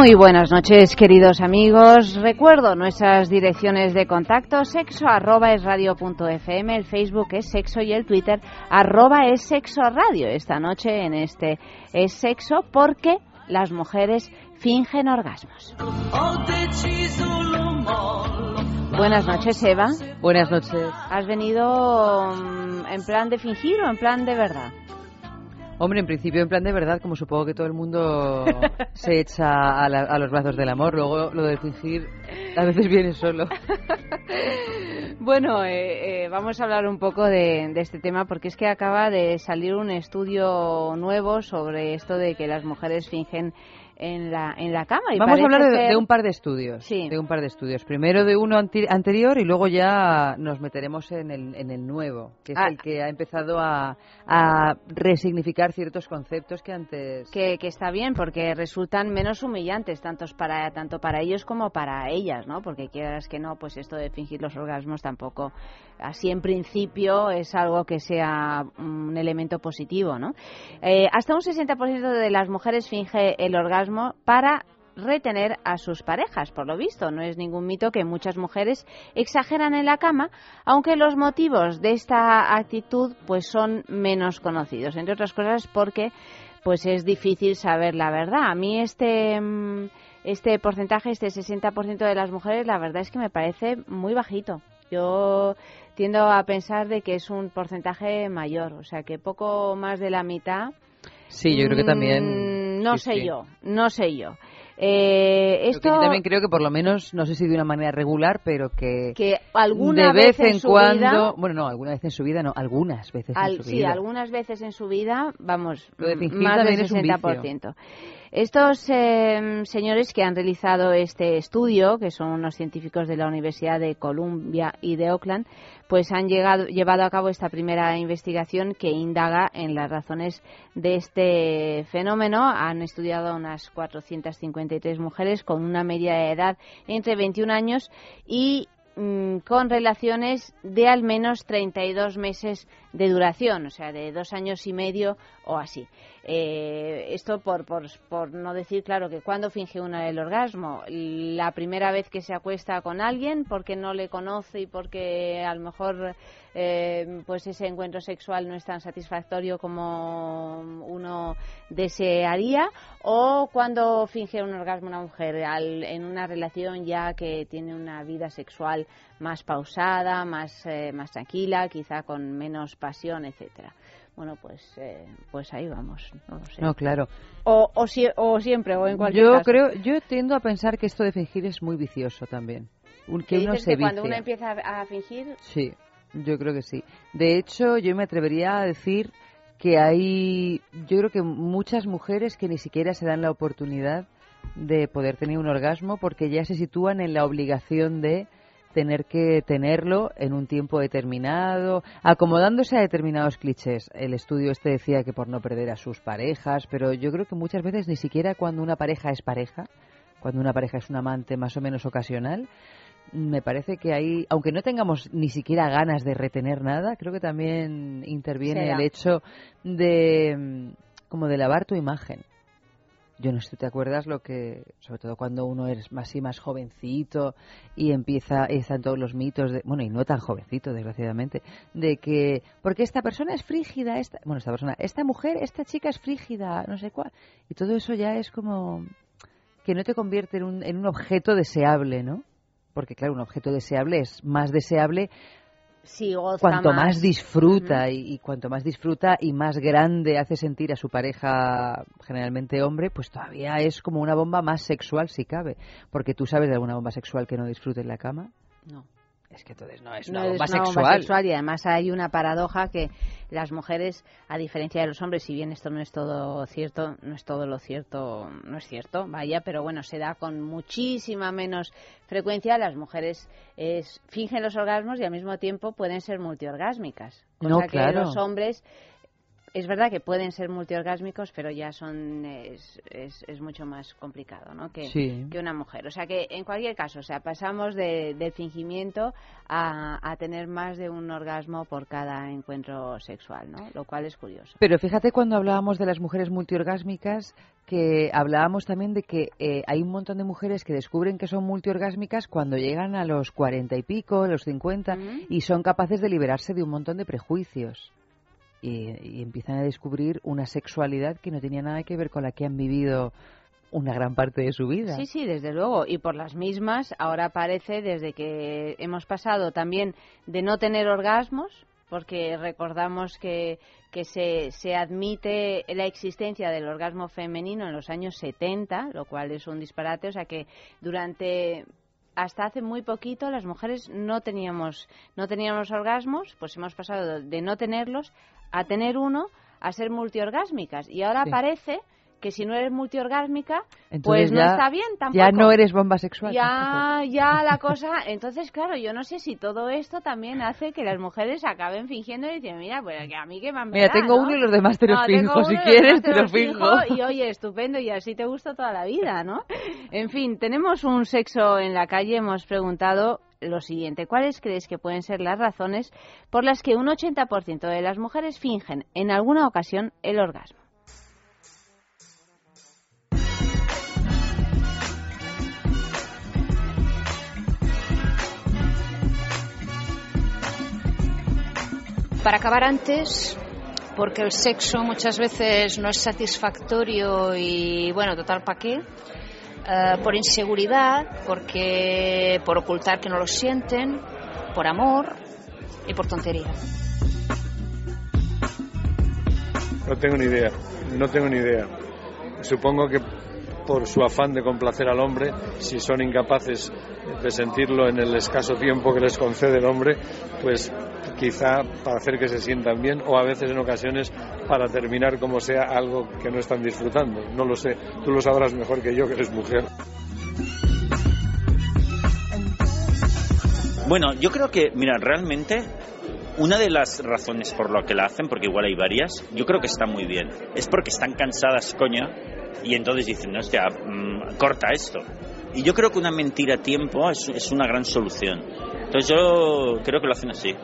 Muy buenas noches, queridos amigos. Recuerdo nuestras direcciones de contacto, sexo arroba es radio punto fm, el Facebook es sexo y el Twitter arroba es sexo radio. Esta noche en este es sexo porque las mujeres fingen orgasmos. Buenas noches, Eva. Buenas noches. ¿Has venido mm, en plan de fingir o en plan de verdad? Hombre, en principio en plan de verdad, como supongo que todo el mundo se echa a, los brazos del amor, luego lo de fingir a veces viene solo. bueno, eh, eh, vamos a hablar un poco de, este tema porque es que acaba de salir un estudio nuevo sobre esto de que las mujeres fingen en la, en la cama. Y Vamos a hablar de, un par de estudios. Sí. De un par de estudios. Primero de uno anterior y luego ya nos meteremos en el, en el nuevo, que es ah. el que ha empezado a, a, resignificar ciertos conceptos que antes. Que, que, está bien, porque resultan menos humillantes, tanto para, tanto para ellos como para ellas, ¿no? Porque quieras que no, pues esto de fingir los orgasmos tampoco, así en principio, es algo que sea un elemento positivo, ¿no? Eh, hasta un 60% de las mujeres finge el orgasmo para retener a sus parejas, por lo visto. No es ningún mito que muchas mujeres exageran en la cama, aunque los motivos de esta actitud pues son menos conocidos, entre otras cosas porque pues es difícil saber la verdad. A mí este mm, este porcentaje, este 60% de las mujeres, la verdad es que me parece muy bajito. Yo tiendo a pensar de que es un porcentaje mayor, o sea que poco más de la mitad Sí, yo creo que también. Mm, no sé yo, no sé yo. Eh, esto yo también creo que por lo menos, no sé si de una manera regular, pero que, que alguna de vez, en, cuando, bueno, no, alguna vez en su vida, no, algunas veces en su vida. Sí, algunas veces en su vida, vamos, más del 60%. Estos eh, señores que han realizado este estudio, que son unos científicos de la Universidad de Columbia y de Oakland, pues han llegado, llevado a cabo esta primera investigación que indaga en las razones de este fenómeno. Han estudiado a unas 453 mujeres con una media de edad entre 21 años y mm, con relaciones de al menos 32 meses de duración, o sea, de dos años y medio o así. Eh, esto por, por, por, no decir, claro, que cuando finge uno el orgasmo, la primera vez que se acuesta con alguien porque no le conoce y porque a lo mejor eh, pues ese encuentro sexual no es tan satisfactorio como uno desearía, o cuando finge un orgasmo una mujer en una relación ya que tiene una vida sexual más pausada, más, eh, más tranquila, quizá con menos pasión, etcétera bueno, pues eh, pues ahí vamos. No, sé. no claro. O, o, siempre, o en cualquier yo Creo, yo tiendo a pensar que esto de fingir es muy vicioso también. Que uno se que cuando uno empieza a fingir... Sí, yo creo que sí. De hecho, yo me atrevería a decir que hay, yo creo que muchas mujeres que ni siquiera se dan la oportunidad de poder tener un orgasmo porque ya se sitúan en la obligación de tener que tenerlo en un tiempo determinado, acomodándose a determinados clichés. El estudio este decía que por no perder a sus parejas, pero yo creo que muchas veces ni siquiera cuando una pareja es pareja, cuando una pareja es un amante más o menos ocasional, me parece que ahí, aunque no tengamos ni siquiera ganas de retener nada, creo que también interviene el hecho de como de lavar tu imagen. Yo no sé, ¿te acuerdas lo que, sobre todo cuando uno es más y más jovencito y empieza, están todos los mitos, de, bueno, y no tan jovencito, desgraciadamente, de que, porque esta persona es frígida, esta, bueno, esta persona, esta mujer, esta chica es frígida, no sé cuál, y todo eso ya es como que no te convierte en un, en un objeto deseable, ¿no? Porque, claro, un objeto deseable es más deseable cuanto más, disfruta y, cuanto más disfruta y más grande hace sentir a su pareja, generalmente hombre, pues todavía es como una bomba más sexual si cabe. Porque tú sabes de alguna bomba sexual que no disfrute en la cama. No. Es que entonces no es una, bomba, sexual. Y además hay una paradoja que las mujeres, a diferencia de los hombres, si bien esto no es todo cierto, no es todo lo cierto, no es cierto, vaya, pero bueno, se da con muchísima menos frecuencia. Las mujeres fingen los orgasmos y al mismo tiempo pueden ser multiorgásmicas. Cosa no, claro. que los hombres es verdad que pueden ser multiorgásmicos, pero ya son es, es, mucho más complicado, ¿no? Que, que, una mujer. O sea que en cualquier caso, o sea, pasamos de, del fingimiento a, a, tener más de un orgasmo por cada encuentro sexual, ¿no? Lo cual es curioso. Pero fíjate cuando hablábamos de las mujeres multiorgásmicas que hablábamos también de que eh, hay un montón de mujeres que descubren que son multiorgásmicas cuando llegan a los cuarenta y pico, los cincuenta, y son capaces de liberarse de un montón de prejuicios y, empiezan a descubrir una sexualidad que no tenía nada que ver con la que han vivido una gran parte de su vida. Sí, sí, desde luego. Y por las mismas, ahora parece, desde que hemos pasado también de no tener orgasmos, porque recordamos que, que se, se admite la existencia del orgasmo femenino en los años 70, lo cual es un disparate, o sea que durante hasta hace muy poquito las mujeres no teníamos no teníamos orgasmos, pues hemos pasado de no tenerlos a tener uno a ser multiorgásmicas. Y ahora parece que si no eres multiorgásmica, pues no está bien tampoco. Ya no eres bomba sexual. Ya, ya la cosa. Entonces, claro, yo no sé si todo esto también hace que las mujeres acaben fingiendo y dicen, mira, pues que a mí que me han Mira, tengo uno y los demás te los finjo. Si quieres, te los finjo. Y oye, estupendo, y así te gusta toda la vida, ¿no? En fin, tenemos un sexo en la calle. Hemos preguntado lo siguiente. ¿Cuáles crees que pueden ser las razones por las que un 80% de las mujeres fingen en alguna ocasión el orgasmo? Para acabar antes, porque el sexo muchas veces no es satisfactorio y bueno, total, ¿para qué? Eh, por inseguridad, porque por ocultar que no lo sienten, por amor y por tontería. No tengo ni idea, no tengo ni idea. Supongo que por su afán de complacer al hombre, si son incapaces de sentirlo en el escaso tiempo que les concede el hombre, pues quizá para hacer que se sientan bien o a veces en ocasiones para terminar como sea algo que no están disfrutando. No lo sé, tú lo sabrás mejor que yo que eres mujer. Bueno, yo creo que, mira, realmente una de las razones por lo que la hacen, porque igual hay varias, yo creo que está muy bien, es porque están cansadas, coña, y entonces dicen, no, hostia, mm, corta esto. Y yo creo que una mentira a tiempo es, es una gran solución. Entonces yo creo que lo hacen así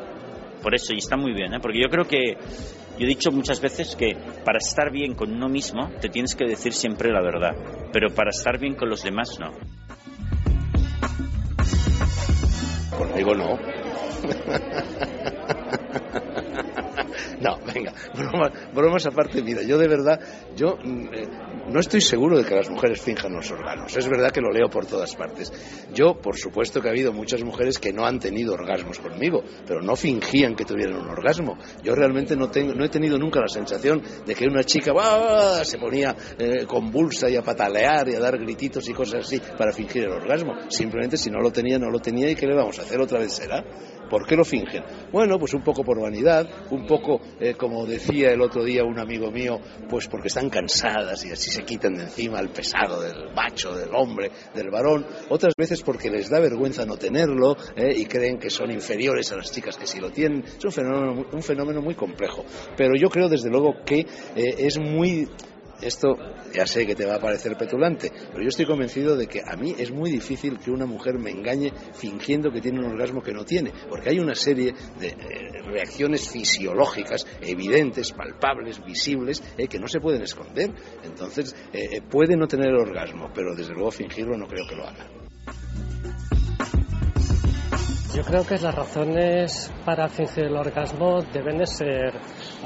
por eso, y está muy bien, ¿eh? porque yo creo que, yo he dicho muchas veces que para estar bien con uno mismo te tienes que decir siempre la verdad, pero para estar bien con los demás no. Conmigo no. No, venga, bromas, aparte, mira, yo de verdad, yo mm, eh, no estoy seguro de que las mujeres finjan los órganos. Es verdad que lo leo por todas partes. Yo, por supuesto que ha habido muchas mujeres que no han tenido orgasmos conmigo, pero no fingían que tuvieran un orgasmo. Yo realmente no, tengo, no he tenido nunca la sensación de que una chica se ponía eh, convulsa y a patalear y a dar grititos y cosas así para fingir el orgasmo. Simplemente si no lo tenía, no lo tenía y ¿qué le vamos a hacer? Otra vez será. ¿Por qué lo fingen? Bueno, pues un poco por vanidad, un poco, eh, como decía el otro día un amigo mío, pues porque están cansadas y así se quitan de encima el pesado del macho, del hombre, del varón. Otras veces porque les da vergüenza no tenerlo eh, y creen que son inferiores a las chicas que sí lo tienen. Es un fenómeno, un fenómeno muy complejo. Pero yo creo, desde luego, que eh, es muy esto ya sé que te va a parecer petulante, pero yo estoy convencido de que a mí es muy difícil que una mujer me engañe fingiendo que tiene un orgasmo que no tiene, porque hay una serie de eh, reacciones fisiológicas evidentes, palpables, visibles, eh, que no se pueden esconder. Entonces, eh, puede no tener el orgasmo, pero desde luego fingirlo no creo que lo haga. Yo creo que las razones para fingir el orgasmo deben de ser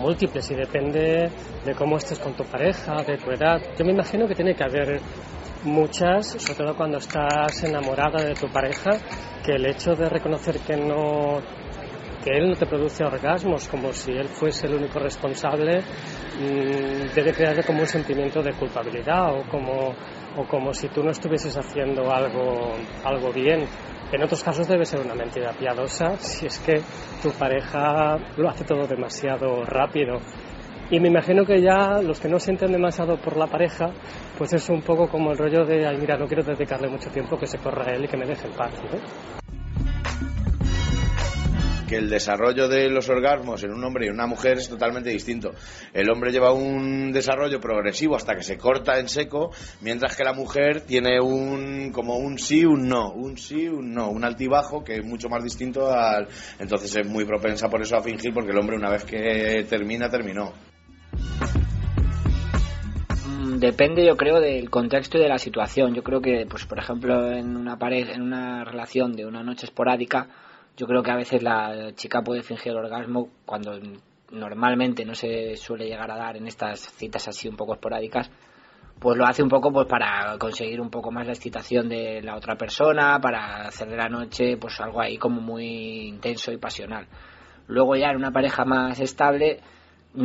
múltiples y depende de cómo estés con tu pareja, de tu edad. Yo me imagino que tiene que haber muchas, sobre todo cuando estás enamorada de tu pareja, que el hecho de reconocer que no que él no te produce orgasmos, como si él fuese el único responsable, mm, debe crearle como un sentimiento de culpabilidad o como, o como si tú no estuvieses haciendo algo, algo bien. En otros casos debe ser una mentira piadosa si es que tu pareja lo hace todo demasiado rápido. Y me imagino que ya los que no sienten demasiado por la pareja, pues es un poco como el rollo de, ay, mira, no quiero dedicarle mucho tiempo, que se corra él y que me deje en paz. Que el desarrollo de los orgasmos en un hombre y una mujer es totalmente distinto. El hombre lleva un desarrollo progresivo hasta que se corta en seco, mientras que la mujer tiene un como un sí, un no, un sí, un no, un altibajo que es mucho más distinto al entonces es muy propensa por eso a fingir porque el hombre una vez que termina terminó. Mm, depende, yo creo, del contexto y de la situación. Yo creo que, pues, por ejemplo, en una pareja, en una relación de una noche esporádica, yo creo que a veces la chica puede fingir el orgasmo cuando normalmente no se suele llegar a dar en estas citas así un poco esporádicas, pues lo hace un poco pues para conseguir un poco más la excitación de la otra persona, para hacer de la noche pues algo ahí como muy intenso y pasional. Luego ya en una pareja más estable,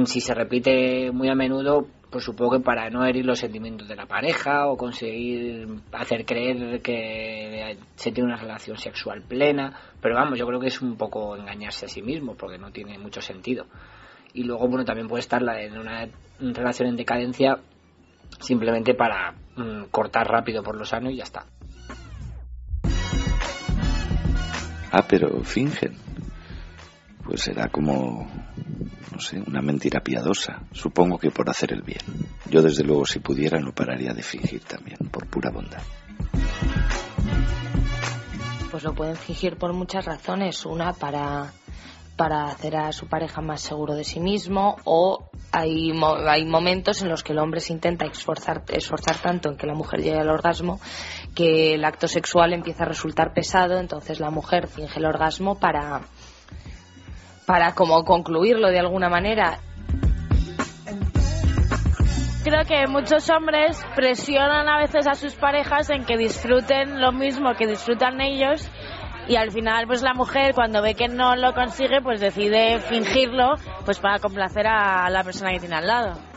si se repite muy a menudo, pues supongo que para no herir los sentimientos de la pareja o conseguir hacer creer que se tiene una relación sexual plena, pero vamos, yo creo que es un poco engañarse a sí mismo porque no tiene mucho sentido. Y luego, bueno, también puede estar en una relación en decadencia simplemente para mm, cortar rápido por los años y ya está. Ah, pero fingen. Pues será como no sé, una mentira piadosa, supongo que por hacer el bien. Yo desde luego si pudiera no pararía de fingir también, por pura bondad. Pues lo pueden fingir por muchas razones. Una para para hacer a su pareja más seguro de sí mismo o hay, hay momentos en los que el hombre se intenta esforzar, esforzar tanto en que la mujer llegue al orgasmo que el acto sexual empieza a resultar pesado, entonces la mujer finge el orgasmo para, para como concluirlo de alguna manera. Creo que muchos hombres presionan a veces a sus parejas en que disfruten lo mismo que disfrutan ellos y al final pues la mujer cuando ve que no lo consigue pues decide fingirlo pues para complacer a la persona que tiene al lado.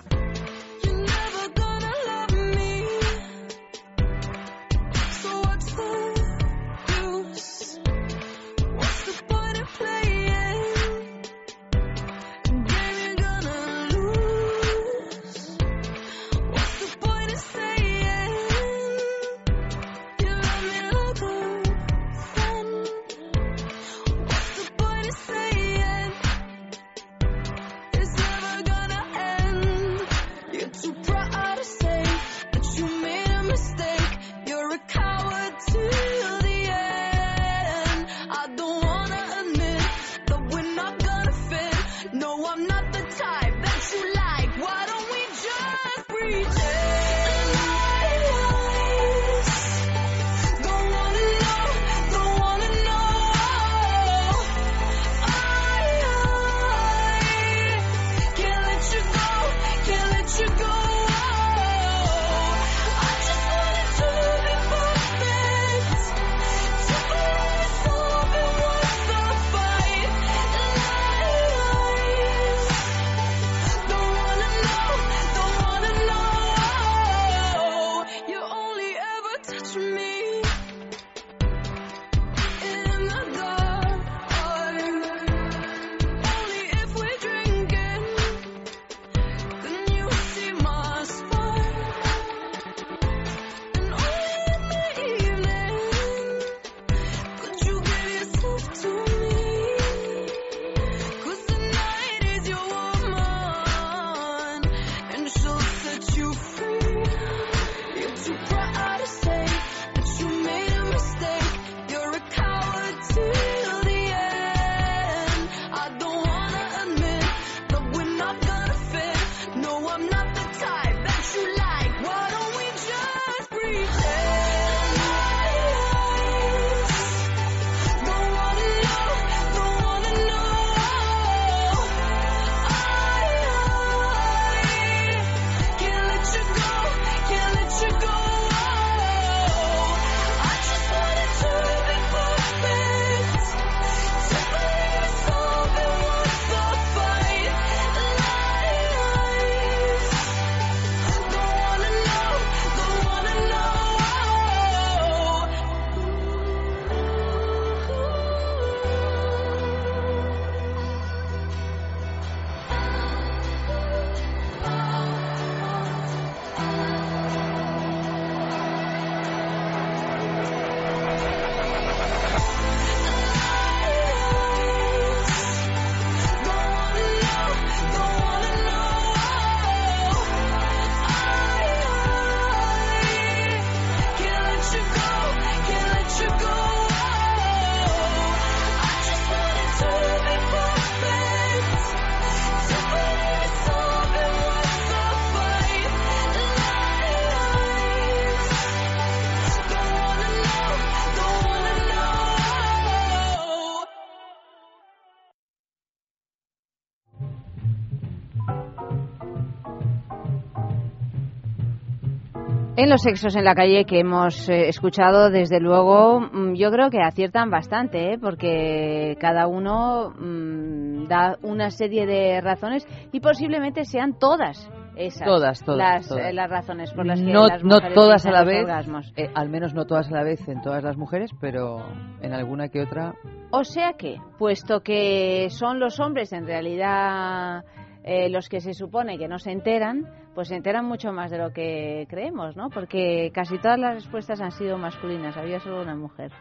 En los sexos en la calle que hemos eh, escuchado, desde luego, mm, yo creo que aciertan bastante, ¿eh? porque cada uno mm, da una serie de razones y posiblemente sean todas esas todas, todas, las, eh, las razones por las que no, las no todas a la vez, orgasmos. al menos no todas a la vez en todas las mujeres, pero en alguna que otra. O sea que, puesto que son los hombres en realidad eh, los que se supone que no se enteran, pues se enteran mucho más de lo que creemos, ¿no? Porque casi todas las respuestas han sido masculinas, había solo una mujer.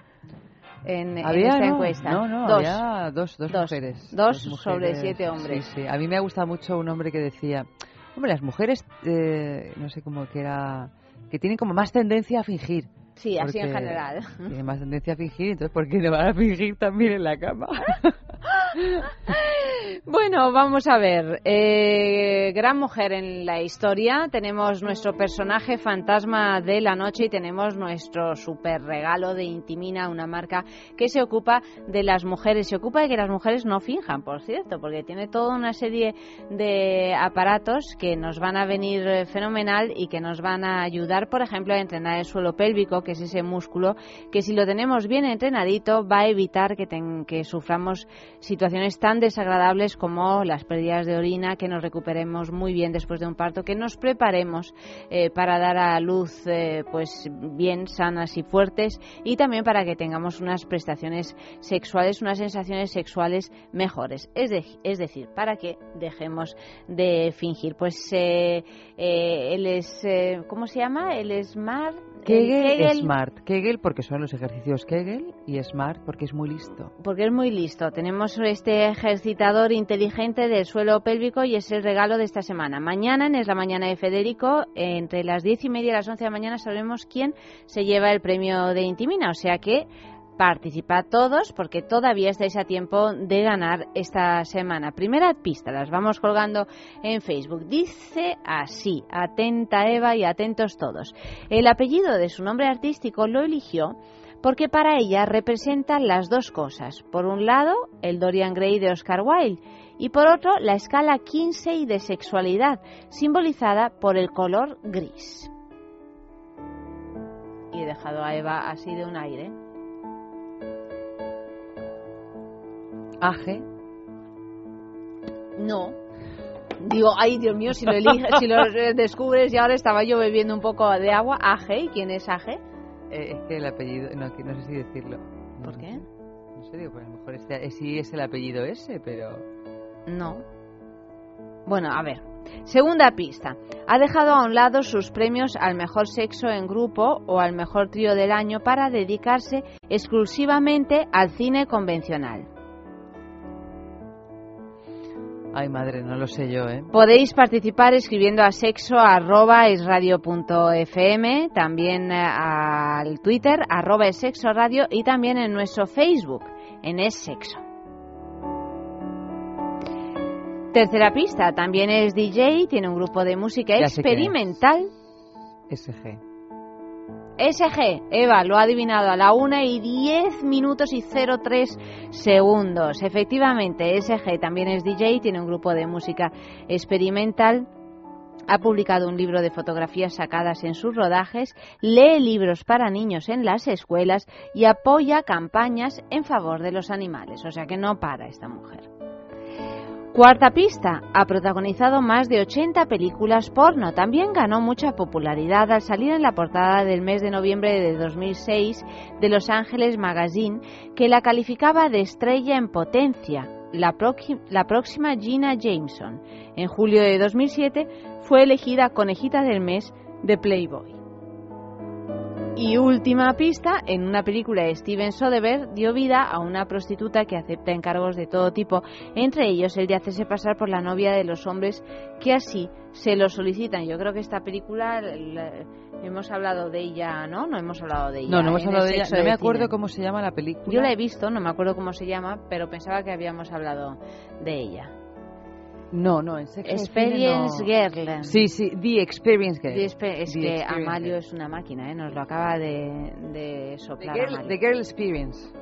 En, esta encuesta. No, no, dos. había dos, dos, mujeres. Dos, sobre siete hombres. Sí, sí. A mí me ha gustado mucho un hombre que decía, hombre, las mujeres, eh, no sé cómo que era, que tienen como más tendencia a fingir. Sí, así en general. Tienen más tendencia a fingir, entonces ¿por qué no van a fingir también en la cama? bueno, vamos a ver. Eh, gran mujer en la historia. Tenemos nuestro personaje fantasma de la noche y tenemos nuestro super regalo de Intimina, una marca que se ocupa de las mujeres. Se ocupa de que las mujeres no finjan, por cierto, porque tiene toda una serie de aparatos que nos van a venir fenomenal y que nos van a ayudar, por ejemplo, a entrenar el suelo pélvico, que es ese músculo que si lo tenemos bien entrenadito va a evitar que, que suframos situaciones tan desagradables como las pérdidas de orina, que nos recuperemos muy bien después de un parto, que nos preparemos eh, para dar a luz eh, pues bien sanas y fuertes y también para que tengamos unas prestaciones sexuales, unas sensaciones sexuales mejores. Es, es decir, para que dejemos de fingir. Pues eh, él es, ¿cómo se llama? El Smart. Kegel, Smart. Kegel porque son los ejercicios Kegel y Smart porque es muy listo. Porque es muy listo. Tenemos este ejercitador inteligente del suelo pélvico y es el regalo de esta semana. Mañana, en Es la Mañana de Federico, entre las diez y media y las once de la mañana sabremos quién se lleva el premio de Intimina. O sea que Participad todos porque todavía estáis a tiempo de ganar esta semana. Primera pista, las vamos colgando en Facebook. Dice así, atenta Eva y atentos todos. El apellido de su nombre artístico lo eligió porque para ella representa las dos cosas. Por un lado, el Dorian Gray de Oscar Wilde y por otro, la escala Kinsey de sexualidad, simbolizada por el color gris. Y he dejado a Eva así de un aire. ¿Aje? No. Digo, ay Dios mío, si lo eliges, si lo descubres y ahora estaba yo bebiendo un poco de agua. Aje, ¿y quién es Aje? Eh, es que el apellido, no, no sé si decirlo. ¿Por qué? No sé, digo, pues a lo mejor este, sí es el apellido ese, pero... No. Bueno, a ver. Segunda pista. Ha dejado a un lado sus premios al mejor sexo en grupo o al mejor trío del año para dedicarse exclusivamente al cine convencional. Ay, madre, no lo sé yo, ¿eh? Podéis participar escribiendo a sexo arroba fm, también eh, al Twitter arroba es sexo radio y también en nuestro Facebook en es sexo. Tercera pista, también es DJ, tiene un grupo de música experimental. SG. SG, Eva, lo ha adivinado a la 1 y 10 minutos y 03 segundos. Efectivamente, SG también es DJ, tiene un grupo de música experimental. Ha publicado un libro de fotografías sacadas en sus rodajes, lee libros para niños en las escuelas y apoya campañas en favor de los animales. O sea que no para esta mujer. Cuarta pista, ha protagonizado más de 80 películas porno. También ganó mucha popularidad al salir en la portada del mes de noviembre de 2006 de Los Ángeles Magazine, que la calificaba de estrella en potencia, la, la próxima Gina Jameson. En julio de 2007 fue elegida conejita del mes de Playboy. Y última pista, en una película de Steven Soderbergh dio vida a una prostituta que acepta encargos de todo tipo, entre ellos el de hacerse pasar por la novia de los hombres que así se lo solicitan. Yo creo que esta película hemos hablado de ella, ¿no? No hemos hablado de ella. No, no hemos hablado de ella. No me acuerdo cómo se llama la película. Yo la he visto, no me acuerdo cómo se llama, pero pensaba que habíamos hablado de ella. No, no, en sexo Experience Girl. Sí, sí, The Experience Girl. es que Amalio es una máquina, ¿eh? Nos lo acaba de, de soplar. The Girl, the girl Experience.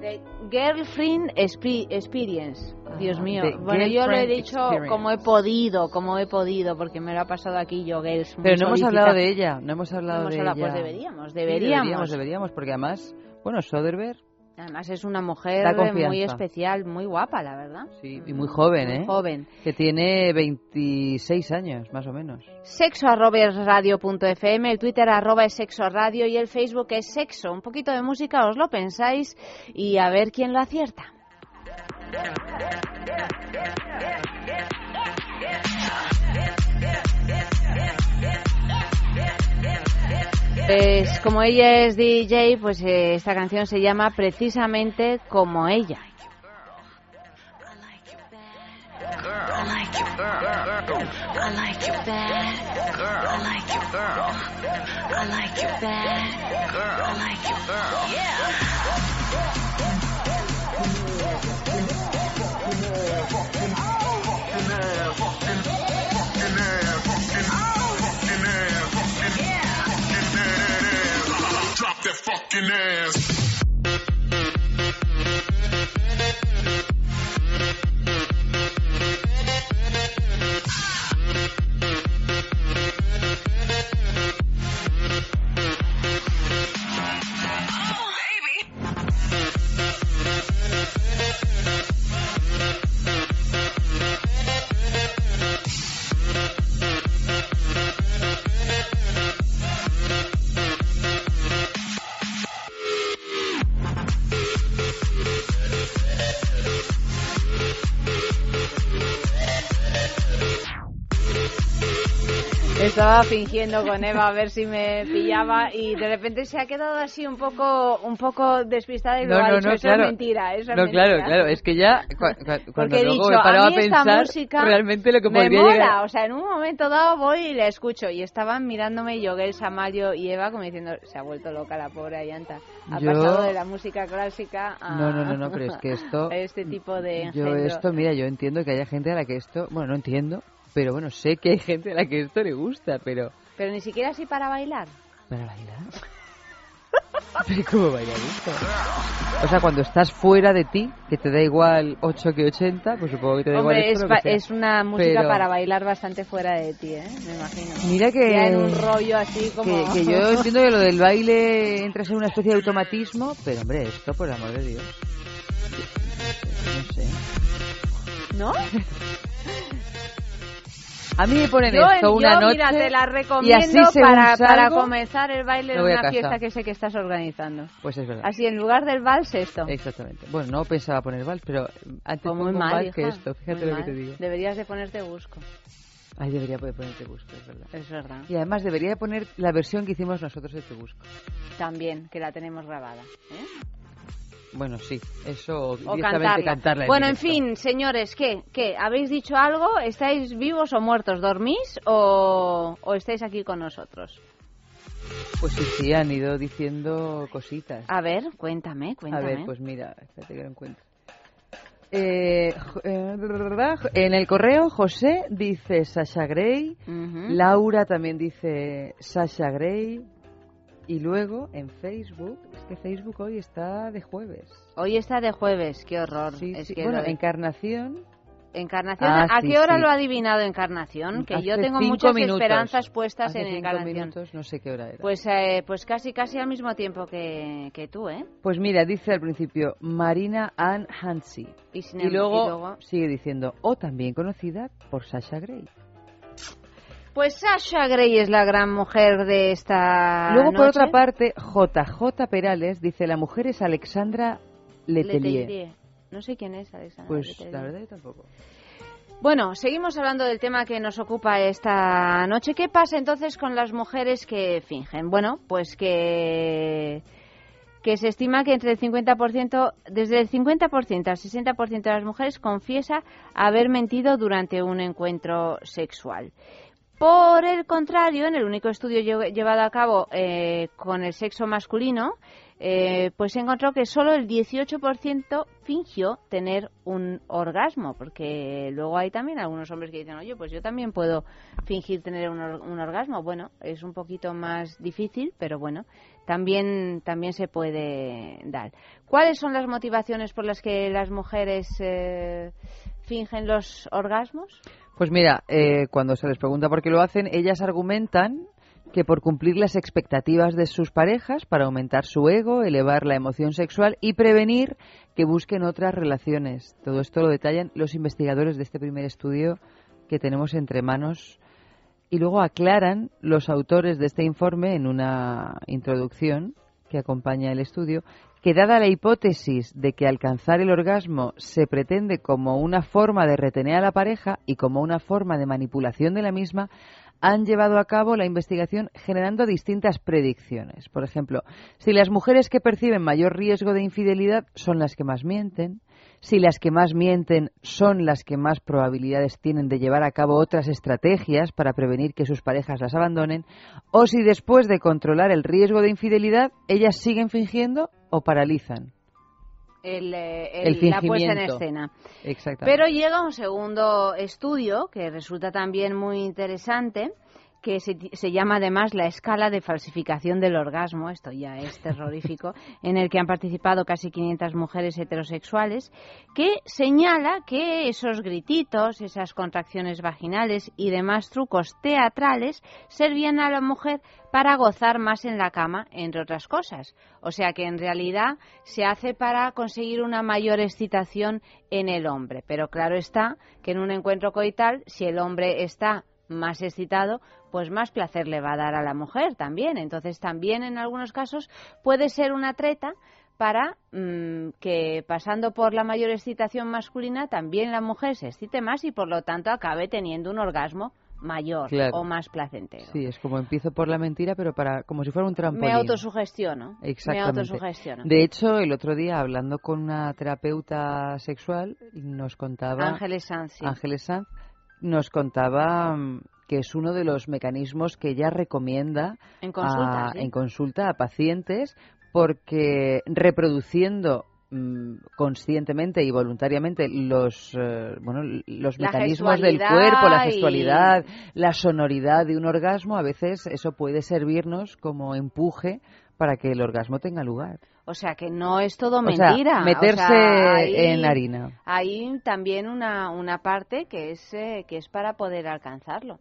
The Girlfriend Experience. Dios mío. Bueno, yo lo he dicho como he podido, como he podido, porque me lo ha pasado aquí yo, Girls. Pero no hemos hablado de ella, no hemos hablado de ella. Pues deberíamos, deberíamos. deberíamos, deberíamos, porque además, bueno, Soderbergh Además es una mujer muy especial, muy guapa, la verdad. Sí, y muy joven, ¿eh? joven. Que tiene 26 años, más o menos. Sexo radio.fm, el Twitter arroba es sexo radio y el Facebook es sexo. Un poquito de música, os lo pensáis y a ver quién lo acierta. Pues como ella es DJ, pues eh, esta canción se llama precisamente como ella. Fucking ass. Estaba fingiendo con Eva a ver si me pillaba y de repente se ha quedado así un poco un poco despistada y lo ha dicho, eso es mentira, eso no, es claro, claro, es que ya cuando luego me paraba a, pensar realmente lo que me podría mola, o sea, en un momento dado voy y la escucho y estaban mirándome Yoguel, Samario y Eva como diciendo, se ha vuelto loca la pobre Ayanta. Ha pasado de la música clásica a No, no, no, no, pero es que esto este tipo de Yo esto, mira, yo entiendo que haya gente a la que esto, bueno, no entiendo, pero bueno, sé que hay gente a la que esto le gusta, pero... Pero ni siquiera así para bailar. ¿Para bailar? ¿Pero cómo bailar esto? O sea, cuando estás fuera de ti, que te da igual 8 que 80, pues supongo que te da igual esto, es, es una música para bailar bastante fuera de ti, ¿eh? Me imagino. Mira que... en un rollo así como... Que, yo entiendo que lo del baile entra en una especie de automatismo, pero hombre, esto por amor de Dios. No sé. ¿No? A mí me ponen esto una noche mira, te la recomiendo para, para comenzar el baile de una fiesta que sé que estás organizando. Pues es verdad. Así, en lugar del vals, esto. Exactamente. Bueno, no pensaba poner vals, pero antes pues muy mal, que esto. Fíjate lo que te digo. Deberías de ponerte busco. Ay, debería poder ponerte busco, es verdad. Es verdad. Y además debería de poner la versión que hicimos nosotros de Te Busco. También, que la tenemos grabada. ¿eh? Bueno, sí, eso o cantarla. bueno, en fin, señores, ¿qué? ¿qué? ¿Habéis dicho algo? ¿Estáis vivos o muertos? ¿Dormís o, o estáis aquí con nosotros? Pues sí, sí, han ido diciendo cositas. A ver, cuéntame, cuéntame. A ver, pues mira, espérate que lo encuentro. Eh, en el correo José dice Sasha Gray, Laura también dice Sasha Gray, y luego en Facebook, es que Facebook hoy está de jueves. Hoy está de jueves, qué horror. Sí, bueno, Encarnación. Encarnación, ah, ¿a qué hora lo ha adivinado Encarnación? Que yo tengo muchas esperanzas puestas en Encarnación. Minutos, no sé qué hora era. Pues, eh, pues casi casi al mismo tiempo que, que, tú, ¿eh? Pues mira, dice al principio Marina Ann Hansi. Y, y, luego, y luego sigue diciendo, o también conocida por Sasha Gray. Pues Sasha Grey es la gran mujer de esta. Luego, por otra parte, JJ Perales dice: La mujer es Alexandra Letelier. No sé quién es Alexandra Pues la verdad yo tampoco. Bueno, seguimos hablando del tema que nos ocupa esta noche. ¿Qué pasa entonces con las mujeres que fingen? Bueno, pues que que se estima que entre el 50%, desde el 50% al 60% de las mujeres confiesa haber mentido durante un encuentro sexual. Por el contrario, en el único estudio llevado a cabo eh, con el sexo masculino, eh, pues se encontró que solo el 18% fingió tener un orgasmo, porque luego hay también algunos hombres que dicen, oye, pues yo también puedo fingir tener un, orgasmo. Bueno, es un poquito más difícil, pero bueno, también, también se puede dar. ¿Cuáles son las motivaciones por las que las mujeres eh, fingen los orgasmos? Pues mira, eh, cuando se les pregunta por qué lo hacen, ellas argumentan que por cumplir las expectativas de sus parejas, para aumentar su ego, elevar la emoción sexual y prevenir que busquen otras relaciones. Todo esto lo detallan los investigadores de este primer estudio que tenemos entre manos y luego aclaran los autores de este informe en una introducción que acompaña el estudio que dada la hipótesis de que alcanzar el orgasmo se pretende como una forma de retener a la pareja y como una forma de manipulación de la misma, han llevado a cabo la investigación generando distintas predicciones. Por ejemplo, si las mujeres que perciben mayor riesgo de infidelidad son las que más mienten, si las que más mienten son las que más probabilidades tienen de llevar a cabo otras estrategias para prevenir que sus parejas las abandonen, o si después de controlar el riesgo de infidelidad ellas siguen fingiendo o paralizan. El, eh, la puesta en escena. Pero llega un segundo estudio que resulta también muy interesante que se, se, llama además la escala de falsificación del orgasmo, esto ya es terrorífico, en el que han participado casi 500 mujeres heterosexuales, que señala que esos grititos, esas contracciones vaginales y demás trucos teatrales servían a la mujer para gozar más en la cama, entre otras cosas. O sea que en realidad se hace para conseguir una mayor excitación en el hombre. Pero claro está que en un encuentro coital, si el hombre está más excitado, pues más placer le va a dar a la mujer también. Entonces también en algunos casos puede ser una treta para mm, que pasando por la mayor excitación masculina también la mujer se excite más y por lo tanto acabe teniendo un orgasmo mayor o más placentero. Sí, es como empiezo por la mentira, pero para como si fuera un trampolín. Me autosugestiono. Exactamente. Me autosugestiono. De hecho, el otro día hablando con una terapeuta sexual nos contaba Ángeles Sanz, Ángeles Sanz nos contaba mm, que es uno de los mecanismos que ella recomienda en consulta, en consulta a pacientes porque reproduciendo mm, conscientemente y voluntariamente los eh, bueno los mecanismos del cuerpo, la sexualidad, la sonoridad de un orgasmo, a veces eso puede servirnos como empuje para que el orgasmo tenga lugar. O sea que no es todo mentira. meterse en harina. Hay también una, una parte que es, eh, que es para poder alcanzarlo.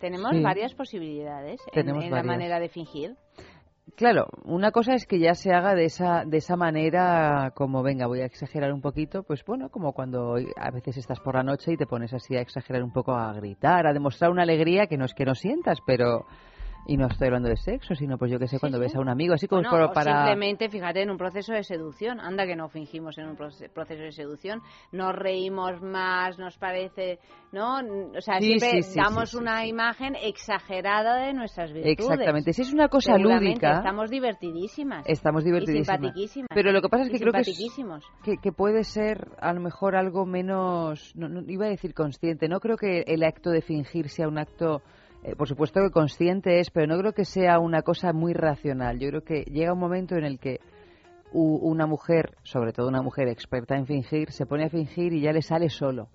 Tenemos varias posibilidades en, la manera de fingir. Claro, una cosa es que ya se haga de esa, de esa manera, como venga, voy a exagerar un poquito, pues bueno, como cuando a veces estás por la noche y te pones así a exagerar un poco, a gritar, a demostrar una alegría que no es que no sientas, pero y no estoy hablando de sexo, sino pues yo que sé, cuando ves a un amigo, así como para... simplemente, fíjate, en un proceso de seducción. Anda que no fingimos en un proceso de seducción. Nos reímos más, nos parece, ¿no? O sea, siempre damos una imagen exagerada de nuestras virtudes. Exactamente. Si es una cosa lúdica... Estamos divertidísimas. Estamos divertidísimas. Y simpaticísimas. Pero lo que pasa es que creo que, que, puede ser a lo mejor algo menos... no, iba a decir consciente. No creo que el acto de fingir sea un acto eh, por supuesto que consciente es, pero no creo que sea una cosa muy racional. Yo creo que llega un momento en el que una mujer, sobre todo una mujer experta en fingir, se pone a fingir y ya le sale solo.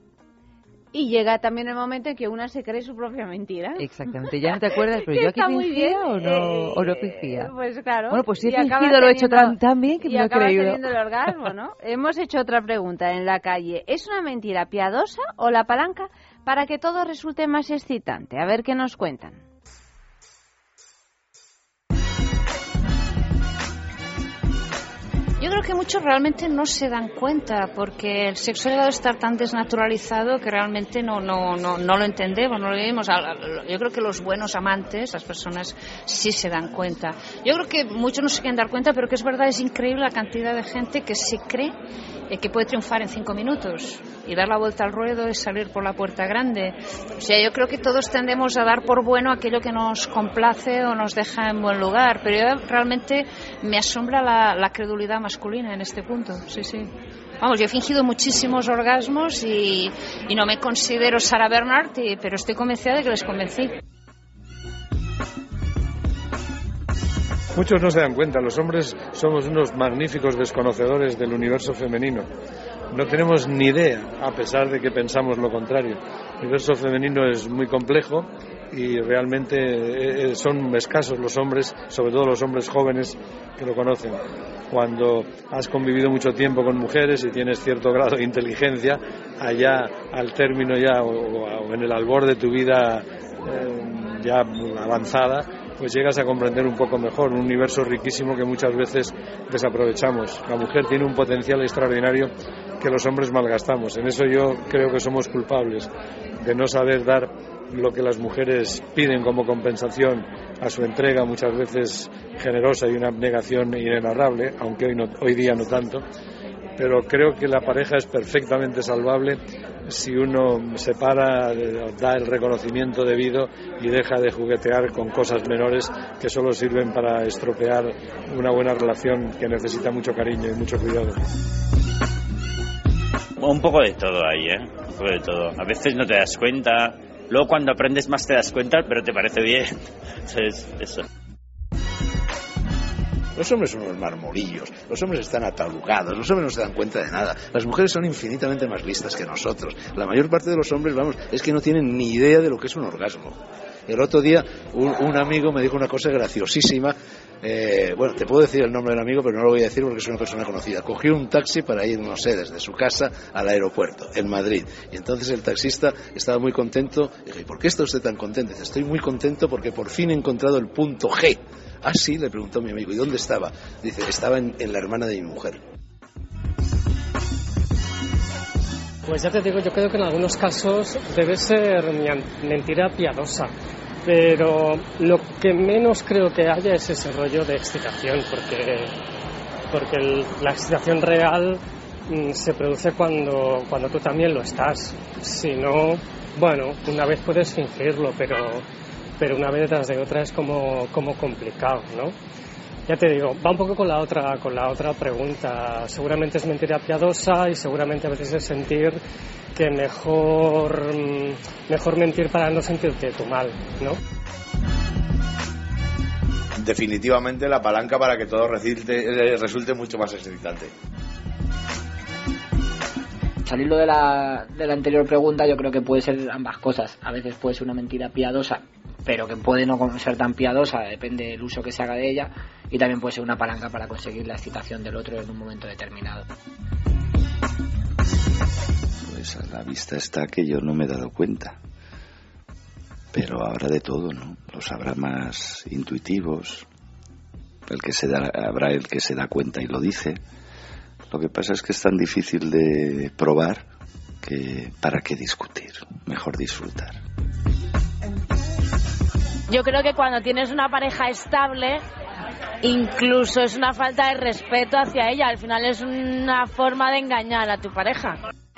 Y llega también el momento en que una se cree su propia mentira. Exactamente, ya no te acuerdas, pero yo aquí fingía o no, eh, o no fingía. Pues claro. Bueno, pues si he fingido lo he hecho tan, bien que me lo he creído. teniendo el orgasmo, ¿no? Hemos hecho otra pregunta en la calle. ¿Es una mentira piadosa o la palanca para que todo resulte más excitante. A ver qué nos cuentan. Yo creo que muchos realmente no se dan cuenta porque el sexo ha llegado a estar tan desnaturalizado que realmente no, no, no, no lo entendemos, no lo vivimos. Yo creo que los buenos amantes, las personas, sí se dan cuenta. Yo creo que muchos no se quieren dar cuenta, pero que es verdad, es increíble la cantidad de gente que se cree eh, que puede triunfar en cinco minutos y dar la vuelta al ruedo es salir por la puerta grande. O sea, yo creo que todos tendemos a dar por bueno aquello que nos complace o nos deja en buen lugar, pero yo realmente me asombra la, credulidad masculina en este punto. Sí, sí. Vamos, yo he fingido muchísimos orgasmos y, y no me considero Sara Bernhardt, pero estoy convencida de que les convencí. Muchos no se dan cuenta, los hombres somos unos magníficos desconocedores del universo femenino. No tenemos ni idea, a pesar de que pensamos lo contrario. El universo femenino es muy complejo y realmente eh, eh, son escasos los hombres, sobre todo los hombres jóvenes, que lo conocen. Cuando has convivido mucho tiempo con mujeres y tienes cierto grado de inteligencia, allá al término ya o, en el albor de tu vida eh, ya avanzada, pues llegas a comprender un poco mejor un universo riquísimo que muchas veces desaprovechamos. La mujer tiene un potencial extraordinario que los hombres malgastamos. En eso yo creo que somos culpables de no saber dar lo que las mujeres piden como compensación a su entrega, muchas veces generosa y una abnegación inenarrable, aunque hoy, hoy día no tanto. Pero creo que la pareja es perfectamente salvable si uno se para, da el reconocimiento debido y deja de juguetear con cosas menores que solo sirven para estropear una buena relación que necesita mucho cariño y mucho cuidado. Un poco de todo ahí, ¿eh? Un poco de todo. A veces no te das cuenta, luego cuando aprendes más te das cuenta, pero te parece bien. Entonces, eso. Los hombres son unos marmorillos, los hombres están atalugados, los hombres no se dan cuenta de nada. Las mujeres son infinitamente más listas que nosotros. La mayor parte de los hombres, vamos, es que no tienen ni idea de lo que es un orgasmo. El otro día un, amigo me dijo una cosa graciosísima. Eh, bueno, te puedo decir el nombre del amigo, pero no lo voy a decir porque es una persona conocida. Cogió un taxi para ir, no sé, desde su casa al aeropuerto, en Madrid. Y entonces el taxista estaba muy contento. Y dije, ¿por qué está usted tan contento? Estoy muy contento porque por fin he encontrado el punto G Ah, sí, le preguntó mi amigo, ¿y dónde estaba? Dice, estaba en, la hermana de mi mujer. Pues ya te digo, yo creo que en algunos casos debe ser mentira piadosa, pero lo que menos creo que haya es ese rollo de excitación, porque, porque la excitación real mm, se produce cuando, cuando tú también lo estás. Si no, bueno, una vez puedes fingirlo, pero pero una vez detrás de otra es como, como complicado, ¿no? Ya te digo, va un poco con la otra, con la otra pregunta. Seguramente es mentira piadosa y seguramente a veces es sentir que mejor, mejor mentir para no sentirte tú mal, ¿no? Definitivamente la palanca para que todo resulte, eh, resulte mucho más excitante salirlo de la, de la anterior pregunta, yo creo que puede ser ambas cosas. A veces puede ser una mentira piadosa pero que puede no ser tan piadosa, depende del uso que se haga de ella, y también puede ser una palanca para conseguir la excitación del otro en un momento determinado. Pues a la vista está que yo no me he dado cuenta. Pero habrá de todo, ¿no? Los habrá más intuitivos, el que se da, habrá el que se da cuenta y lo dice. Lo que pasa es que es tan difícil de probar que para qué discutir, mejor disfrutar. Yo creo que cuando tienes una pareja estable, incluso es una falta de respeto hacia ella. Al final es una forma de engañar a tu pareja.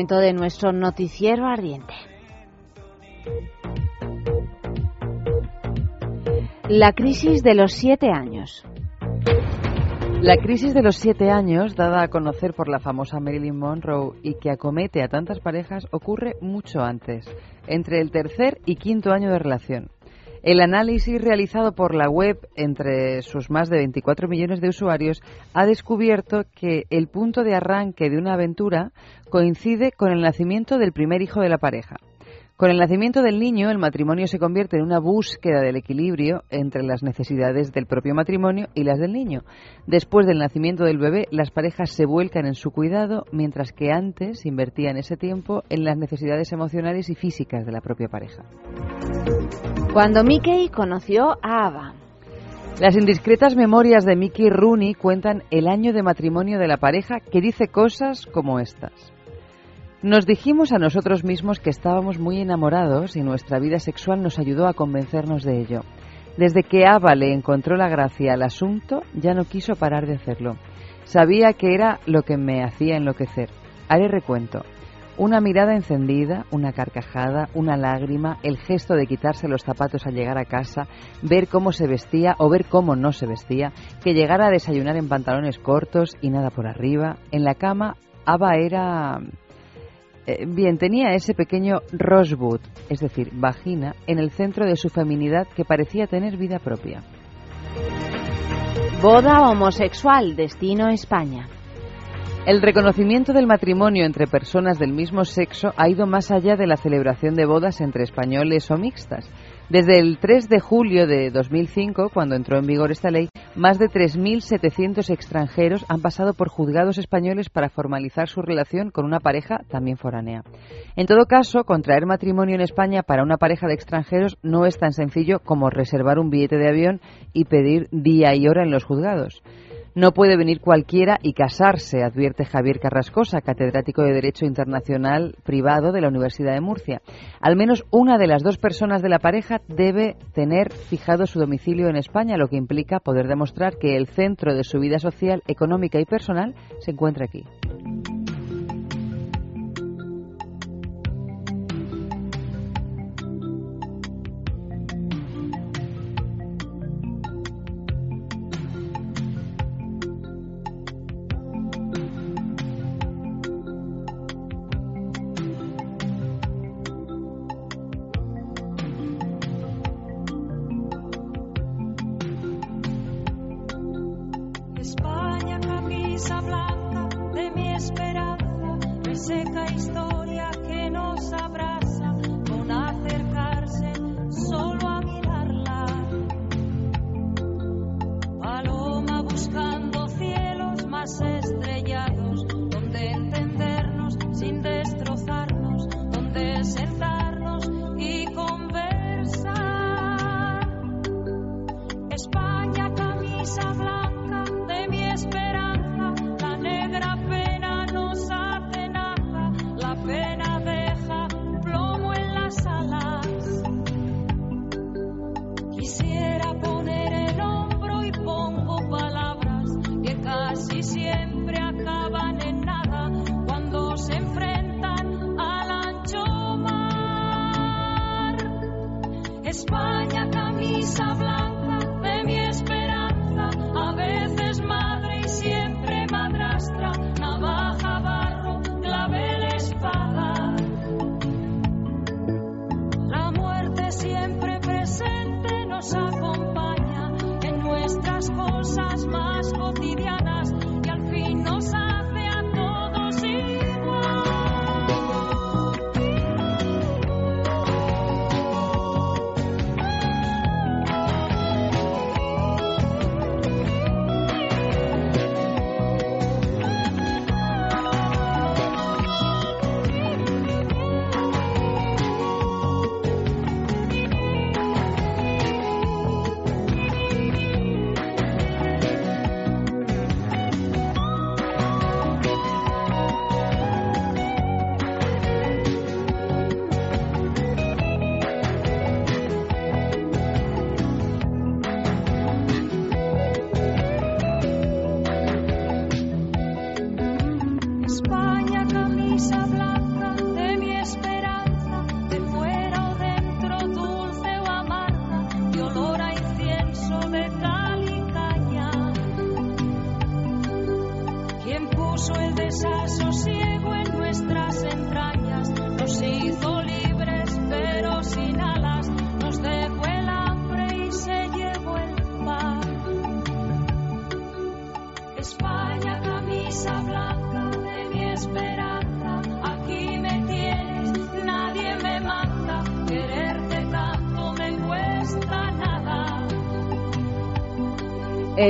momento de nuestro noticiero ardiente. La crisis de los siete años. La crisis de los siete años, dada a conocer por la famosa Marilyn Monroe y que acomete a tantas parejas, ocurre mucho antes, entre el tercer y quinto año de relación. El análisis realizado por la web entre sus más de 24 millones de usuarios ha descubierto que el punto de arranque de una aventura coincide con el nacimiento del primer hijo de la pareja. Con el nacimiento del niño, el matrimonio se convierte en una búsqueda del equilibrio entre las necesidades del propio matrimonio y las del niño. Después del nacimiento del bebé, las parejas se vuelcan en su cuidado, mientras que antes invertían ese tiempo en las necesidades emocionales y físicas de la propia pareja. Cuando Mickey conoció a Ava. Las indiscretas memorias de Mickey Rooney cuentan el año de matrimonio de la pareja que dice cosas como estas. Nos dijimos a nosotros mismos que estábamos muy enamorados y nuestra vida sexual nos ayudó a convencernos de ello. Desde que Ava le encontró la gracia al asunto, ya no quiso parar de hacerlo. Sabía que era lo que me hacía enloquecer. Haré recuento. Una mirada encendida, una carcajada, una lágrima, el gesto de quitarse los zapatos al llegar a casa, ver cómo se vestía o ver cómo no se vestía, que llegara a desayunar en pantalones cortos y nada por arriba. En la cama, Ava era... Eh, bien, tenía ese pequeño rosebud, es decir, vagina, en el centro de su feminidad que parecía tener vida propia. Boda homosexual, destino España. El reconocimiento del matrimonio entre personas del mismo sexo ha ido más allá de la celebración de bodas entre españoles o mixtas. Desde el 3 de julio de 2005, cuando entró en vigor esta ley, más de 3.700 extranjeros han pasado por juzgados españoles para formalizar su relación con una pareja también foránea. En todo caso, contraer matrimonio en España para una pareja de extranjeros no es tan sencillo como reservar un billete de avión y pedir día y hora en los juzgados. No puede venir cualquiera y casarse, advierte Javier Carrascosa, catedrático de Derecho Internacional Privado de la Universidad de Murcia. Al menos una de las dos personas de la pareja debe tener fijado su domicilio en España, lo que implica poder demostrar que el centro de su vida social, económica y personal se encuentra aquí.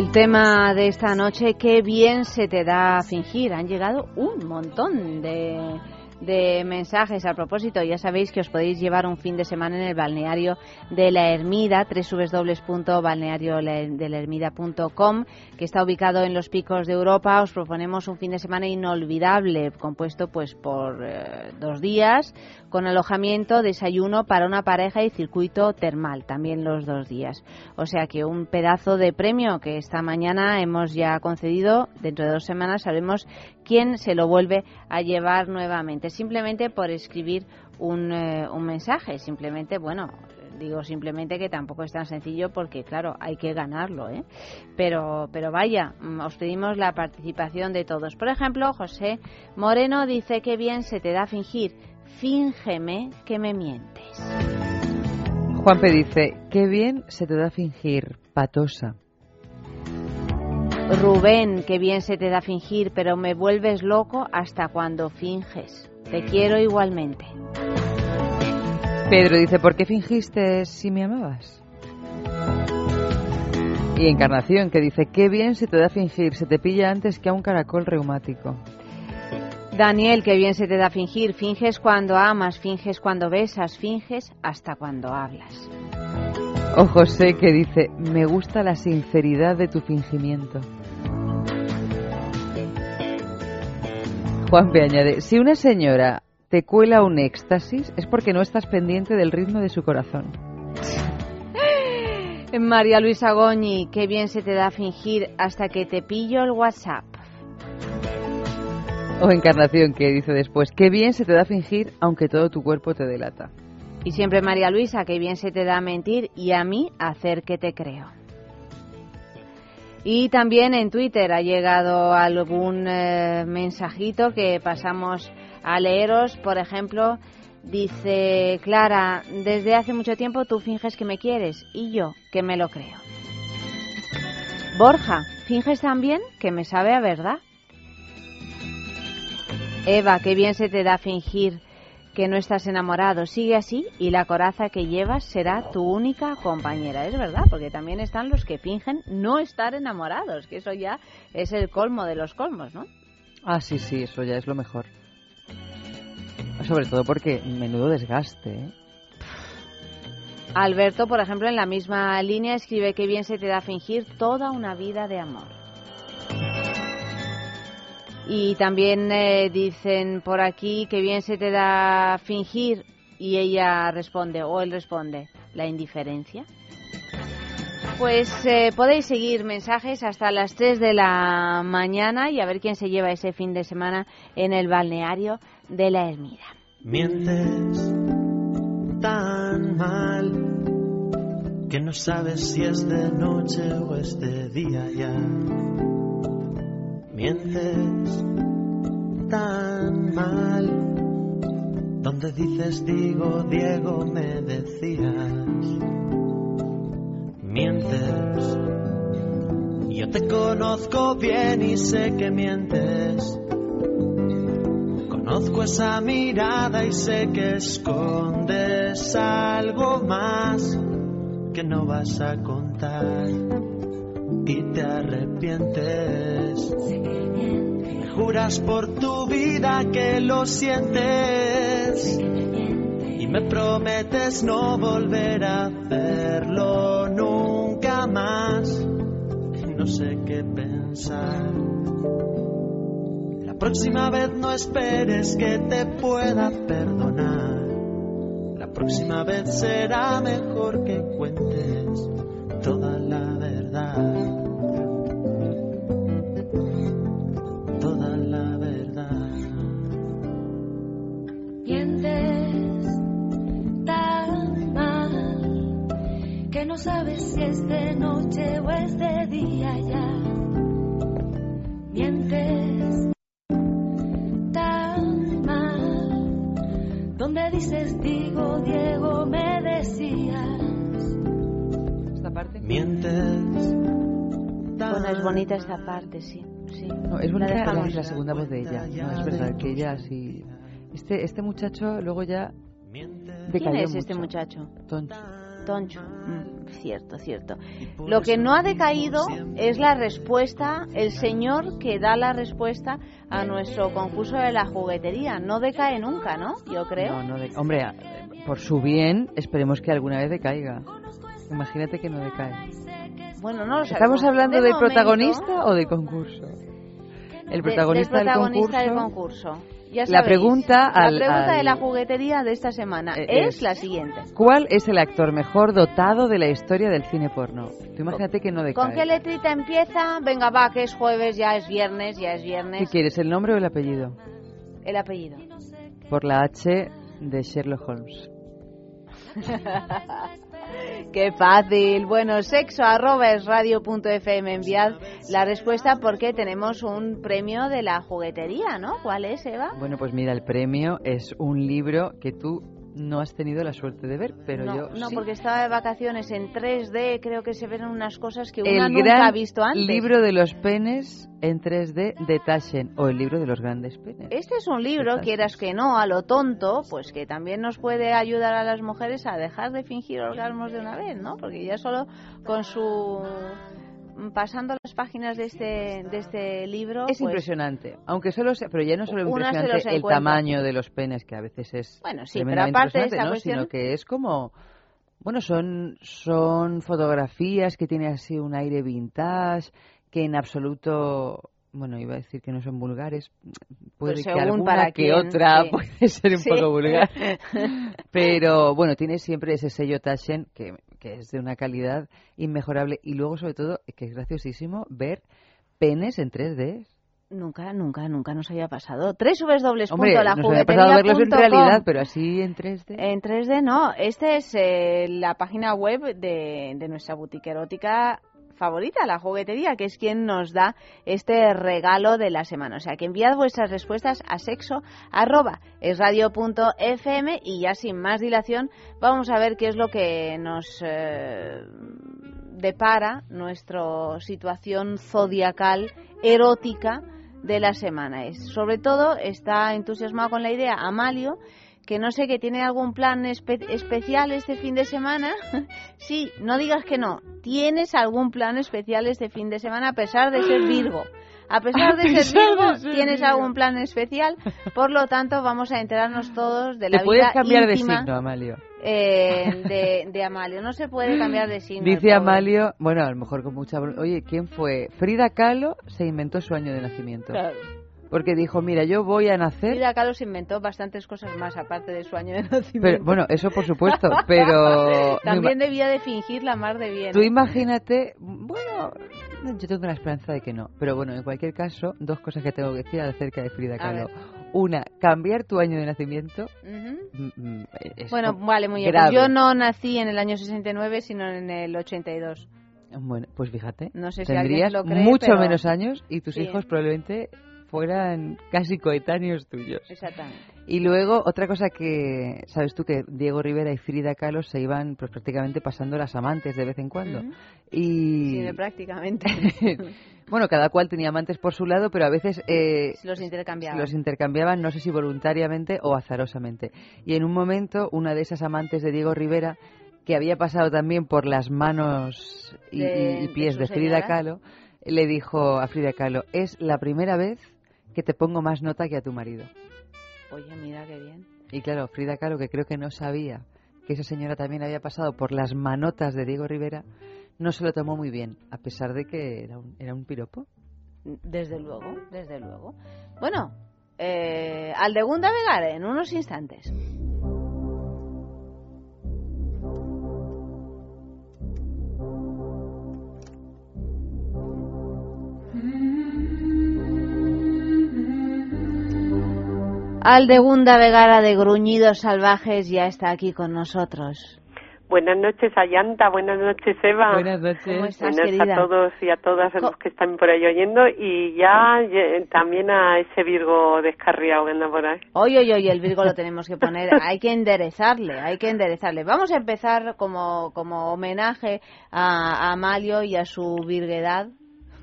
El tema de esta noche, qué bien se te da fingir. Han llegado un montón de, de mensajes a propósito. Ya sabéis que os podéis llevar un fin de semana en el balneario de la Ermida, www.balneariodelermida.com, que está ubicado en los picos de Europa. Os proponemos un fin de semana inolvidable, compuesto pues por eh, dos días, con alojamiento, desayuno para una pareja y circuito termal, también los dos días. O sea que un pedazo de premio que esta mañana hemos ya concedido. Dentro de dos semanas sabremos quién se lo vuelve a llevar nuevamente. Simplemente por escribir un, eh, un mensaje. Simplemente, bueno, digo simplemente que tampoco es tan sencillo porque claro hay que ganarlo ¿eh? pero pero vaya mm, os pedimos la participación de todos por ejemplo José Moreno dice que bien se te da fingir fíngeme que me mientes. Juanpe dice qué bien se te da fingir patosa Rubén que bien se te da fingir pero me vuelves loco hasta cuando finges. Te quiero igualmente Pedro dice, ¿por qué fingiste si me amabas? Y Encarnación que dice, qué bien se te da fingir, se te pilla antes que a un caracol reumático. Daniel, qué bien se te da fingir, finges cuando amas, finges cuando besas, finges hasta cuando hablas. O José que dice, me gusta la sinceridad de tu fingimiento. Juan P. añade, si una señora te cuela un éxtasis es porque no estás pendiente del ritmo de su corazón. María Luisa Goñi, qué bien se te da fingir hasta que te pillo el WhatsApp. O Encarnación, que dice después, qué bien se te da fingir aunque todo tu cuerpo te delata. Y siempre María Luisa, qué bien se te da mentir y a mí hacer que te creo. Y también en Twitter ha llegado algún eh, mensajito que pasamos a leeros. Por ejemplo, dice Clara, desde hace mucho tiempo tú finges que me quieres y yo que me lo creo. Borja, ¿finges también que me sabe a verdad? Eva, qué bien se te da fingir que no estás enamorado. Sigue así y la coraza que llevas será tu única compañera. Es verdad, porque también están los que fingen no estar enamorados, que eso ya es el colmo de los colmos, ¿no? Ah, sí, sí, eso ya es lo mejor. Sobre todo porque menudo desgaste, ¿eh? Alberto, por ejemplo, en la misma línea escribe que bien se te da fingir toda una vida de amor. Y también eh, dicen por aquí que bien se te da fingir y ella responde o él responde la indiferencia. Pues eh, podéis seguir mensajes hasta las 3 de la mañana y a ver quién se lleva ese fin de semana en el balneario de la Ermida. Mientes tan mal que no sabes si es de noche o es de día ya. Mientes tan mal donde dices digo Diego me decías mientes. Yo te conozco bien y sé que mientes. Conozco esa mirada y sé que escondes algo más que no vas a contar y te arrepientes. Me juras por tu vida que lo sientes y me prometes no volver a hacerlo nunca más. No sé qué pensar. La próxima vez no esperes que te pueda perdonar. La próxima vez será mejor que cuentes toda la Toda la verdad. Mientes tan mal que no sabes si es de noche o es de día ya. Mientes tan mal donde dices digo Diego me decías. Parte. Mientes. Bueno, es bonita esta parte, sí. sí. No, es La bonita dejamos. la, la segunda voz de ella. No, es verdad que ella sí. Este, este muchacho luego ya. ¿Quién es este mucho. muchacho? Toncho. Toncho. Mm, cierto, cierto. Lo que no ha decaído es la respuesta, el señor que da la respuesta a nuestro concurso de la juguetería. No decae nunca, ¿no? Yo creo. No, no de- Hombre, por su bien, esperemos que alguna vez decaiga. Imagínate que no decae. Bueno, no lo. ¿Estamos hablando De del momento, protagonista o del concurso? El de- protagonista, del protagonista del del concurso. La pregunta al- la pregunta de la juguetería de esta semana Eh, es, es- la siguiente. ¿Cuál es el actor mejor dotado de la historia del cine porno? Tú imagínate que no decae. ¿Con qué letrita empieza? Venga, va, que es jueves, ya es viernes, ya es ¿Qué viernes. quieres, el nombre o el apellido? El apellido. Por la H de Sherlock Holmes. Qué fácil. Bueno, sexo arroba es radio fm. Enviad la respuesta porque tenemos un premio de la juguetería, ¿no? ¿Cuál es, Eva? Bueno, pues mira, el premio es un libro que tú no has tenido la suerte de ver, pero no, yo no, sí. porque estaba de vacaciones en 3D. Creo que se ven unas cosas que el nunca gran ha visto antes. libro de los penes en 3D de Taschen o el libro de los grandes penes. Este es un libro, quieras que no, a lo tonto, pues que también nos puede ayudar a las mujeres a dejar de fingir orgasmos de una vez, ¿no? Porque ya solo con su pasando las páginas de este de este libro Es pues, impresionante, aunque solo sea, pero ya no solo impresionante el encuentra. tamaño de los penes, que a veces es Bueno, sí, pero aparte de esa ¿no? cuestión- sino que es como, bueno, son, son fotografías que tienen así un aire vintage, que en absoluto, bueno, iba a decir que no son vulgares, puede Pues que según alguna para que quién, otra sí. puede ser un Sí. poco vulgar, pero bueno, tiene siempre ese sello Taschen que, que es de una calidad inmejorable y luego sobre todo que es graciosísimo ver penes en 3D. Nunca, nunca, nunca nos había pasado. www.lajuguetería.com Hombre, nos había pasado verlos en realidad, pero así en 3D. En 3D no. Esta es eh, la página web de, de nuestra boutique erótica favorita, la juguetería, que es quien nos da este regalo de la semana. O sea, que enviad vuestras respuestas a sexo arroba y ya sin más dilación vamos a ver qué es lo que nos eh, depara nuestra situación zodiacal erótica de la semana. Es, sobre todo está entusiasmado con la idea Amalio, que no sé que tiene algún plan espe- especial este fin de semana. sí, no digas que no. Tienes algún plan especial este fin de semana a pesar de ser Virgo. A pesar de ser de Virgo, tienes algún plan especial. Por lo tanto, vamos a enterarnos todos de Te la puedes vida cambiar íntima. de signo, Amalio. eh, de, Amalio. No se puede cambiar de signo. Dice Amalio, bueno, a lo mejor con mucha... Oye, ¿quién fue? Frida Kahlo se inventó su año de nacimiento. Claro. Porque dijo, mira, yo voy a nacer... Frida Kahlo se inventó bastantes cosas más aparte de su año de nacimiento. bueno, eso por supuesto, pero... También debía de fingir la mar de bien. Tú imagínate, bueno, yo tengo la esperanza de que no, pero bueno, en cualquier caso, dos cosas que tengo que decir acerca de Frida Kahlo. Una, cambiar tu año de nacimiento. Mm, mm, bueno, vale, muy bien. Yo no nací en el año 69, sino en el 82. Bueno, pues fíjate, no sé si tendrías lo mucho menos años y tus hijos probablemente fueran casi coetáneos tuyos. Exactamente. Y luego, otra cosa que, sabes tú, que Diego Rivera y Frida Kahlo se iban pues prácticamente pasando las amantes de vez en cuando. y... Sí, prácticamente. bueno, cada cual tenía amantes por su lado, pero a veces... Eh, los intercambiaban. Los intercambiaban, no sé si voluntariamente o azarosamente. Y en un momento, una de esas amantes de Diego Rivera, que había pasado también por las manos y, pies de, de Frida Kahlo, le dijo a Frida Kahlo, es la primera vez que te pongo más nota que a tu marido. Oye, mira qué bien. Y claro, Frida Kahlo, que creo que no sabía que esa señora también había pasado por las manotas de Diego Rivera, no se lo tomó muy bien, a pesar de que era un, era un piropo. Desde luego, desde luego. Bueno, eh, al de Gunda Vegare, en unos instantes. Aldegunda Vegara de Gruñidos Salvajes ya está aquí con nosotros. Buenas noches, Ayanta. Buenas noches, Eva. Buenas noches. ¿Cómo estás, Buenas a todos y a todas los que están por ahí oyendo y ya también a ese Virgo descarriado que anda por ahí. Oye, oye, oye, el Virgo lo tenemos que poner. hay que enderezarle, hay que enderezarle. Vamos a empezar como, como homenaje a, a Amalio y a su virguedad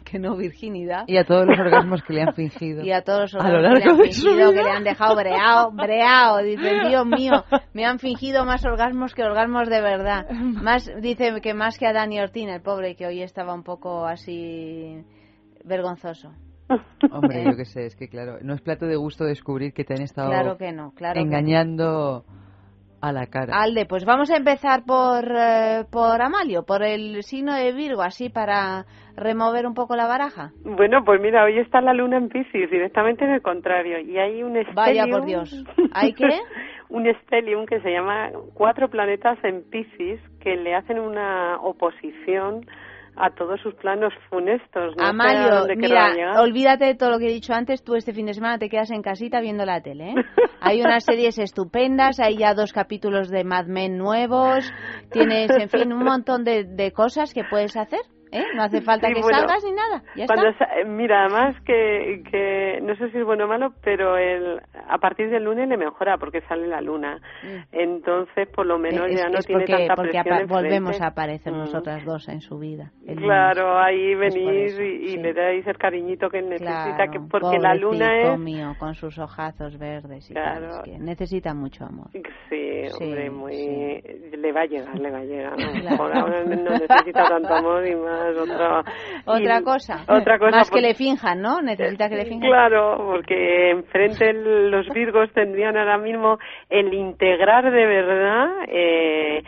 que no virginidad. Y a todos los orgasmos que le han fingido. Y a todos los orgasmos que le han fingido, que le han dejado breao, breao. Dice, Dios mío, me han fingido más orgasmos que orgasmos de verdad. Más, dice que más que a Dani Ortín, el pobre, que hoy estaba un poco así vergonzoso. Hombre, yo qué sé, es que claro, no es plato de gusto descubrir que te han estado claro que no, claro engañando a la cara. Alde, pues vamos a empezar por, eh, por Amalio, por el signo de Virgo, así para remover un poco la baraja? Bueno, pues mira, hoy está la luna en Pisces, directamente en el contrario, y hay un stellium... Vaya por Dios, ¿hay qué? un que se llama cuatro planetas en Pisces que le hacen una oposición a todos sus planos funestos. No Amalio, mira, olvídate de todo lo que he dicho antes, tú este fin de semana te quedas en casita viendo la tele. ¿eh? Hay unas series estupendas, hay ya dos capítulos de Mad Men nuevos, tienes, en fin, un montón de, de cosas que puedes hacer. ¿Eh? No hace falta que salgas ni nada. cuando mira, además que, que no sé si es bueno o malo, pero el, a partir del lunes le mejora porque sale la luna. Mm. Entonces, por lo menos ya no tiene tanta porque presión volvemos a aparecer mm. nosotras dos en su vida. Claro, ahí venís y, le dais el cariñito que necesita, que porque la luna es mío con sus ojazos verdes y claro. que necesita mucho amor. Sí, hombre, muy le va a llegar, le va a llegar. ahora no necesita tanto amor y más otra, cosa. Otra cosa. Más que le finjan, ¿no? Necesita que le finjan. Claro, porque enfrente los virgos tendrían ahora mismo el integrar de verdad eh,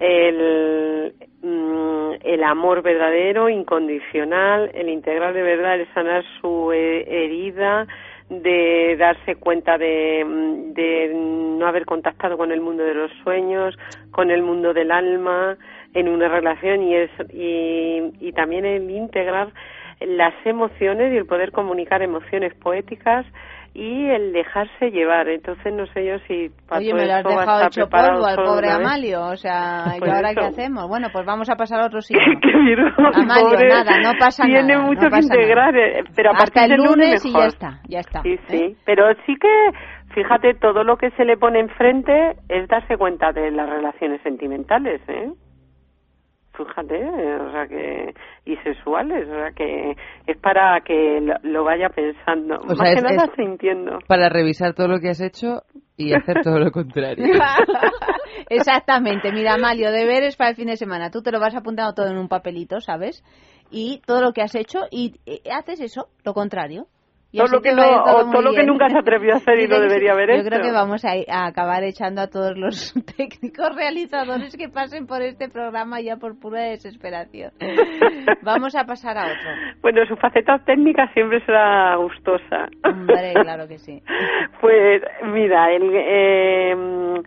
el, mm, el amor verdadero, incondicional, el integrar de verdad, el sanar su herida, de darse cuenta de, mm, de no haber contactado con el mundo de los sueños, con el mundo del alma, en una relación y, es, y, y también el integrar las emociones y el poder comunicar emociones poéticas y el dejarse llevar. Entonces no sé yo si para Oye, me lo has dejado hecho polvo al pobre Amalio, o sea, ¿y ahora qué hacemos? Bueno, pues vamos a pasar a otro sitio. Amalio, nada, no pasa nada. Tiene mucho que integrar, eh, pero a Hasta el lunes, y ya está, ya está. Sí, sí, ¿eh? pero sí que fíjate, todo lo que se le pone enfrente es darse cuenta de las relaciones sentimentales, ¿eh? Fíjate, o sea que y sexuales, o sea que es para que lo, vaya pensando, más que nada sintiendo. Para revisar todo lo que has hecho y hacer todo lo contrario. Exactamente, mira Malio, deberes para el fin de semana, tú te lo vas apuntando todo en un papelito, ¿sabes? Y todo lo que has hecho y, haces eso, lo contrario. Todo lo que, no, todo, lo que nunca se atrevió a hacer y no debería haber hecho. Yo creo que vamos a, acabar echando a todos los técnicos realizadores que pasen por este programa ya por pura desesperación. vamos a pasar a otro. Bueno, su faceta técnica siempre será gustosa. Hombre, claro que sí. Pues mira, el, eh,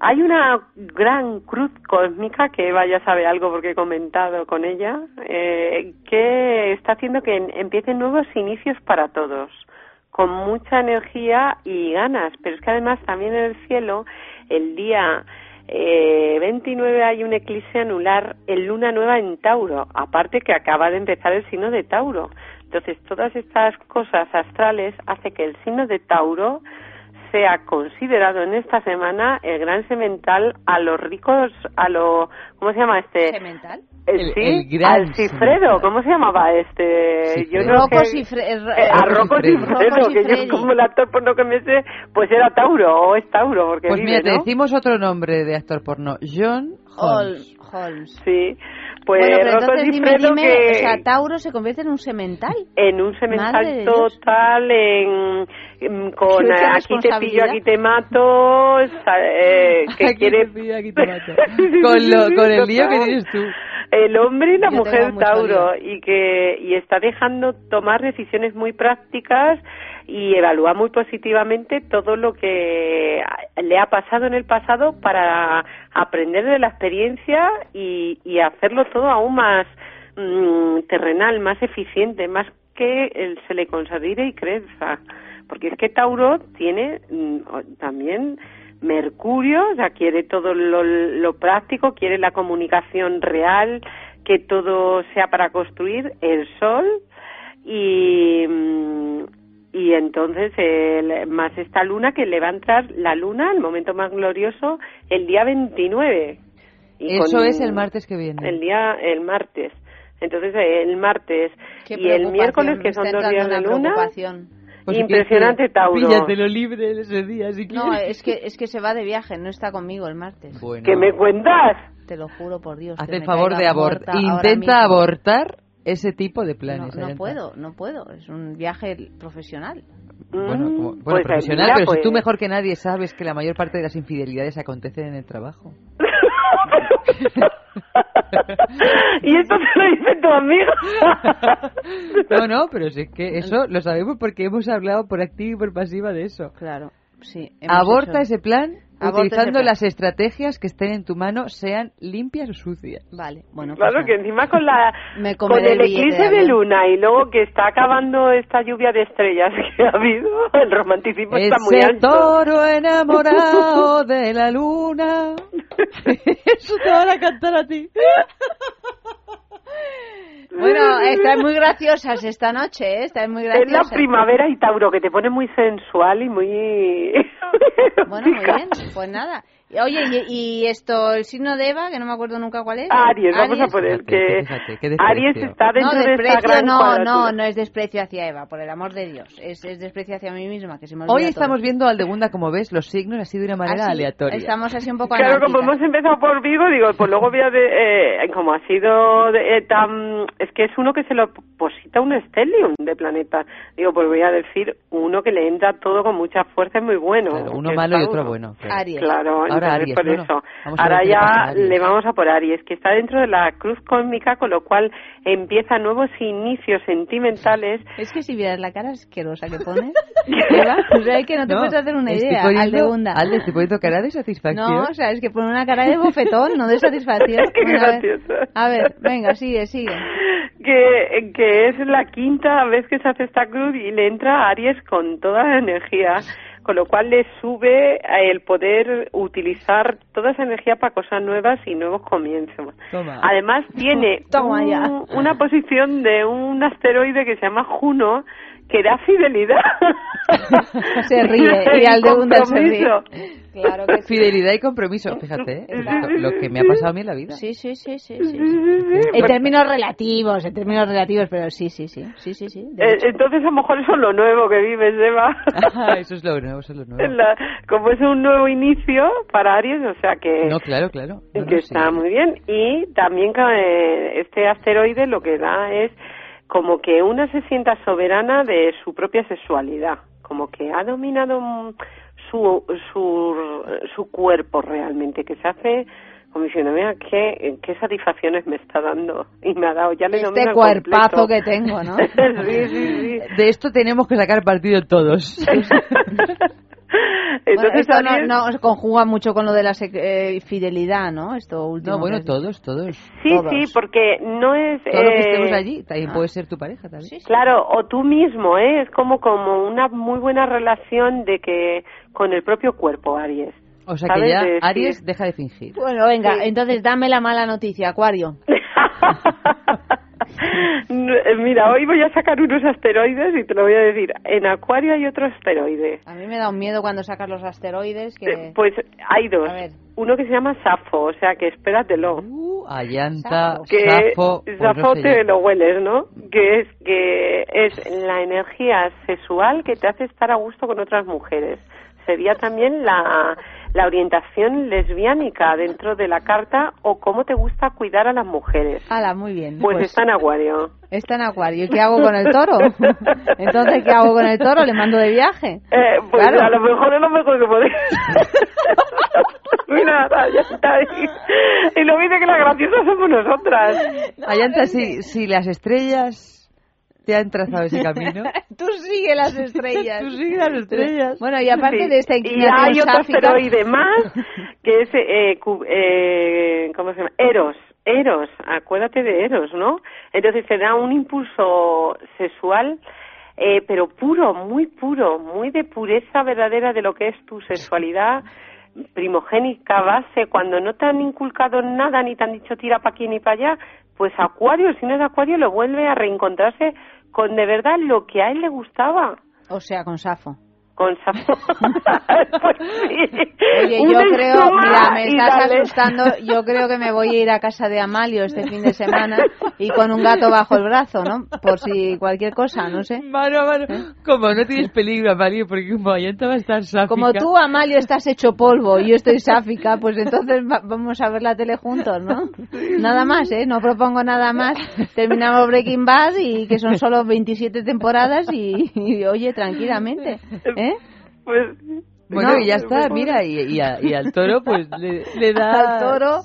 hay una gran cruz cósmica que vaya a saber algo porque he comentado con ella, eh, que está haciendo que empiecen nuevos inicios para todos, con mucha energía y ganas. Pero es que además también en el cielo, el día eh, 29 hay un eclipse anular en luna nueva en Tauro, aparte que acaba de empezar el signo de Tauro. Entonces, todas estas cosas astrales hace que el signo de Tauro sea considerado en esta semana el gran semental a los ricos, a lo, ¿cómo se llama este? ¿Semental? El, sí, al cifredo, ¿cómo se llamaba este? Yo no Rocco Cifredo. Eh, a Rocco Cifredo, que yo como el actor porno que me sé, pues era Tauro, o es Tauro, porque Pues mira, te decimos otro nombre de actor porno, John Holmes. Holmes. Sí. Pues bueno, pero Rocco entonces dime, Cifredo dime, que... o sea, Tauro se convierte en un semental. En un semental total, en, en- con aquí te pillo, aquí te mato, eh, que Aquí quiere... te pillo, aquí te mato. Con, lo, con el lío que tienes tú. El hombre y la Yo mujer Tauro y que y está dejando tomar decisiones muy prácticas y evalúa muy positivamente todo lo que le ha pasado en el pasado para aprender de la experiencia y, y hacerlo todo aún más mm, terrenal, más eficiente, más que él se le considere y crezca. Porque es que Tauro tiene mm, también Mercurio, o sea, quiere todo lo, lo práctico, quiere la comunicación real, que todo sea para construir el Sol y, y entonces el- más esta luna que le va a entrar la luna, el momento más glorioso, el día 29. Y Eso con- es el martes que viene. El día, el martes. Entonces el martes Qué y el miércoles, que está son dos entrando días de una luna, preocupación. Pues si impresionante Tauro. Píllatelo libre ese día si No, quieres. es que, es que se va de viaje, no está conmigo el martes. Bueno. ¿Qué me cuentas? Te lo juro por Dios. Haz el favor de abortar. Intenta abortar ese tipo de No, planes. no Ayanta. puedo, no puedo. Es un viaje profesional. Bueno, como- bueno, Pues, profesional, mira, pero pues- si tú mejor que nadie sabes que la mayor parte de las infidelidades acontecen en el trabajo. Y esto te lo dice tu amigo. No, no, pero si es que eso lo sabemos porque hemos hablado por activa y por pasiva de eso. Claro, sí. hemos Aborta hecho- ese plan utilizando las estrategias que estén en tu mano, sean limpias o sucias. Vale, bueno. pues Claro nada. que encima con la Me con el eclipse de luna y luego que está acabando esta lluvia de estrellas que ha habido, el romanticismo está muy alto. toro enamorado de la luna. Eso te van a cantar a ti. Bueno, están muy graciosas esta noche, ¿eh? Están muy Es graciosas. la primavera y Tauro que te pone muy sensual y muy Bueno, muy bien, pues nada. Oye, y, y esto, el signo de Eva, que no me acuerdo nunca cuál es. Aries, vamos a poner que Fíjate, qué Aries está dentro no, de esta gran no, cuadratura. no, no es desprecio hacia Eva, por el amor de Dios. Es, es desprecio hacia mí misma, que se me Hoy todo. estamos viendo Aldegunda, como ves, los signos así de una manera Así, aleatoria. Estamos así un poco Claro, como anárquicas. hemos empezado por Vigo, digo, pues luego voy a... De, eh, como ha sido de- eh, tan... Es que es uno que se lo posita un stellium de planeta. Digo, pues voy a decir uno que le entra todo con mucha fuerza y muy bueno. Claro, uno es malo y otro bueno. claro. Aries. Claro, Ahora Aries, por no, no. eso. Ahora ya le vamos a por Aries, que está dentro de la cruz cósmica, con lo cual empieza nuevos inicios sentimentales. Es que si vieras la cara asquerosa que pones, o sea, es que no te puedes hacer una idea, poniendo- Aldegunda. Alde, estoy poniendo cara de satisfacción. No, o sea, es que pone una cara de bofetón, no de satisfacción. Qué Bueno, a, ver, a ver, venga, sigue, sigue. que, que es la quinta vez que se hace esta cruz y le entra a Aries con toda la energía, con lo cual le sube el poder utilizar toda esa energía para cosas nuevas y nuevos comienzos. Toma. Además tiene Toma un- ya. una posición de un asteroide que se llama Juno que da fidelidad. Se ríe y Aldegunda se ríe. compromiso. Claro que sí. Fidelidad y compromiso, fíjate, ¿eh? Lo que me ha pasado a mí en la vida. Sí, sí, sí, sí, sí. En términos relativos, en términos relativos, pero sí, sí, sí, sí, sí, sí. de Eh. Entonces a lo mejor eso es lo nuevo que vives, Eva. Ah, eso es lo nuevo, eso es lo nuevo. La- como es un nuevo inicio para Aries, o sea que, No, claro, claro. No, que no, sí. está muy bien. Y también que, eh, este asteroide lo que da es como que una se sienta soberana de su propia sexualidad, como que ha dominado su, su, su cuerpo realmente, que se hace como diciendo, mira, qué, qué satisfacciones me está dando. Y me ha dado, ya le Este cuerpazo que tengo, ¿no? sí, sí, sí. De esto tenemos que sacar partido todos. Entonces bueno, esto no, no, conjuga mucho con lo de la eh, fidelidad, ¿no? Esto último. No, bueno, todos, todos. Sí, todos. sí, porque no es... Todo lo que estemos allí, también puede ser tu pareja también. Sí, claro, o tú mismo, ¿eh? Es como, como una muy buena relación de que con el propio cuerpo, Aries. O sea que ya de, Aries deja de fingir. Bueno, venga, sí. entonces dame la mala noticia, Acuario. Mira, hoy voy a sacar unos asteroides y te lo voy a decir. En Acuario hay otro asteroide. A mí me da un miedo cuando sacas los asteroides. Que... Pues hay dos. Uno que se llama Safo, o sea que espératelo. Uh, Allanta, que Safo. Pues Safo no te lo hueles, ¿no? Que es que es la energía sexual que te hace estar a gusto con otras mujeres. Sería también la la orientación lesbiánica dentro de la carta o cómo te gusta cuidar a las mujeres. Hala, muy bien. Pues, pues, está en acuario. Está en acuario. ¿Y qué hago con el toro? Entonces, ¿qué hago con el toro? ¿Le mando de viaje? Eh, pues claro. a lo mejor es lo mejor que podéis. Mira, ya está ahí. Y lo dice que las graciosas somos nosotras. Allanta, si, si las estrellas te han trazado ese camino. Tú sigue las estrellas. Tú sigue las estrellas. Bueno, y aparte sí. de esta Y hay otro asteroide más, que es, eh, eh, ¿cómo se llama? Eros. Eros, acuérdate de Eros, ¿no? Entonces te da un impulso sexual, eh, pero puro, muy puro, muy de pureza verdadera de lo que es tu sexualidad primogénica base, cuando no te han inculcado nada ni te han dicho tira para aquí ni para allá, pues Acuario, si no es Acuario, lo vuelve a reencontrarse con de verdad lo que a él le gustaba. O sea, con Safo. Con Safo. pues sí. Oye, yo creo, mira, me estás asustando, yo creo que me voy a ir a casa de Amalio este fin de semana y con un gato bajo el brazo, ¿no? Por si cualquier cosa, no sé. Mano, mano, ¿Eh? como no tienes peligro, Amalio, porque como Ayanta va a estar sáfica. Como tú, Amalio, estás hecho polvo y yo estoy sáfica, pues entonces vamos a ver la tele juntos, ¿no? Nada más, ¿eh? No propongo nada más. Terminamos Breaking Bad y que son solo 27 temporadas y, y oye, tranquilamente, ¿eh? Pues bueno, no, y ya está, mira, y, y, a, y, al toro pues le, le da al toro,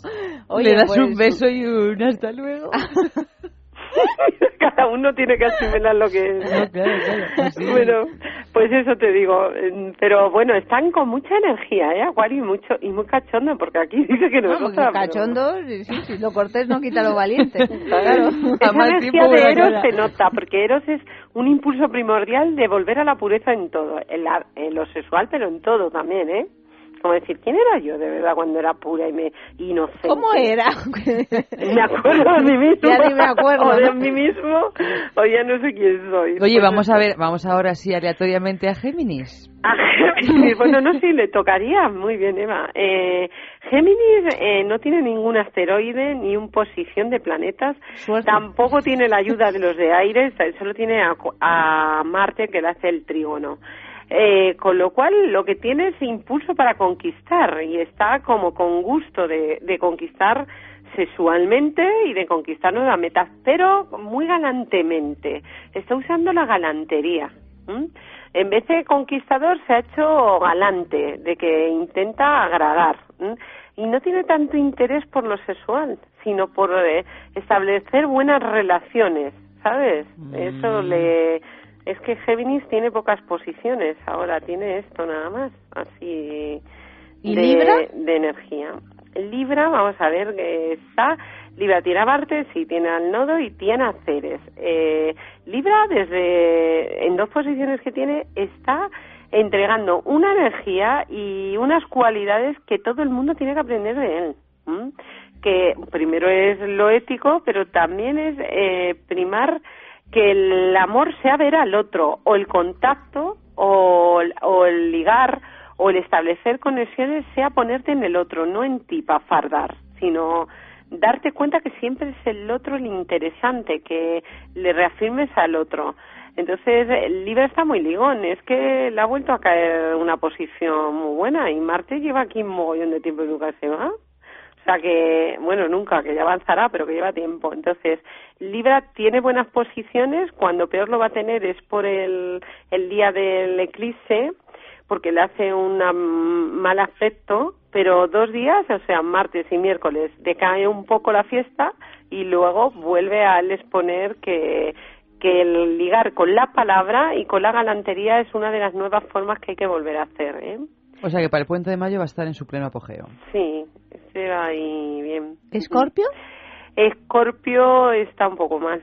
oye, le das pues... un beso y un hasta luego. Cada uno tiene que asimilar lo que es. No, claro, claro. Pues sí. Bueno, pues eso te digo. Pero bueno, están con mucha energía, ¿eh? Acuario y, mucho, y muy cachondo, porque aquí dice que no, no Cachondo, pero... sí, sí, lo cortés no quita lo valiente. claro. Esa energía de Eros se nota, porque Eros es un impulso primordial de volver a la pureza en todo, en, la, en lo sexual, pero en todo también, ¿eh? Como decir, ¿quién era yo de verdad cuando era pura y me inocente? ¿Cómo era? me acuerdo de mí mismo. Ya ni me acuerdo. O de mí mismo, o ya no sé quién soy. Oye, vamos a ver, vamos ahora sí aleatoriamente a Géminis. A Géminis, bueno, no sé si le tocaría. Muy bien, Eva. Eh, Géminis eh, no tiene ningún asteroide ni un posición de planetas. Suerte. Tampoco tiene la ayuda de los de aire, solo tiene a, a Marte que le hace el trígono. Eh, con lo cual lo que tiene es impulso para conquistar y está como con gusto de, de conquistar sexualmente y de conquistar nuevas metas, pero muy galantemente. Está usando la galantería. ¿m? En vez de conquistador se ha hecho galante, de que intenta agradar. Y no tiene tanto interés por lo sexual, sino por eh, establecer buenas relaciones, ¿sabes? Mm. Eso le es que Géminis tiene pocas posiciones ahora, tiene esto nada más, así ¿Y de, Libra? de energía. Libra, vamos a ver, que está, Libra tiene a Marte, sí, tiene al nodo y tiene a Ceres. Eh, Libra, desde, en dos posiciones que tiene, está entregando una energía y unas cualidades que todo el mundo tiene que aprender de él. Que primero es lo ético, pero también es eh, primar que el amor sea ver al otro, o el contacto, o, el ligar, o el establecer conexiones sea ponerte en el otro, no en ti para fardar, sino darte cuenta que siempre es el otro el interesante, que le reafirmes al otro. Entonces, el Libra está muy ligón, es que le ha vuelto a caer una posición muy buena y Marte lleva aquí un mogollón de tiempo nunca se va. O sea que, bueno, nunca, que ya avanzará, pero que lleva tiempo. Entonces, Libra tiene buenas posiciones, cuando peor lo va a tener es por el, el día del eclipse, porque le hace un mal afecto, pero dos días, o sea, martes y miércoles, decae un poco la fiesta y luego vuelve a exponer que, que el ligar con la palabra y con la galantería es una de las nuevas formas que hay que volver a hacer. ¿eh? O sea que para el puente de mayo va a estar en su pleno apogeo. Sí, se va ahí bien. ¿Escorpio? Escorpio está un poco mal.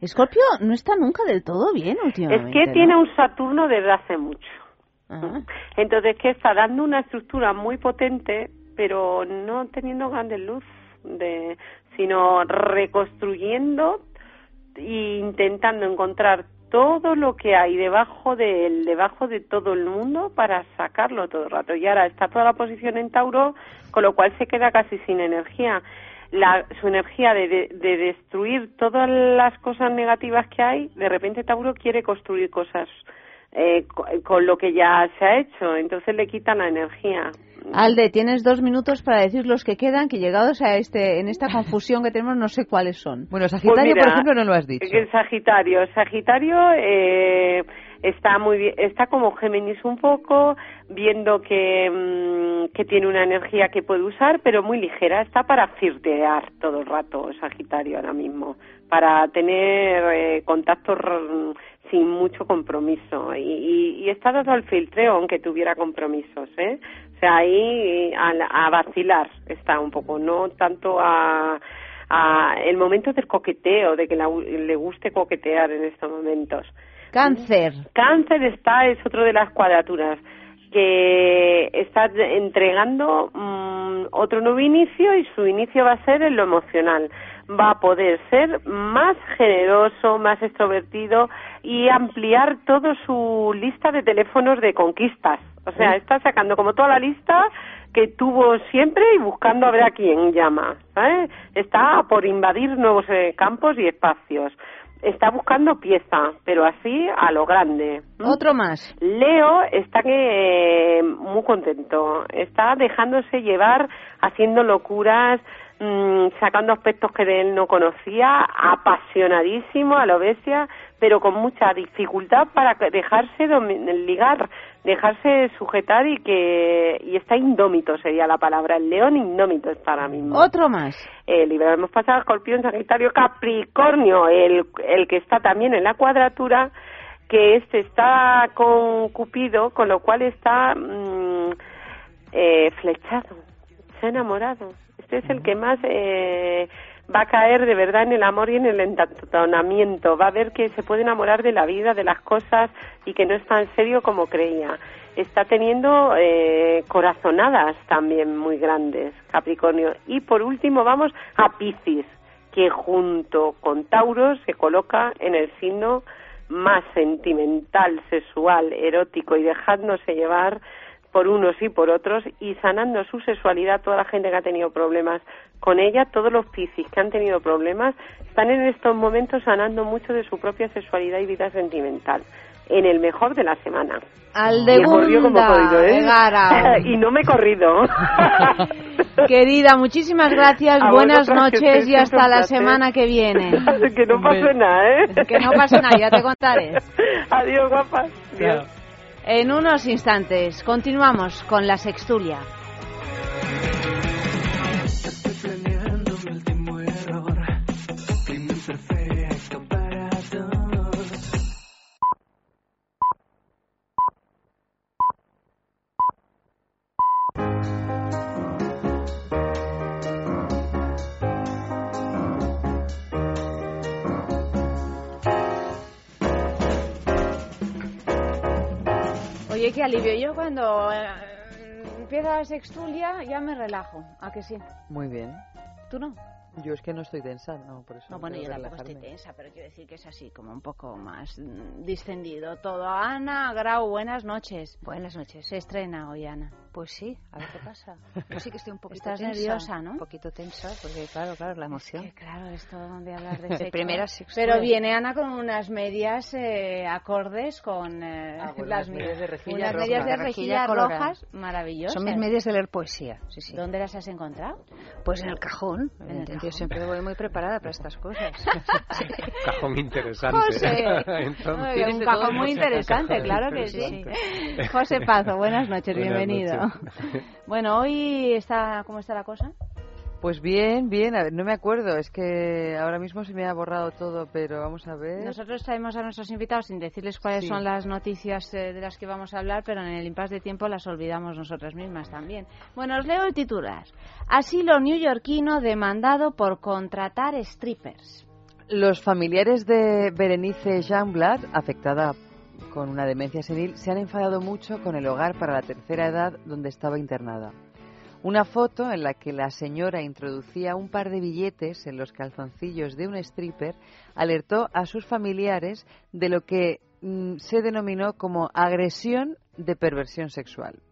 Escorpio no está nunca del todo bien últimamente. Es que tiene un Saturno desde hace mucho. Ah. Entonces, que está dando una estructura muy potente, pero no teniendo grandes luz, de, sino reconstruyendo e intentando encontrar todo lo que hay debajo de debajo de todo el mundo para sacarlo todo el rato. Y ahora está toda la posición en Tauro, con lo cual se queda casi sin energía. La, su energía de, de, destruir todas las cosas negativas que hay, de repente Tauro quiere construir cosas eh, con, lo que ya se ha hecho, entonces le quitan la energía. Alde, tienes dos minutos para decir los que quedan, que llegados a este, en esta confusión que tenemos, no sé cuáles son. Bueno, Sagitario, pues por ejemplo, no lo has dicho. El Sagitario, Sagitario eh, está muy bien, está como Géminis un poco, viendo que, mm, que tiene una energía que puede usar, pero muy ligera, está para flirtear todo el rato Sagitario ahora mismo, para tener eh, contactos sin mucho compromiso y, y, está dado al filtreo aunque tuviera compromisos, ¿eh? O sea, ahí a, vacilar está un poco, no tanto a, a el momento del coqueteo, de que le guste coquetear en estos momentos. Cáncer. Cáncer está, es otro de las cuadraturas que está entregando mm, otro nuevo inicio y su inicio va a ser en lo emocional va a poder ser más generoso, más extrovertido y ampliar toda su lista de teléfonos de conquistas. O sea, está sacando como toda la lista que tuvo siempre y buscando a ver a quién llama. Está por invadir nuevos eh, campos y espacios. Está buscando pieza, pero así a lo grande. Otro más. Leo está que, eh, muy contento. Está dejándose llevar, haciendo locuras, Mm, sacando aspectos que de él no conocía, apasionadísimo a la bestia, pero con mucha dificultad para dejarse ligar, dejarse sujetar y que y está indómito sería la palabra. El león indómito es para mí. Otro más. Eh, hemos pasado Escorpión, Sagitario, Capricornio, el, el que está también en la cuadratura, que este está con Cupido, con lo cual está mm, eh, flechado, se ha enamorado este es el que más eh, va a caer de verdad en el amor y en el entonamiento. Va a ver que se puede enamorar de la vida, de las cosas y que no es tan serio como creía. Está teniendo eh, corazonadas también muy grandes, Capricornio. Y por último vamos a Piscis, que junto con Tauro se coloca en el signo más sentimental, sexual, erótico y dejándose llevar por unos y por otros y sanando su sexualidad toda la gente que ha tenido problemas con ella, todos los piscis que han tenido problemas están en estos momentos sanando mucho de su propia sexualidad y vida sentimental en el mejor de la semana. Al de ¿eh? y no me he corrido. Querida, muchísimas gracias, buenas noches y hasta la semana que viene. que no pase nada, ¿eh? Que no pase nada, ya te contaré. Adiós, guapas. En unos instantes continuamos con la sextulia. Oye, qué alivio. Yo cuando eh, empieza la sextulia ya me relajo. ¿A que sí? Muy bien. ¿Tú no? Yo es que no estoy tensa, no, por eso. No, bueno, yo tampoco estoy tensa, pero quiero decir que es así, como un poco más mm, distendido todo. Ana Grau, buenas noches. Buenas noches. Se estrena hoy, Ana. Pues sí, a ver qué pasa. Yo sí que estoy un poquito Estás tensa, nerviosa, ¿no? Un poquito tensa, porque claro, claro, la emoción. Es que, claro, esto de hablar de sexo. primera sexo. Pero viene Ana con unas medias eh, acordes con eh, Ah, bueno, las unas medias de rejilla unas roja. medias de rejilla rojas maravillosas. Son mis medias de leer poesía, sí, sí. ¿Dónde las has encontrado? Pues en el cajón. En el cajón. Yo siempre voy muy preparada para estas cosas. Cajón interesante. José. Entonces- un cajón muy interesante, claro que sí. Interesante. José Pazo, buenas noches, Buenas bienvenido. noches. Bueno, hoy está, ¿cómo está la cosa? Pues bien, bien, a ver, no me acuerdo, es que ahora mismo se me ha borrado todo, pero vamos a ver. Nosotros traemos a nuestros invitados sin decirles cuáles Sí. son las noticias eh, de las que vamos a hablar, pero en el impasse de tiempo las olvidamos nosotras mismas también. Bueno, os leo el titular. Asilo neoyorquino demandado por contratar strippers. Los familiares de Berenice Jeanblad, afectada con una demencia senil, se han enfadado mucho con el hogar para la tercera edad donde estaba internada. Una foto en la que la señora introducía un par de billetes en los calzoncillos de un stripper alertó a sus familiares de lo que mm, se denominó como agresión de perversión sexual.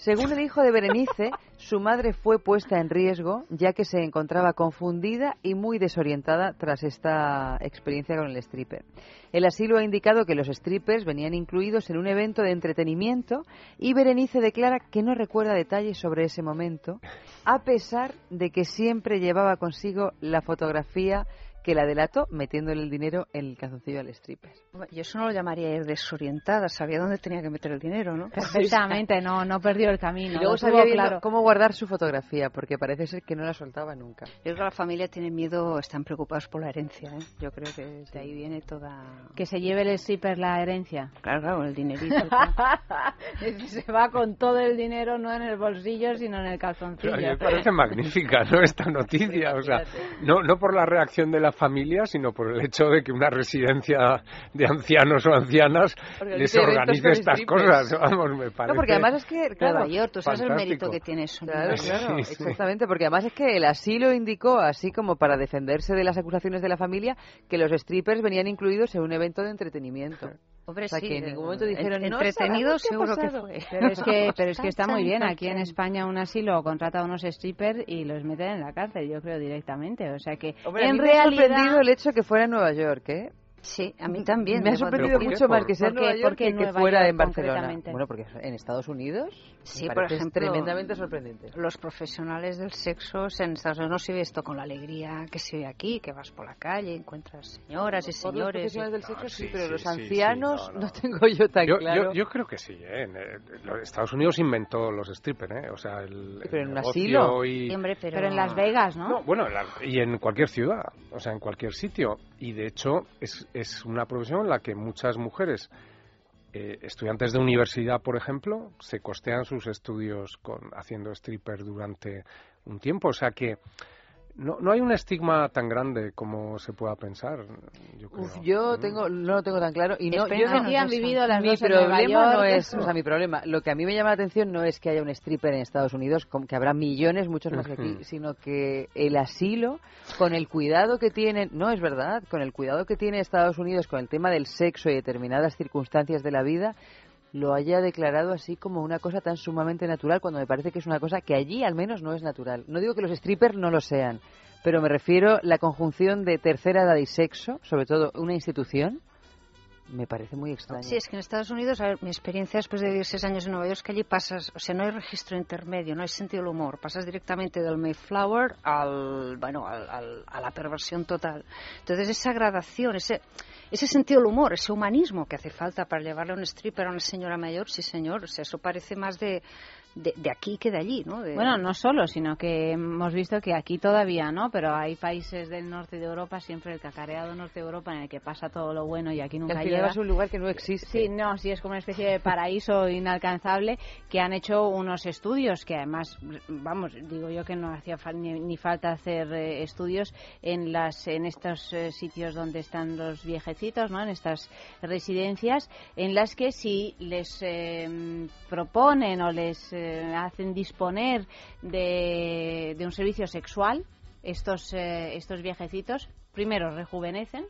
Según el hijo de Berenice, su madre fue puesta en riesgo ya que se encontraba confundida y muy desorientada tras esta experiencia con el stripper. El asilo ha indicado que los strippers venían incluidos en un evento de entretenimiento y Berenice declara que no recuerda detalles sobre ese momento, a pesar de que siempre llevaba consigo la fotografía que la delató metiéndole el dinero en el calzoncillo al stripper. Yo eso no lo llamaría ir desorientada, sabía dónde tenía que meter el dinero, ¿no? Perfectamente, no, no perdió el camino. Y luego sabía bien claro. cómo guardar su fotografía, porque parece ser que no la soltaba nunca. Yo creo que la familia tiene miedo, están preocupados por la herencia, ¿eh? Yo creo que de ahí viene toda... Que se lleve el stripper la herencia. Claro, claro, el dinerito. se va con todo el dinero, no en el bolsillo, sino en el Pero calzoncillo. a mí me parece magnífica, ¿no? Esta noticia, o sea, no, no por la reacción de la familia, sino por el hecho de que una residencia de ancianos o ancianas Organice les organice estas cosas, vamos, me parece. No, porque además es que, claro, Nueva York, tú sabes el mérito que tiene eso. Claro, claro, Sí, sí. exactamente, porque además es que el asilo indicó, así como para defenderse de las acusaciones de la familia, que los strippers venían incluidos en un evento de entretenimiento. Hombre, o sea, sí, que en eh, ningún momento dijeron, en- no entretenido seguro que pasado". fue. Pero es que, pero es que está muy bien. Aquí en. España un asilo contrata a unos strippers y los meten en la cárcel, yo creo, directamente. O sea que, Hombre, a en mí me ha realidad... sorprendido el hecho que fuera en Nueva York, ¿eh? Sí, a mí también. Me ha debo sorprendido mucho más que sea en ¿Por qué? Nueva York ¿Por qué que, que Nueva fuera York en Barcelona. Bueno, porque en Estados Unidos Sí, me por ejemplo, tremendamente sorprendente. Los profesionales del sexo en Estados Unidos no se ve esto con la alegría que se ve aquí, que vas por la calle, encuentras señoras y señores. profesionales del Ah, sexo sí, sí, pero sí, los sí, sí, ancianos no, no, no. tengo yo tan Yo, claro. yo, yo creo que sí, ¿eh? En, eh, los Estados Unidos inventó los strippers, ¿eh? O sea, el, pero el en un asilo. y... Sí, hombre, pero... Pero en Las Vegas, ¿no? No, bueno, en la- y en cualquier ciudad, o sea, en cualquier sitio. Y de hecho es, es una profesión en la que muchas mujeres, eh, estudiantes de universidad, por ejemplo, se costean sus estudios con, haciendo stripper durante un tiempo. O sea que no, no hay un estigma tan grande como se pueda pensar, yo creo. Uf, yo tengo, no lo tengo tan claro y no, yo no, que han vivido las mi problema no es, o sea, mi problema, lo que a mí me llama la atención no es que haya un stripper en Estados Unidos, que habrá millones, muchos más que aquí, sino que el asilo, con el cuidado que tienen, no es verdad, con el cuidado que tiene Estados Unidos con el tema del sexo y determinadas circunstancias de la vida, lo haya declarado así como una cosa tan sumamente natural, cuando me parece que es una cosa que allí al menos no es natural. No digo que los strippers no lo sean, pero me refiero la conjunción de tercera edad y sexo, sobre todo una institución, me parece muy extraño. Sí, es que en Estados Unidos, a ver, mi experiencia después de 16 años en Nueva York es que allí pasas, o sea, no hay registro intermedio, no hay sentido del humor, pasas directamente del Mayflower al, bueno, al- al- a la perversión total. Entonces, esa gradación, ese, ese sentido del humor, ese humanismo que hace falta para llevarle a un stripper a una señora mayor, sí señor, o sea, eso parece más de, de, de aquí que de allí, ¿no? De- Bueno, no solo, sino que hemos visto que aquí todavía no, pero hay países del norte de Europa, siempre el cacareado norte de Europa en el que pasa todo lo bueno y aquí nunca llega. a un lugar que no existe. Sí, no, sí, es como una especie de paraíso inalcanzable que han hecho unos estudios que además, vamos, digo yo que no hacía fal- ni, ni falta hacer eh, estudios en las en estos eh, sitios donde están los viejecitos, ¿no? En estas residencias en las que si les eh, proponen o les eh, hacen disponer de, de un servicio sexual estos, eh, estos viejecitos, primero, rejuvenecen,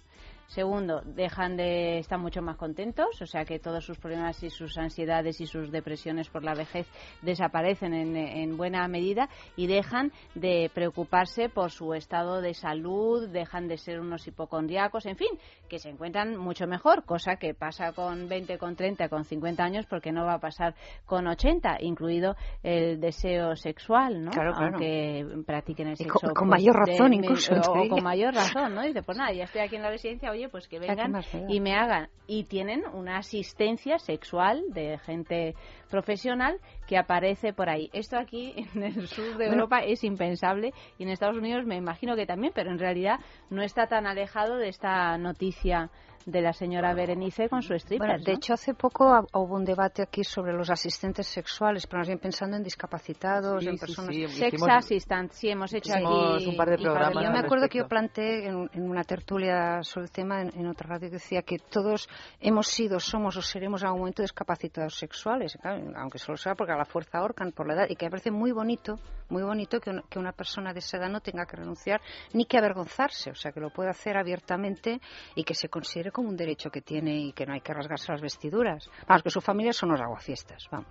Segundo, dejan de estar mucho más contentos, o sea que todos sus problemas y sus ansiedades y sus depresiones por la vejez desaparecen en, buena medida y dejan de preocuparse por su estado de salud, dejan de ser unos hipocondriacos, en fin, que se encuentran mucho mejor, cosa que pasa con 20, con 30, con 50 años, porque no va a pasar con 80, incluido el deseo sexual, ¿no? Claro, claro. Aunque practiquen el sexo. Con, con pues, mayor razón, incluso. O, con mayor razón, ¿no? Y dice, pues nada, ya estoy aquí en la residencia, pues que vengan y me hagan. Y tienen una asistencia sexual de gente profesional que aparece por ahí. Esto aquí en el sur de Europa es impensable y en Estados Unidos me imagino que también, pero en realidad no está tan alejado de esta noticia de la señora Berenice con su stripper. De hecho, hace poco hubo un debate aquí sobre los asistentes sexuales, pero más bien pensando en discapacitados, en personas. Sí, Sex assistant, sí, hemos hecho aquí un par de programas. Yo me acuerdo que yo planteé en, una tertulia sobre el tema en, otra radio que decía que todos hemos sido, somos o seremos a algún momento discapacitados sexuales, aunque solo sea porque a la fuerza ahorcan por la edad, y que me parece muy bonito, muy bonito que, que una persona de esa edad no tenga que renunciar ni que avergonzarse, o sea, que lo pueda hacer abiertamente y que se considere como un derecho que tiene y que no hay que rasgarse las vestiduras. Vamos, que su familia son los aguafiestas, vamos.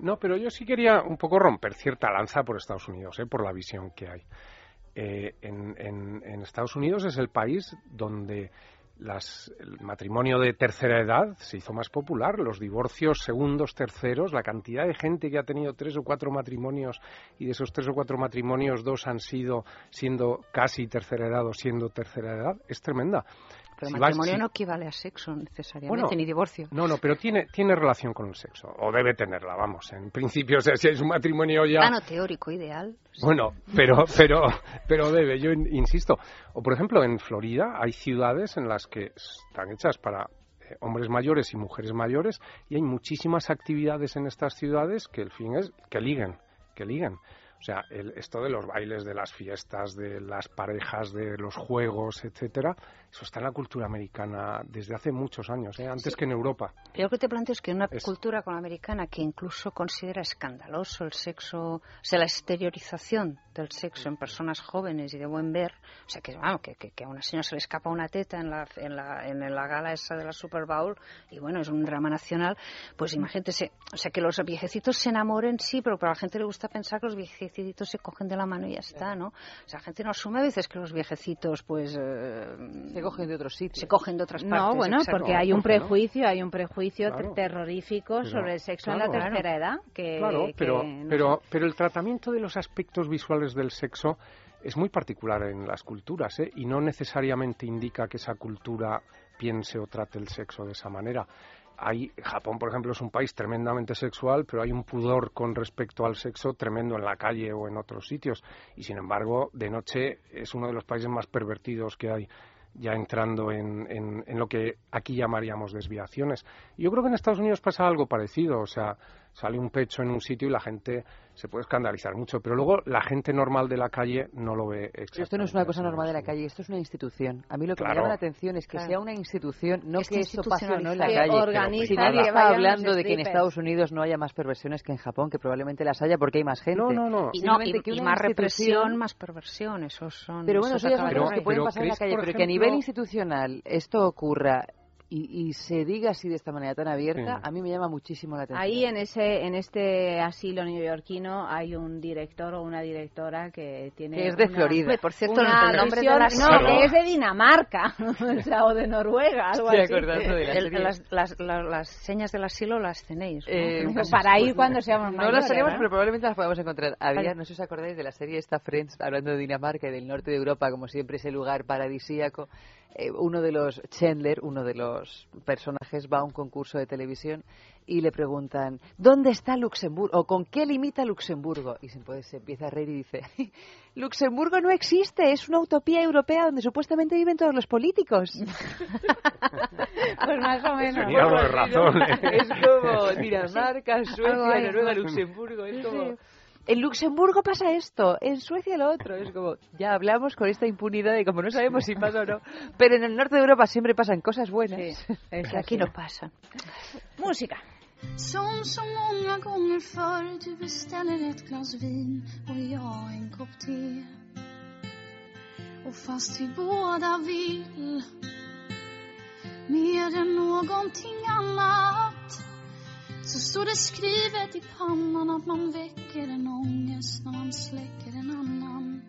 no, pero yo sí quería un poco romper cierta lanza por Estados Unidos, ¿eh? por la visión que hay. Eh, en, en, Estados Unidos es el país donde las, el matrimonio de tercera edad se hizo más popular, los divorcios segundos, terceros, la cantidad de gente que ha tenido tres o cuatro matrimonios y de esos tres o cuatro matrimonios dos han sido siendo casi tercera edad o siendo tercera edad es tremenda. Pero matrimonio no equivale a sexo necesariamente, ni divorcio. No, no, pero tiene, tiene relación con el sexo, o debe tenerla, vamos. En principio, o sea, si es un matrimonio ya... Plano teórico ideal. Bueno, pero, pero, pero debe, yo insisto. O, por ejemplo, en Florida hay ciudades en las que están hechas para eh, hombres mayores y mujeres mayores y hay muchísimas actividades en estas ciudades que el fin es que liguen, que liguen. O sea, el, esto de los bailes, de las fiestas, de las parejas, de los juegos, etcétera, eso está en la cultura americana desde hace muchos años, ¿eh? antes que en Europa. Yo lo que te planteo es que una cultura como la americana que incluso considera escandaloso el sexo, o sea, la exteriorización del sexo en personas jóvenes y de buen ver, o sea, que, que, que, a una señora se le escapa una teta en la, en, la, en la gala esa de la Super Bowl y bueno, es un drama nacional, pues imagínate, o sea, que los viejecitos se enamoren, sí, pero para la gente le gusta pensar que los viejecitos se cogen de la mano y ya está, ¿no? O sea, la gente no asume a veces que los viejecitos, pues... Eh, se cogen de otros sitios. Se cogen de otras partes. No, bueno, porque hay un prejuicio, hay un prejuicio terrorífico sobre el sexo en la tercera edad. Que, claro, pero, pero, pero el tratamiento de los aspectos visuales del sexo es muy particular en las culturas ¿eh? y no necesariamente indica que esa cultura piense o trate el sexo de esa manera hay Japón, por ejemplo, es un país tremendamente sexual, pero hay un pudor con respecto al sexo tremendo en la calle o en otros sitios. Y sin embargo, de noche es uno de los países más pervertidos que hay ya entrando en, en, en, lo que aquí llamaríamos desviaciones. Yo creo que en Estados Unidos pasa algo parecido, o sea, sale un pecho en un sitio y la gente se puede escandalizar mucho, pero luego la gente normal de la calle no lo ve Pero esto no es una cosa normal de la calle, esto es una institución. A mí lo que me llama la atención es que sea una institución, no que eso pase o no en la calle. Si nadie está hablando de que en Estados Unidos no haya más perversiones que en Japón, que probablemente las haya porque hay más gente. No, no, no. Y, que más represión, más perversión, esos son... Pero bueno, eso ya son cosas que pueden pasar en la calle, pero que a nivel institucional esto ocurra y, se diga así de esta manera tan abierta, a mí me llama muchísimo la atención. Ahí en ese en este asilo neoyorquino hay un director o una directora que tiene que es de Florida. Por cierto, el nombre de la... no, que es de Dinamarca, o, de Noruega, algo así. De las, las, las, señas del asilo las tenéis. Eh, para ir cuando seamos mayores. No las tenemos, pero probablemente las podemos encontrar. Había, no sé si os acordáis de la serie esta Friends, hablando de Dinamarca y del norte de Europa, como siempre ese lugar paradisíaco eh, uno de los, Chandler, uno de los personajes, va a un concurso de televisión y le preguntan, ¿dónde está Luxemburgo? ¿O con qué limita Luxemburgo? Y se, se empieza a reír y dice, Luxemburgo no existe, es una utopía europea donde supuestamente viven todos los políticos. pues más o menos. razón. ¿eh? Es como Dinamarca, Suecia, Noruega, Luxemburgo, es como en Luxemburgo pasa esto, en Suecia lo otro. Es como, ya hablamos con esta impunidad y como no sabemos si pasa o no. Pero en el norte de Europa siempre pasan cosas buenas. Sí, es aquí no pasa. Música. Som så många gånger förr du beställer ett glas vin och jag en kopp te Och fast vi båda vill mer än någonting annat så står det skrivet i pannan att man väcker en ångest när man släcker en annan.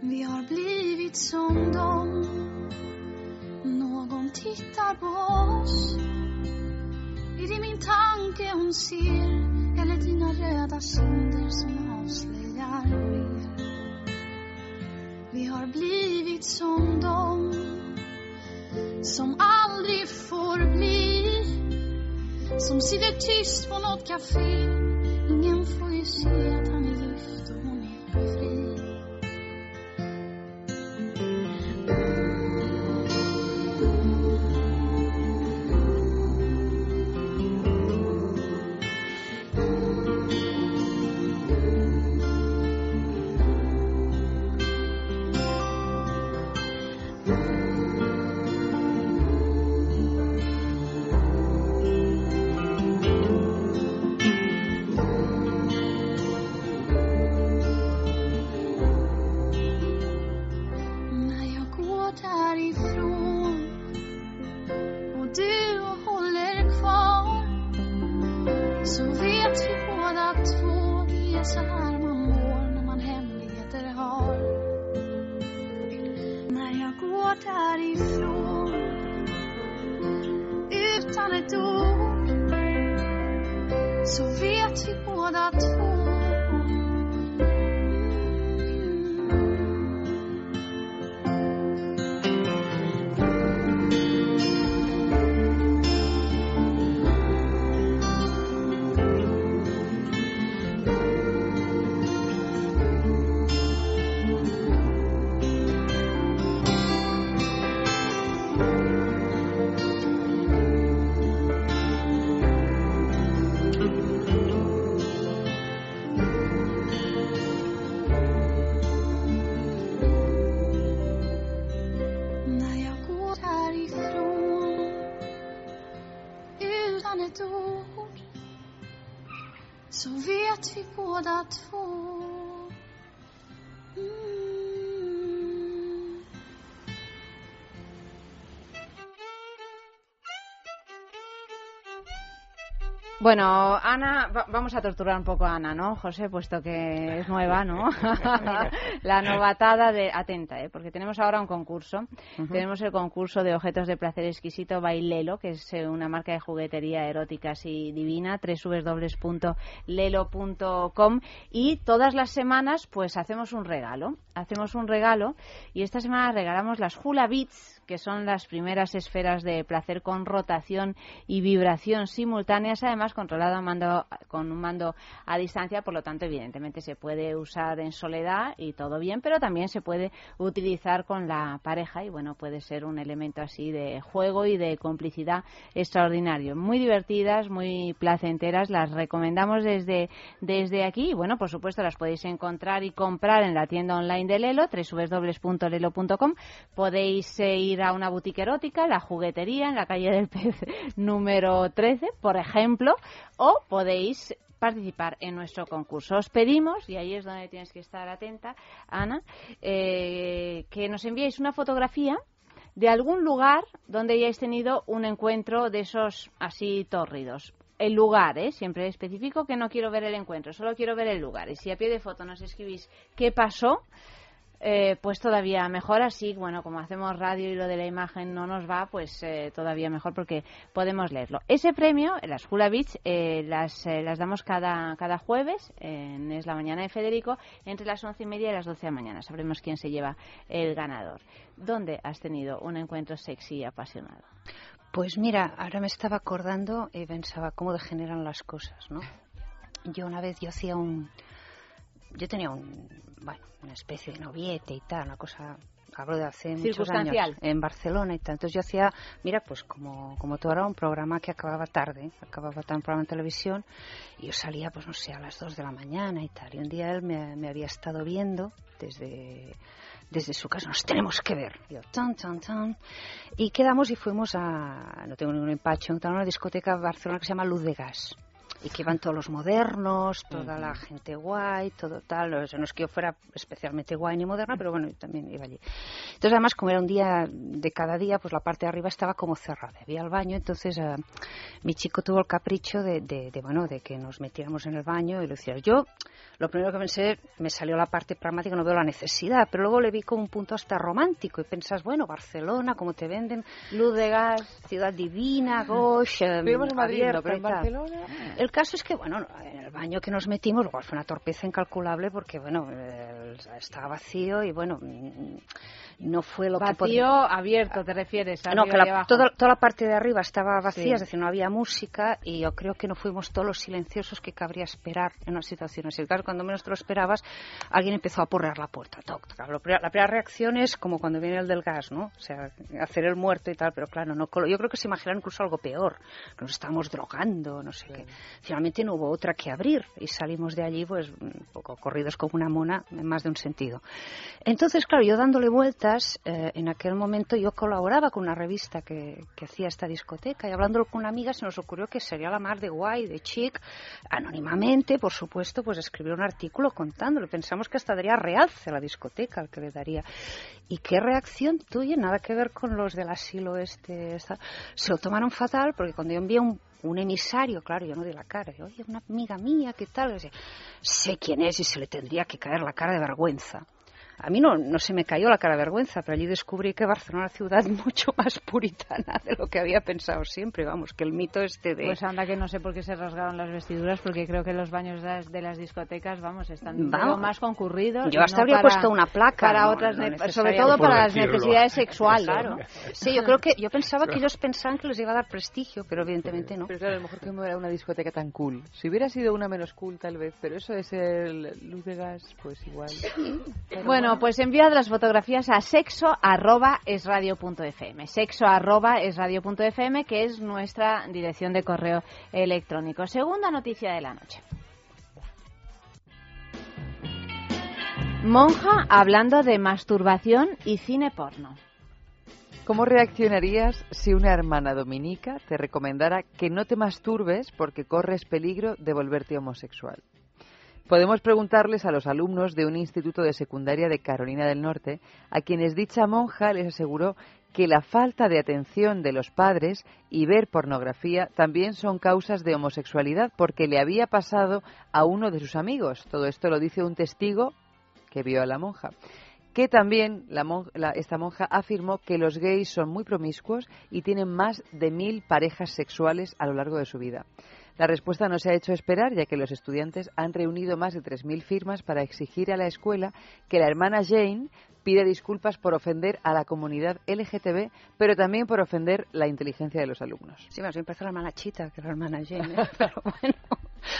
Vi har blivit som dem. Någon tittar på oss. Är det min tanke hon ser? Eller dina röda kinder som avslöjar mer. Vi har blivit som dem Som aldrig får bli. Som sitter tyst på något café. Ingen får ju se att han är gift och hon är fri Bueno, Ana, va- vamos a torturar un poco a Ana, ¿no, José? Puesto que es nueva, ¿no? la novatada de... Atenta, ¿eh? Porque tenemos ahora un concurso. Tenemos el concurso de objetos de placer exquisito Bailelo, que es eh, una marca de juguetería erótica así divina, www.lelo.com. Y todas las semanas, pues hacemos un regalo. Hacemos un regalo y esta semana regalamos las Hula Beats, que son las primeras esferas de placer con rotación y vibración simultáneas, además controlado mando, con un mando a distancia, por lo tanto, evidentemente se puede usar en soledad y todo bien, pero también se puede utilizar con la pareja y bueno, puede ser un elemento así de juego y de complicidad extraordinario. Muy divertidas, muy placenteras, las recomendamos desde, desde aquí y bueno, por supuesto las podéis encontrar y comprar en la tienda online de Lelo, www.lelo.com. Podéis eh, ir una boutique erótica, la juguetería, en la calle del Pez número 13, por ejemplo, o podéis participar en nuestro concurso. Os pedimos, y ahí es donde tienes que estar atenta, Ana, eh, que nos enviéis una fotografía de algún lugar donde hayáis tenido un encuentro de esos así tórridos. El lugar, ¿eh? siempre específico que no quiero ver el encuentro, solo quiero ver el lugar. Y si a pie de foto nos escribís qué pasó, eh, pues todavía mejor así, bueno, como hacemos radio y lo de la imagen no nos va, pues eh, todavía mejor porque podemos leerlo. Ese premio, las Hula Beach, eh, las, eh, las damos cada, cada jueves, en Es la Mañana de Federico, entre las once y media y las doce de la mañana. Sabremos quién se lleva el ganador. ¿Dónde has tenido un encuentro sexy y apasionado? Pues mira, ahora me estaba acordando y pensaba cómo degeneran las cosas, ¿no? Yo una vez yo hacía un yo tenía un bueno, una especie de noviete y tal, una cosa hablo de hace muchos años en Barcelona y tal. Entonces yo hacía, mira, pues como como tú ahora un programa que acababa tarde, acababa un programa en televisión y yo salía pues no sé, a las 2 de la mañana y tal. Y un día él me, me había estado viendo desde desde su casa, nos tenemos que ver. Y quedamos y fuimos a, no tengo ningún empacho, a una discoteca en Barcelona que se llama Luz de Gas y que iban todos los modernos, toda la gente guay, todo tal. No, no es que yo fuera especialmente guay ni moderna, pero bueno, yo también iba allí. Entonces, además, como era un día de cada día, pues la parte de arriba estaba como cerrada. Había el baño, entonces uh, mi chico tuvo el capricho de, de, de, bueno, de que nos metiéramos en el baño y lo hiciera. Yo, lo primero que pensé, me salió la parte pragmática, no veo la necesidad, pero luego le vi como un punto hasta romántico y pensás, bueno, Barcelona, como te venden, luz de gas, ciudad divina, gosh, Vivimos en Madrid, no, pero en Barcelona... El caso es que, bueno, en el baño que nos metimos, igual fue una torpeza incalculable porque, bueno, estaba vacío y, bueno, no fue lo vacío, que Vacío abierto, te refieres. No, que la, toda, toda, la parte de arriba estaba vacía, sí. es decir, no había música y yo creo que no fuimos todos los silenciosos que cabría esperar en una situación así. Claro, cuando menos te lo esperabas, alguien empezó a porrear la puerta. Toc, toc. La, primera, la primera reacción es como cuando viene el del gas, ¿no? O sea, hacer el muerto y tal, pero claro, no, yo creo que se imaginaron incluso algo peor, que nos estábamos drogando, no sé sí. qué. Finalmente no hubo otra que abrir y salimos de allí, pues, un poco corridos como una mona, en más de un sentido. Entonces, claro, yo dándole vueltas, eh, en aquel momento yo colaboraba con una revista que, hacía esta discoteca y hablándolo con una amiga se nos ocurrió que sería la más de guay, de chic, anónimamente, por supuesto, pues escribir un artículo contándolo. Pensamos que hasta daría realce a la discoteca, al que le daría. ¿Y qué reacción tuya? Nada que ver con los del asilo este. Se lo tomaron fatal porque cuando yo envié un un emisario, claro, yo no de la cara, oye, una amiga mía, ¿qué tal? Sé quién es y se le tendría que caer la cara de vergüenza. A mí no, no se me cayó la cara de vergüenza, pero allí descubrí que Barcelona es una ciudad mucho más puritana de lo que había pensado siempre. Vamos, que el mito este de. Pues anda que no sé por qué se rasgaron las vestiduras, porque creo que los baños de las, de las discotecas, vamos, están vamos. más concurridos. Yo hasta no habría para, puesto una placa. Para no, otras, no sobre todo para las necesidades sexuales. Claro. Sí, yo creo que yo pensaba que ellos pensaban que les iba a dar prestigio, pero evidentemente no. Pero claro, a lo mejor que no era una discoteca tan cool. Si hubiera sido una menos cool, tal vez, pero eso es el luz de gas, pues igual. Bueno, bueno, pues enviad las fotografías a sexo arroba esradio.fm. Sexo arroba esradio.fm, que es nuestra dirección de correo electrónico. Segunda noticia de la noche. Monja hablando de masturbación y cine porno. ¿Cómo reaccionarías si una hermana dominica te recomendara que no te masturbes porque corres peligro de volverte homosexual? Podemos preguntarles a los alumnos de un instituto de secundaria de Carolina del Norte, a quienes dicha monja les aseguró que la falta de atención de los padres y ver pornografía también son causas de homosexualidad porque le había pasado a uno de sus amigos. Todo esto lo dice un testigo que vio a la monja que también la mon la, esta monja afirmó que los gays son muy promiscuos y tienen más de mil parejas sexuales a lo largo de su vida. La respuesta no se ha hecho esperar, ya que los estudiantes han reunido más de 3.000 firmas para exigir a la escuela que la hermana Jane pide disculpas por ofender a la comunidad LGTB, pero también por ofender la inteligencia de los alumnos. Sí, más bien parece la hermana Chita que la hermana Jane, ¿eh? pero bueno.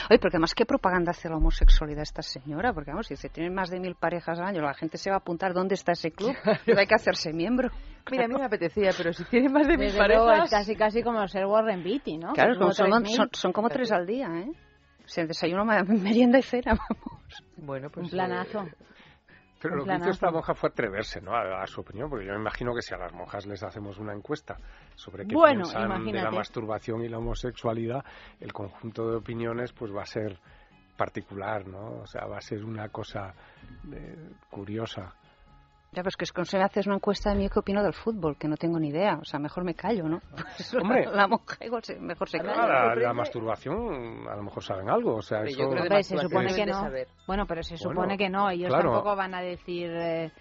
Oye, porque además, ¿qué propaganda hace la homosexualidad esta señora? Porque, vamos, si se tienen más de mil parejas al año, la gente se va a apuntar dónde está ese club. Claro. Hay que hacerse miembro. Mira, a mí me apetecía, pero si tiene más de mil parejas... Luego, es casi, casi como ser Warren Beatty, ¿no? Claro, como son, son, son, como tres al día, ¿eh? O sea, desayuno, merienda y cena, vamos. Bueno, pues... Un planazo. Eh... Pero lo que hizo esta monja fue atreverse, ¿no? A, a, su opinión, porque yo me imagino que si a las monjas les hacemos una encuesta sobre qué bueno, piensan imagínate. de la masturbación y la homosexualidad, el conjunto de opiniones pues va a ser particular, ¿no? O sea, va a ser una cosa eh, curiosa. Ya, pues que es que me haces una encuesta de mí qué opino del fútbol, que no tengo ni idea. O sea, mejor me callo, ¿no? Pues Hombre, la monja igual se, mejor se calla. La, la, masturbación, a lo mejor saben algo. O sea, pero eso... yo creo Hombre, se supone que no. Bueno, pero se supone bueno, que no. Ellos claro. tampoco van a decir... Eh,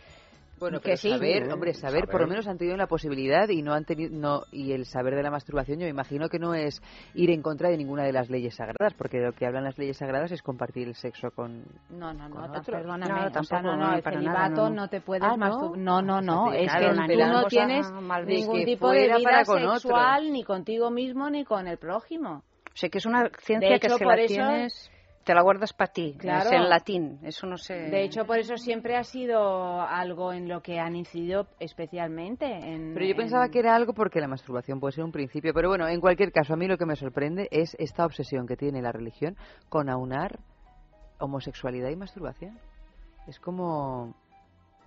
bueno, que sí. saber, hombre, saber, saber, por lo menos han tenido la posibilidad y no han tenido no y el saber de la masturbación, yo me imagino que no es ir en contra de ninguna de las leyes sagradas, porque de lo que hablan las leyes sagradas es compartir el sexo con No, no, no, perdóname, no, o sea, no, no, el celibato nada, no. no. te puedes ah, masturbar. No, no, no, es claro, que tú no tienes ningún tipo de vida sexual ni contigo mismo ni con el prójimo. O sea, que es una ciencia de hecho, que si por la eso, tienes te la guardas para ti, claro. es en latín, eso no sé. De hecho, por eso siempre ha sido algo en lo que han incidido especialmente. En, pero yo pensaba en... que era algo porque la masturbación puede ser un principio, pero bueno, en cualquier caso, a mí lo que me sorprende es esta obsesión que tiene la religión con aunar homosexualidad y masturbación. Es como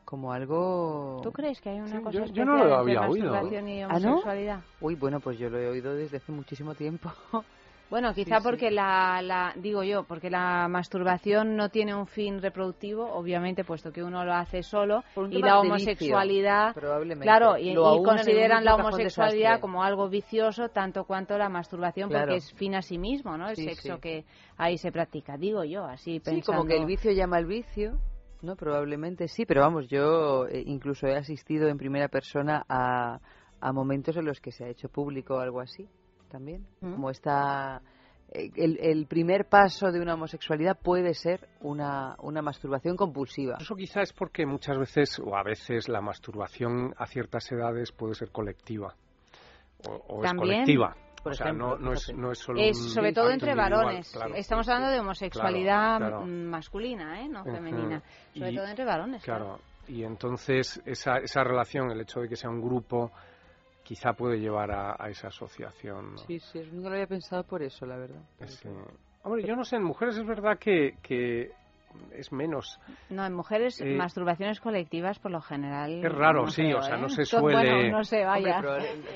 como algo... ¿Tú crees que hay una cosa yo, no lo entre había oído. y ¿Ah, no? homosexualidad? Uy, bueno, pues yo lo he oído desde hace muchísimo tiempo. Bueno, quizá Sí, sí. porque la, la, digo yo, porque la masturbación no tiene un fin reproductivo, obviamente, puesto que uno lo hace solo, y la vicio, homosexualidad, probablemente. claro, y, consideran la homosexualidad como algo vicioso, tanto cuanto la masturbación, Claro. porque es fin a sí mismo, ¿no? El Sí, sexo sí. que ahí se practica, digo yo, así Sí, pensando. como que el vicio llama al vicio, ¿no? Probablemente sí, pero vamos, yo eh, incluso he asistido en primera persona a, a momentos en los que se ha hecho público algo así, también. Mm. Como está... eh, El, el primer paso de una homosexualidad puede ser una, una masturbación compulsiva. Eso quizá es porque muchas veces, o a veces, la masturbación a ciertas edades puede ser colectiva. O, o es colectiva. por o sea, ejemplo, no, no, es, no es solo Es un sobre todo entre varones. claro, Estamos sí, hablando de homosexualidad Claro, claro. masculina, ¿eh? no femenina. Sobre Y- todo entre varones. Claro, y entonces esa, esa relación, el hecho de que sea un grupo, quizá puede llevar a, a esa asociación. ¿no? Sí, sí, nunca lo había pensado por eso, la verdad. Sí. Hombre, yo no sé, en mujeres es verdad que, que es menos. No, en mujeres, Eh, masturbaciones colectivas por lo general. Es raro, no sí, creo, o sea, ¿eh? no se To- suele- Bueno, no sé, vaya.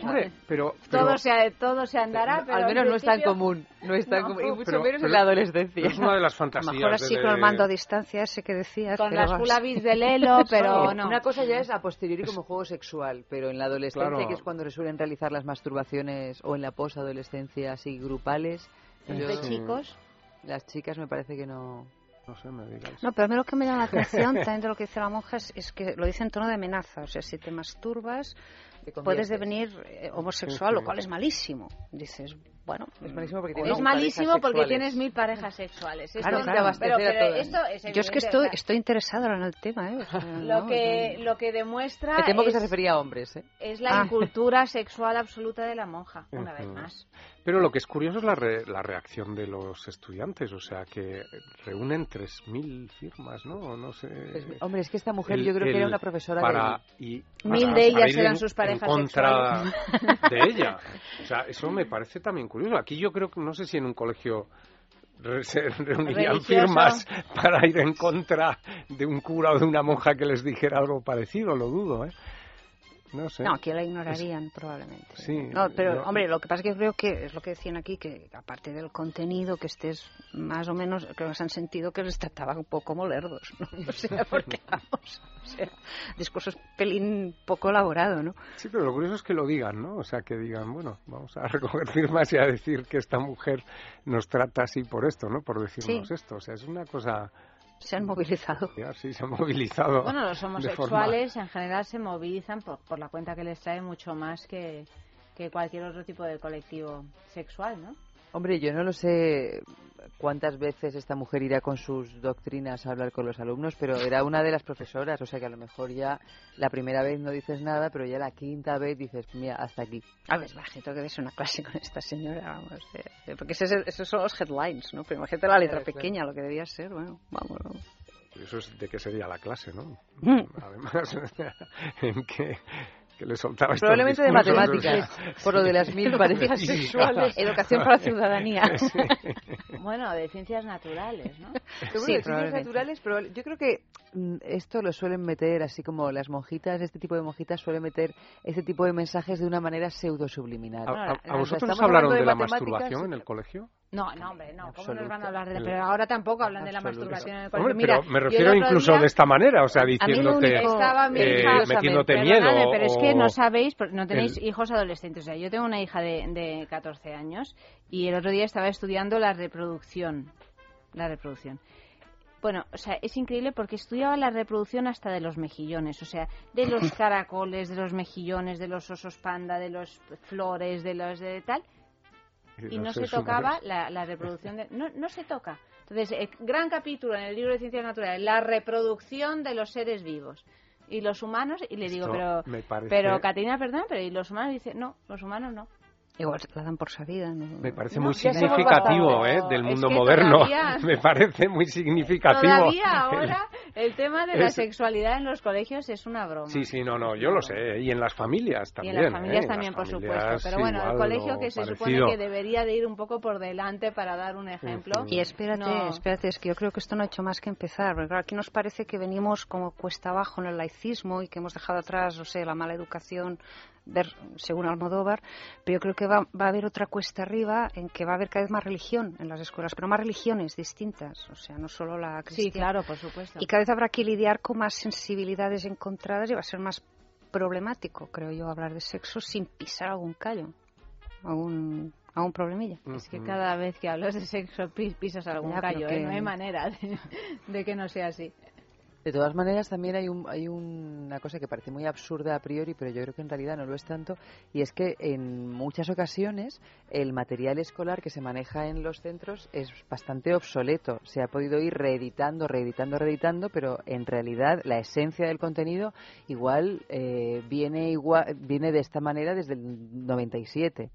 Hombre, pero, pero- todo, se, todo se andará, pero Al en menos no es tan común, no es tan No. común, y mucho pero- menos pero- en la adolescencia. es una de las fantasías. mejor así de- con el mando a distancia ese que decías. Con las vamos. fulabis de Lelo, pero no. Una cosa ya es a posteriori como juego sexual, pero en la adolescencia, Claro. que es cuando se suelen realizar las masturbaciones, o en la posadolescencia así grupales. Entre chicos. Las chicas me parece que no. No sé, me digáis. No, pero a mí lo que me llama la atención también de lo que dice la monja es, es que lo dice en tono de amenaza. O sea, si te masturbas, puedes devenir eh, homosexual, Sí, lo cual es malísimo. Dices, bueno, Es malísimo porque tienes Es no. malísimo parejas porque sexuales. tienes mil parejas sexuales. Claro, Esto- claro. pero, pero esto es Yo es que estoy, estoy interesada ahora en el tema, ¿eh? O sea, lo no, que no. lo que demuestra Me temo que es, se refería a hombres, ¿eh? es la Ah. incultura sexual absoluta de la monja, una vez más. Pero lo que es curioso es la, re- la reacción de los estudiantes, o sea, que reúnen 3.000 firmas, ¿no? No sé. Hombre, es que esta mujer el- yo creo que era una profesora para, de... y, Mil para- de ellas para eran en- sus parejas en contra sexuales. de ella. O sea, eso me parece también curioso. Aquí yo creo que, no sé si en un colegio se reunirían Religioso. firmas para ir en contra de un cura o de una monja que les dijera algo parecido, lo dudo, ¿eh? No sé. No, aquí la ignorarían probablemente. Sí, No, pero, hombre, lo que pasa es que yo creo que es lo que decían aquí, que aparte del contenido, que estés más o menos, creo que se han sentido que les trataban un poco como lerdos, ¿no? O sea, porque vamos, o sea, discurso es pelín poco elaborado, ¿no? Sí, pero lo curioso es que lo digan, ¿no? O sea, que digan, bueno, vamos a recoger firmas y a decir que esta mujer nos trata así por esto, ¿no? Por decirnos Sí. esto. O sea, es una cosa... Se han movilizado. Sí, se ha movilizado. Bueno, los forma- homosexuales en general se movilizan por, por la cuenta que les trae mucho más que, que cualquier otro tipo de colectivo sexual, ¿no? Hombre, yo no lo sé cuántas veces esta mujer irá con sus doctrinas a hablar con los alumnos, pero era una de las profesoras, o sea que a lo mejor ya la primera vez no dices nada, pero ya la quinta vez dices, mira, hasta aquí. A ver, bajito que ves una clase con esta señora, vamos, eh, eh, porque ese es el- esos son los headlines, ¿no? Pero imagínate la letra Claro, claro. pequeña, lo que debía ser, bueno, vamos, vamos. Eso es de qué sería la clase, ¿no? Mm. Además, en que, que le soltaba Probablemente de matemáticas, por lo de las mil de parejas sexuales. Educación para la ciudadanía. Sí. Bueno, de ciencias naturales, ¿no? Pero Sí, bueno, de ciencias naturales, pero yo creo que mm, esto lo suelen meter, así como las monjitas, este tipo de monjitas suelen meter este tipo de mensajes de una manera pseudo subliminal. ¿A, vosotros estamos hablaron hablando de, la masturbación en el colegio? No, no, hombre, no. ¿Cómo nos van a hablar de la... Pero ahora tampoco hablan de la masturbación en el colegio. Mira, pero me refiero incluso día- de esta manera, o sea, A mí diciéndote, único- Estaba mi eh, hija... metiéndote Perdóname, miedo. pero es que no sabéis, porque no tenéis el- hijos adolescentes. O sea, yo tengo una hija de, de 14 años y el otro día estaba estudiando la reproducción. La reproducción. Bueno, o sea, es increíble porque estudiaba la reproducción hasta de los mejillones, o sea, de los caracoles, de los mejillones, de los osos panda, de los flores, de los de tal, y no se tocaba la, la reproducción de... No, no se toca. Entonces, eh, gran capítulo en el libro de Ciencias Naturales, la reproducción de los seres vivos. Y los humanos, y le digo, Esto pero, parece- pero Caterina, perdón, pero ¿y los humanos? Dice, no, los humanos no. Igual la dan por sabida. Me parece muy significativo ¿eh? del mundo moderno. Me parece muy significativo. Todavía ahora el tema de la sexualidad en los colegios es una broma. Sí, sí, no, no, yo lo sé. Y en las familias también. Y en las familias ¿eh? también, por supuesto. Pero bueno, el colegio que se supone que debería de ir un poco por delante para dar un ejemplo. Y espérate, espérate, es que yo creo que esto no ha hecho más que empezar. Porque aquí nos parece que venimos como cuesta abajo en el laicismo y que hemos dejado atrás, no sé, la mala educación ver según Almodóvar, pero yo creo que va, va, a haber otra cuesta arriba en que va a haber cada vez más religión en las escuelas, pero más religiones distintas, o sea, no solo la cristiana. Sí, claro, por supuesto. Y cada vez habrá que lidiar con más sensibilidades encontradas y va a ser más problemático, creo yo, hablar de sexo sin pisar algún callo, algún algún problemilla. Es que cada vez que hablas de sexo pisas algún callo, ¿eh? no hay manera de que no sea así. De todas maneras, también hay, un, hay una cosa que parece muy absurda a priori, pero yo creo que en realidad no lo es tanto, y es que en muchas ocasiones el material escolar que se maneja en los centros es bastante obsoleto. Se ha podido ir reeditando, reeditando, reeditando, pero en realidad la esencia del contenido igual eh, viene, igual, viene de esta manera desde el 97.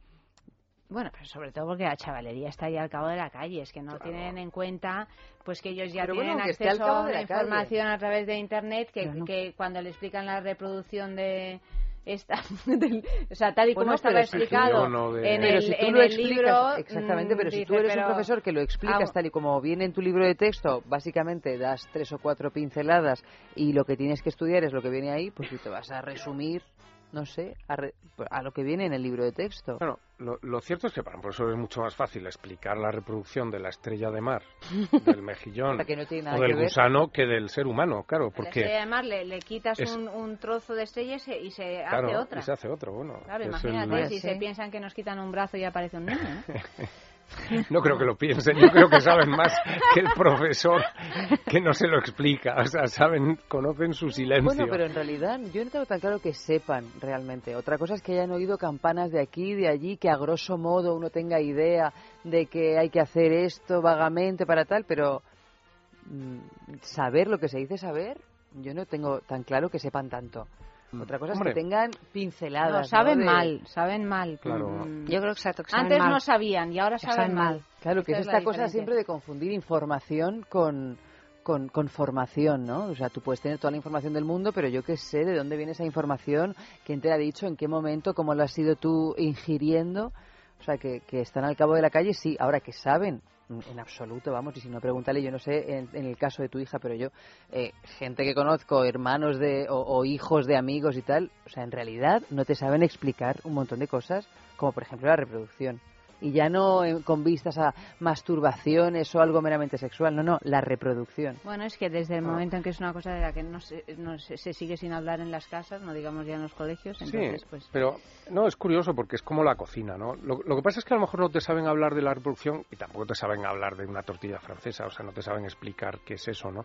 Bueno, pero sobre todo porque la chavalería está ahí al cabo de la calle, es que no tienen en cuenta pues que ellos ya tienen acceso a la información a través de internet que, que cuando le explican la reproducción de esta o sea tal y como estaba explicado en el, en el libro exactamente pero si tú eres un profesor que lo explicas tal y como viene en tu libro de texto básicamente das tres o cuatro pinceladas y lo que tienes que estudiar es lo que viene ahí pues si te vas a resumir no sé, a, lo que viene en el libro de texto. Bueno, lo, cierto es que para un profesor es mucho más fácil explicar la reproducción de la estrella de mar, del mejillón o del gusano que del ser humano, claro. Porque la estrella de mar le, quitas un, trozo de estrella y se, hace otra. y se hace otro, bueno. Claro, imagínate, si se piensan que nos quitan un brazo y aparece un niño. No creo que lo piensen, yo creo que saben más que el profesor que no se lo explica, o sea, saben, conocen su silencio. Bueno, pero en realidad yo no tengo tan claro que sepan realmente. Otra cosa es que hayan oído campanas de aquí, de allí, que a grosso modo uno tenga idea de que hay que hacer esto vagamente para tal, pero mm, saber lo que se dice saber, yo no tengo tan claro que sepan tanto. Mm. Otra cosa es que tengan pinceladas. No, saben mal, saben mal. Claro. Mm. Yo creo que, Antes no sabían y ahora saben, mal. Claro, que es esta cosa siempre de confundir información con, con, con, formación, ¿no? O sea, tú puedes tener toda la información del mundo, pero yo qué sé de dónde viene esa información, quién te la ha dicho, en qué momento, cómo lo has ido tú ingiriendo. O sea, que, que están al cabo de la calle, sí. Ahora que saben, en absoluto, vamos, y si no, pregúntale, yo no sé en, el caso de tu hija, pero yo, eh, gente que conozco, hermanos de, o, hijos de amigos y tal, o sea, en realidad no te saben explicar un montón de cosas, como por ejemplo la reproducción y ya no con vistas a masturbaciones o algo meramente sexual, no, no, la reproducción. Bueno, es que desde el ah. momento en que es una cosa de la que no se, no se, sigue sin hablar en las casas, no digamos ya en los colegios, entonces sí, pues... pero no, es curioso porque es como la cocina, ¿no? Lo, lo, que pasa es que a lo mejor no te saben hablar de la reproducción y tampoco te saben hablar de una tortilla francesa, o sea, no te saben explicar qué es eso, ¿no?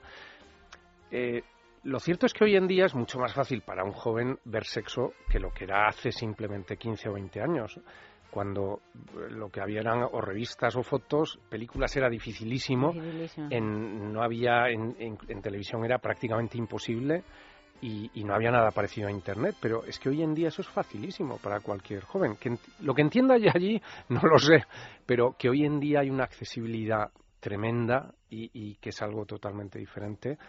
Eh, lo cierto es que hoy en día es mucho más fácil para un joven ver sexo que lo que era hace simplemente 15 o 20 años cuando lo que había eran o revistas o fotos, películas era dificilísimo, En, no había en, televisión era prácticamente imposible y, no había nada parecido a internet, pero es que hoy en día eso es facilísimo para cualquier joven. Que lo que entienda ya allí no lo sé, pero que hoy en día hay una accesibilidad tremenda y que es algo totalmente diferente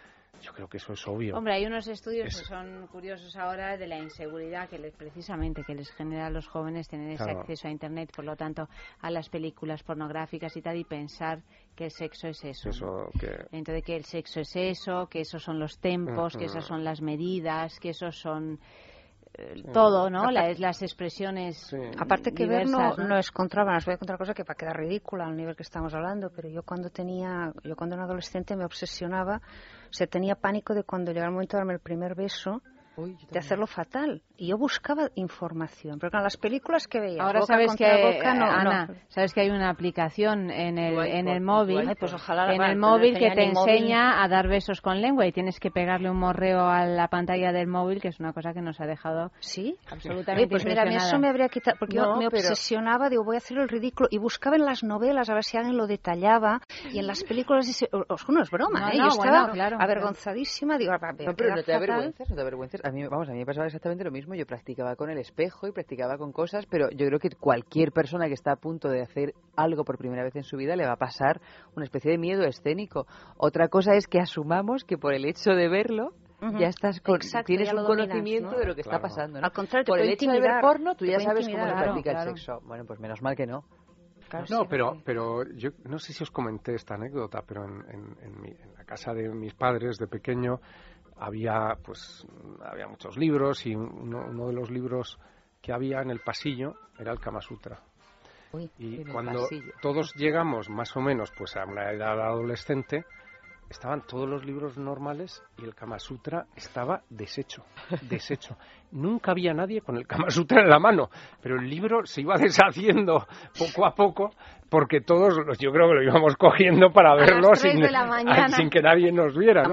yo creo que eso es obvio. Hombre, hay unos estudios que son curiosos ahora de la inseguridad que les, precisamente que les genera a los jóvenes tener ese acceso a Internet, por lo tanto, a las películas pornográficas y tal, y pensar que el sexo es eso. Entonces, que el sexo es eso, que esos son los tempos, que esas son las medidas, que esos son todo, ¿no? Las, las expresiones. Aparte que ver no, no es contra, voy a contar cosa que va a quedar ridícula al nivel que estamos hablando, pero yo cuando tenía, yo cuando era adolescente me obsesionaba se tenía pánico de cuando llegaba el momento de darme el primer beso, de hacerlo fatal. Y yo buscaba información, pero con las películas que veía. Ahora sabes que Ana, sabes que hay una aplicación en el en el móvil, pues ojalá en el móvil que te enseña a dar besos con lengua y tienes que pegarle un morreo a la pantalla del móvil, que es una cosa que nos ha dejado sí. absolutamente pues mira, eso me habría quitado porque yo me obsesionaba, digo voy a hacer el ridículo y buscaba en las novelas a ver si alguien lo detallaba y en las películas dice, no es broma, ¿eh? yo estaba avergonzadísima, digo, no, pero no te avergüences, no te avergüences a mí, vamos, a mí me pasaba exactamente lo mismo. Yo practicaba con el espejo y practicaba con cosas, pero yo creo que cualquier persona que está a punto de hacer algo por primera vez en su vida le va a pasar una especie de miedo escénico. Otra cosa es que asumamos que por el hecho de verlo ya estás con, tienes un conocimiento de lo que está pasando. Al contrario, por el hecho de ver porno, tú ya sabes cómo se practica claro. el sexo. Bueno, pues menos mal que no. No, pero, pero yo no sé si os comenté esta anécdota, pero en, en- en mi- en la casa de mis padres de pequeño había, pues, había muchos libros y uno, uno de los libros que había en el pasillo era el Kama Sutra. y cuando todos llegamos más o menos pues a una edad adolescente, estaban todos los libros normales y el Kama Sutra estaba deshecho, deshecho. Nunca había nadie con el Kama Sutra en la mano, pero el libro se iba deshaciendo poco a poco porque todos, los- yo creo que lo íbamos cogiendo para verlo sin, que nadie nos viera,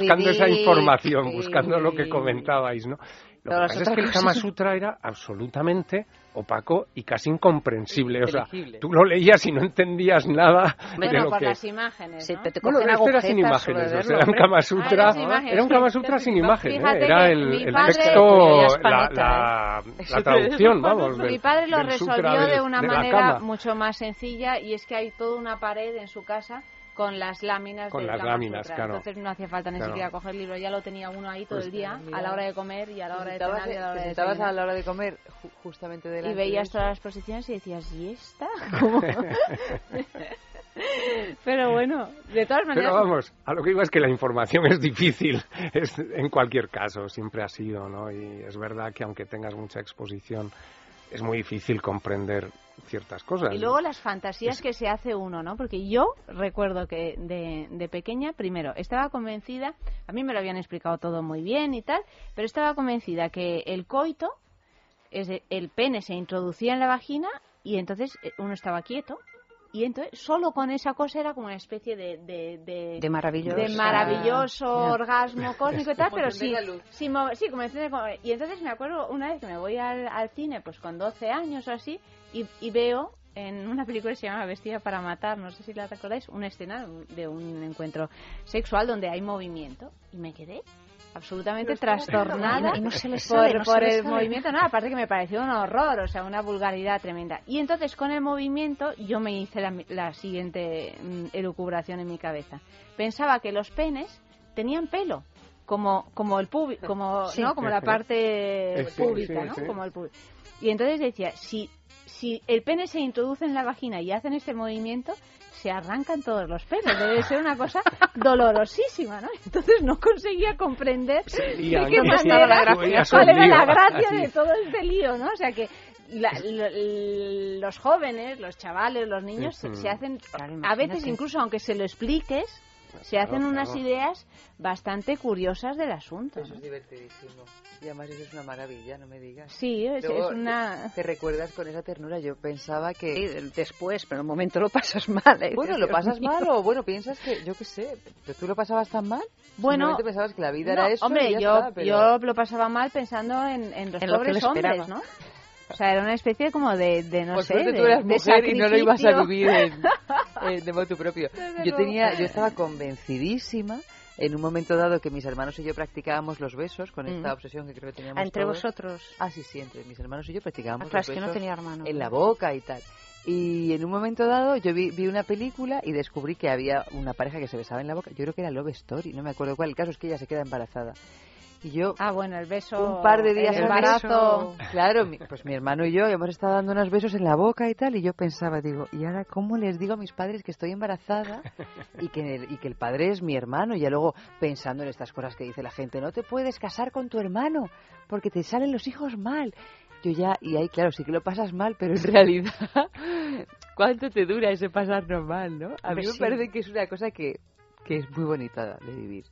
buscando esa información, buscando lo que comentabais, ¿no? Lo que pasa es que el Kama. Sutra era absolutamente opaco y casi incomprensible. O sea, tú lo leías y no entendías nada de Bueno, lo por que... las imágenes, ¿no? Bueno, este era sin imágenes, o sea, era un Kama Sutra, Ah, sin imágenes, era un sí. Kama Sutra sin imágenes, ¿eh? Era el, mi el padre- texto, la, la, la traducción, vamos. Mi del- padre lo resolvió del- de una de manera mucho más sencilla y es que hay toda una pared en su casa con las láminas Con del las Kama láminas, Sutra. claro. Entonces no hacía falta ni Claro. siquiera coger el libro, ya lo tenía uno ahí todo Pues el día, mira. a la hora de comer y a la hora de cenar y a la hora de desayunar. a la hora de comer ju- justamente delante y de veías todas las posiciones y decías, ¿y esta? ¿Cómo? Pero bueno, de todas maneras... Pero vamos, a lo que iba es que la información es difícil es, en cualquier caso, siempre ha sido, ¿no? Y es verdad que aunque tengas mucha exposición, es muy difícil comprender ciertas cosas. Y luego las fantasías que se hace uno, ¿no? Porque yo recuerdo que de, de pequeña, primero, estaba convencida, a mí me lo habían explicado todo muy bien y tal, pero estaba convencida que el coito, es de- el pene se introducía en la vagina y entonces eh, uno estaba quieto. Y entonces, solo con esa cosa era como una especie de... De, de, De maravilloso. de maravilloso Ya. orgasmo cósmico y tal, Como pero sí, la luz. sí, sí, como- Y entonces me acuerdo una vez que me voy al, al cine, pues con 12 años o así, y, y veo en una película que se llama Vestida para matar, no sé si la recordáis, una escena de un encuentro sexual donde hay movimiento y me quedé absolutamente trastornada Y no se le por, sabe, no por se le el movimiento, no, aparte que me pareció un horror, o sea, una vulgaridad tremenda. Y entonces con el movimiento yo me hice la, la siguiente mm, elucubración en mi cabeza. Pensaba que los penes tenían pelo, como como el pubi, como Sí. no, como la parte Sí, pública, sí, ¿no? sí. Como el pubi. Y entonces decía, si si el pene se introduce en la vagina y hacen este movimiento, se arrancan todos los pelos. Debe ser una cosa dolorosísima, ¿no? Entonces no conseguía comprender de qué manera, cuál era la gracia así. de todo este lío, ¿no? O sea que la- lo- los jóvenes, los chavales, los niños se, hacen, a veces incluso aunque se lo expliques, se Claro, hacen unas claro. ideas bastante curiosas del asunto. Eso ¿no? es divertidísimo. Y además eso es una maravilla, no me digas. Sí, es, Luego, es una... Te, te recuerdas con esa ternura. Yo pensaba que... Sí, después, pero en el momento lo pasas mal. ¿eh? Bueno, lo pasas mío. mal o bueno, piensas que, yo qué sé, ¿pero tú lo pasabas tan mal? Bueno, Simplemente pensabas que la vida No, era eso hombre, y ya yo, está, pero- yo lo pasaba mal pensando en, en los En lo pobres esperaba. hombres, ¿no? O sea, era una especie como de, de no sé, de, tú eras de mujer y no lo ibas a vivir en, en- de motu propio. Desde Yo luego. tenía, yo estaba convencidísima en un momento dado que mis hermanos y yo practicábamos los besos con esta Mm. obsesión que creo que teníamos Ah, entre todos. vosotros. Ah, sí, sí, entre mis hermanos y yo practicábamos Ah, claro, los es que no tenía hermanos. en la boca y tal. Y en un momento dado yo vi, vi una película y descubrí que había una pareja que se besaba en la boca. Yo creo que era Love Story, no me acuerdo cuál. El caso es que ella se queda embarazada. Y yo, Ah, bueno, el beso... un par de días el embarazo... Claro, mi- pues mi hermano y yo hemos estado dando unos besos en la boca y tal, y yo pensaba, digo, ¿y ahora cómo les digo a mis padres que estoy embarazada y que el, y que el padre es mi hermano? Y ya luego pensando en estas cosas que dice la gente, no te puedes casar con tu hermano porque te salen los hijos mal. Yo ya, y ahí claro, sí que lo pasas mal, pero en realidad, ¿cuánto te dura ese pasarnos mal, no? A mí Pues me sí. parece que es una cosa que, que es muy bonita de vivir.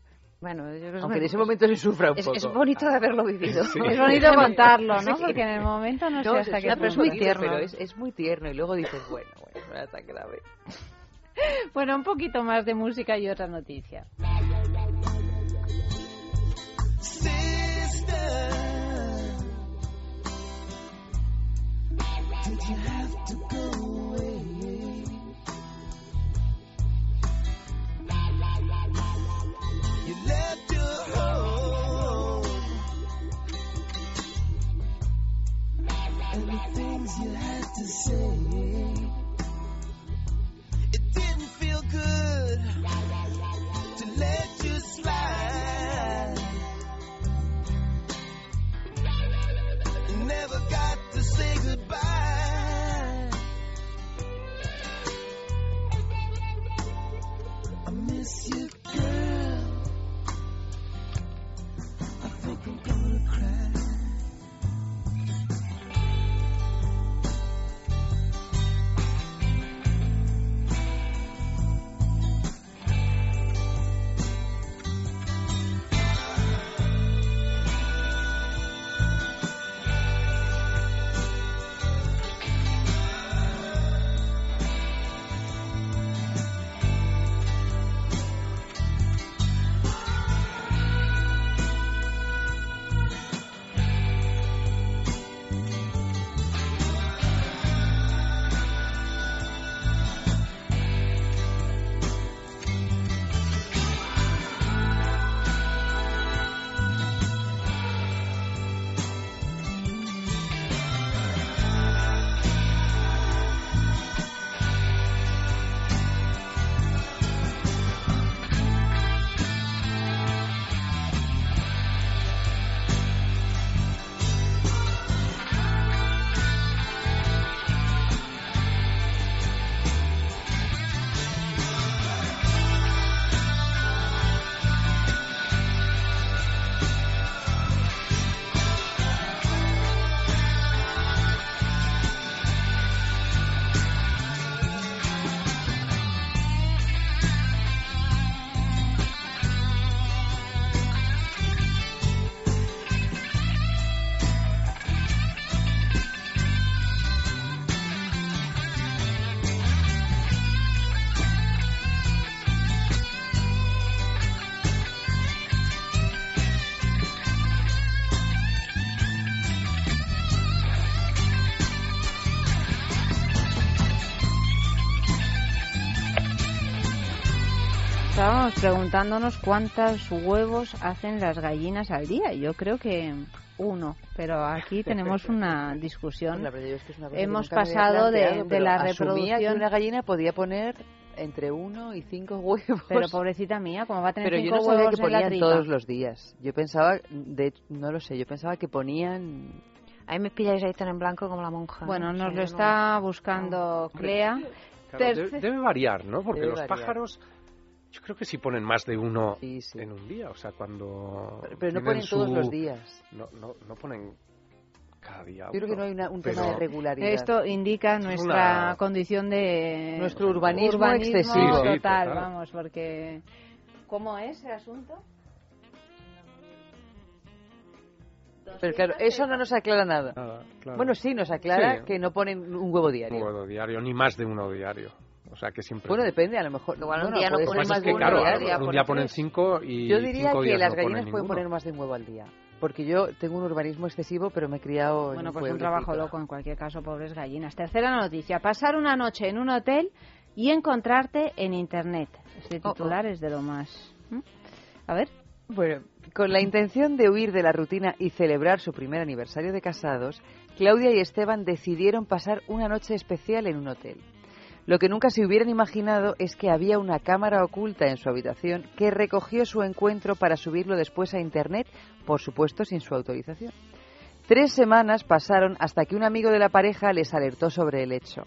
Bueno, yo creo que Aunque en es- ese momento se sufra un es, poco. es bonito de haberlo vivido. Sí. Es bonito contarlo, ¿no? Sí. Porque en el momento no, sé No, hasta es, qué punto. es muy tierno. Pero es, es muy tierno y luego dices, bueno, bueno, no era tan grave. Bueno, un poquito más de música y otra noticia. Did Estábamos preguntándonos cuántos huevos hacen las gallinas al día. Yo creo que uno, pero aquí tenemos una discusión. Hemos pasado de, de la reproducción. que una gallina podía poner entre uno y cinco huevos. Pero pobrecita mía, ¿cómo va a tener Pero cinco yo no sabía huevos que ponían todos los días. Yo pensaba, de hecho, no lo sé, yo pensaba que ponían... Ahí me pilláis ahí tan en blanco como la monja. Bueno, ¿no? nos O lo está buscando Clea. Claro, de- Terce- debe variar, ¿no? Porque Debe los variar. pájaros, yo creo que sí ponen más de uno en un día. O sea, cuando. Pero- pero no ponen todos su- los días. No, no, no ponen cada día. Yo creo que no hay una- un pero- tema de regularidad. Esto indica Es nuestra una- condición de Nuestro urbanismo excesivo. Sí, sí, total, total. vamos, porque ¿cómo es el asunto? Pero claro, eso no nos aclara nada. Nada, claro. Bueno, sí, nos aclara Sí. que no ponen un huevo diario. Un huevo diario, ni más de uno diario. O sea, que siempre. Bueno, depende, a lo mejor. Igual un bueno, día no ponen más de uno claro, un día ponen cinco y Yo diría cinco que días las no gallinas ponen pueden ninguno. poner más de un huevo al día. Porque yo tengo un urbanismo excesivo, pero me he criado en Bueno, un pues un trabajo loco en cualquier caso, pobres gallinas. Tercera noticia, pasar una noche en un hotel y encontrarte en internet. Este Oh, titular es de lo más... ¿Mm? A ver. Bueno, con la intención de huir de la rutina y celebrar su primer aniversario de casados, Claudia y Esteban decidieron pasar una noche especial en un hotel. Lo que nunca se hubieran imaginado es que había una cámara oculta en su habitación que recogió su encuentro para subirlo después a Internet, por supuesto sin su autorización. Tres semanas pasaron hasta que un amigo de la pareja les alertó sobre el hecho.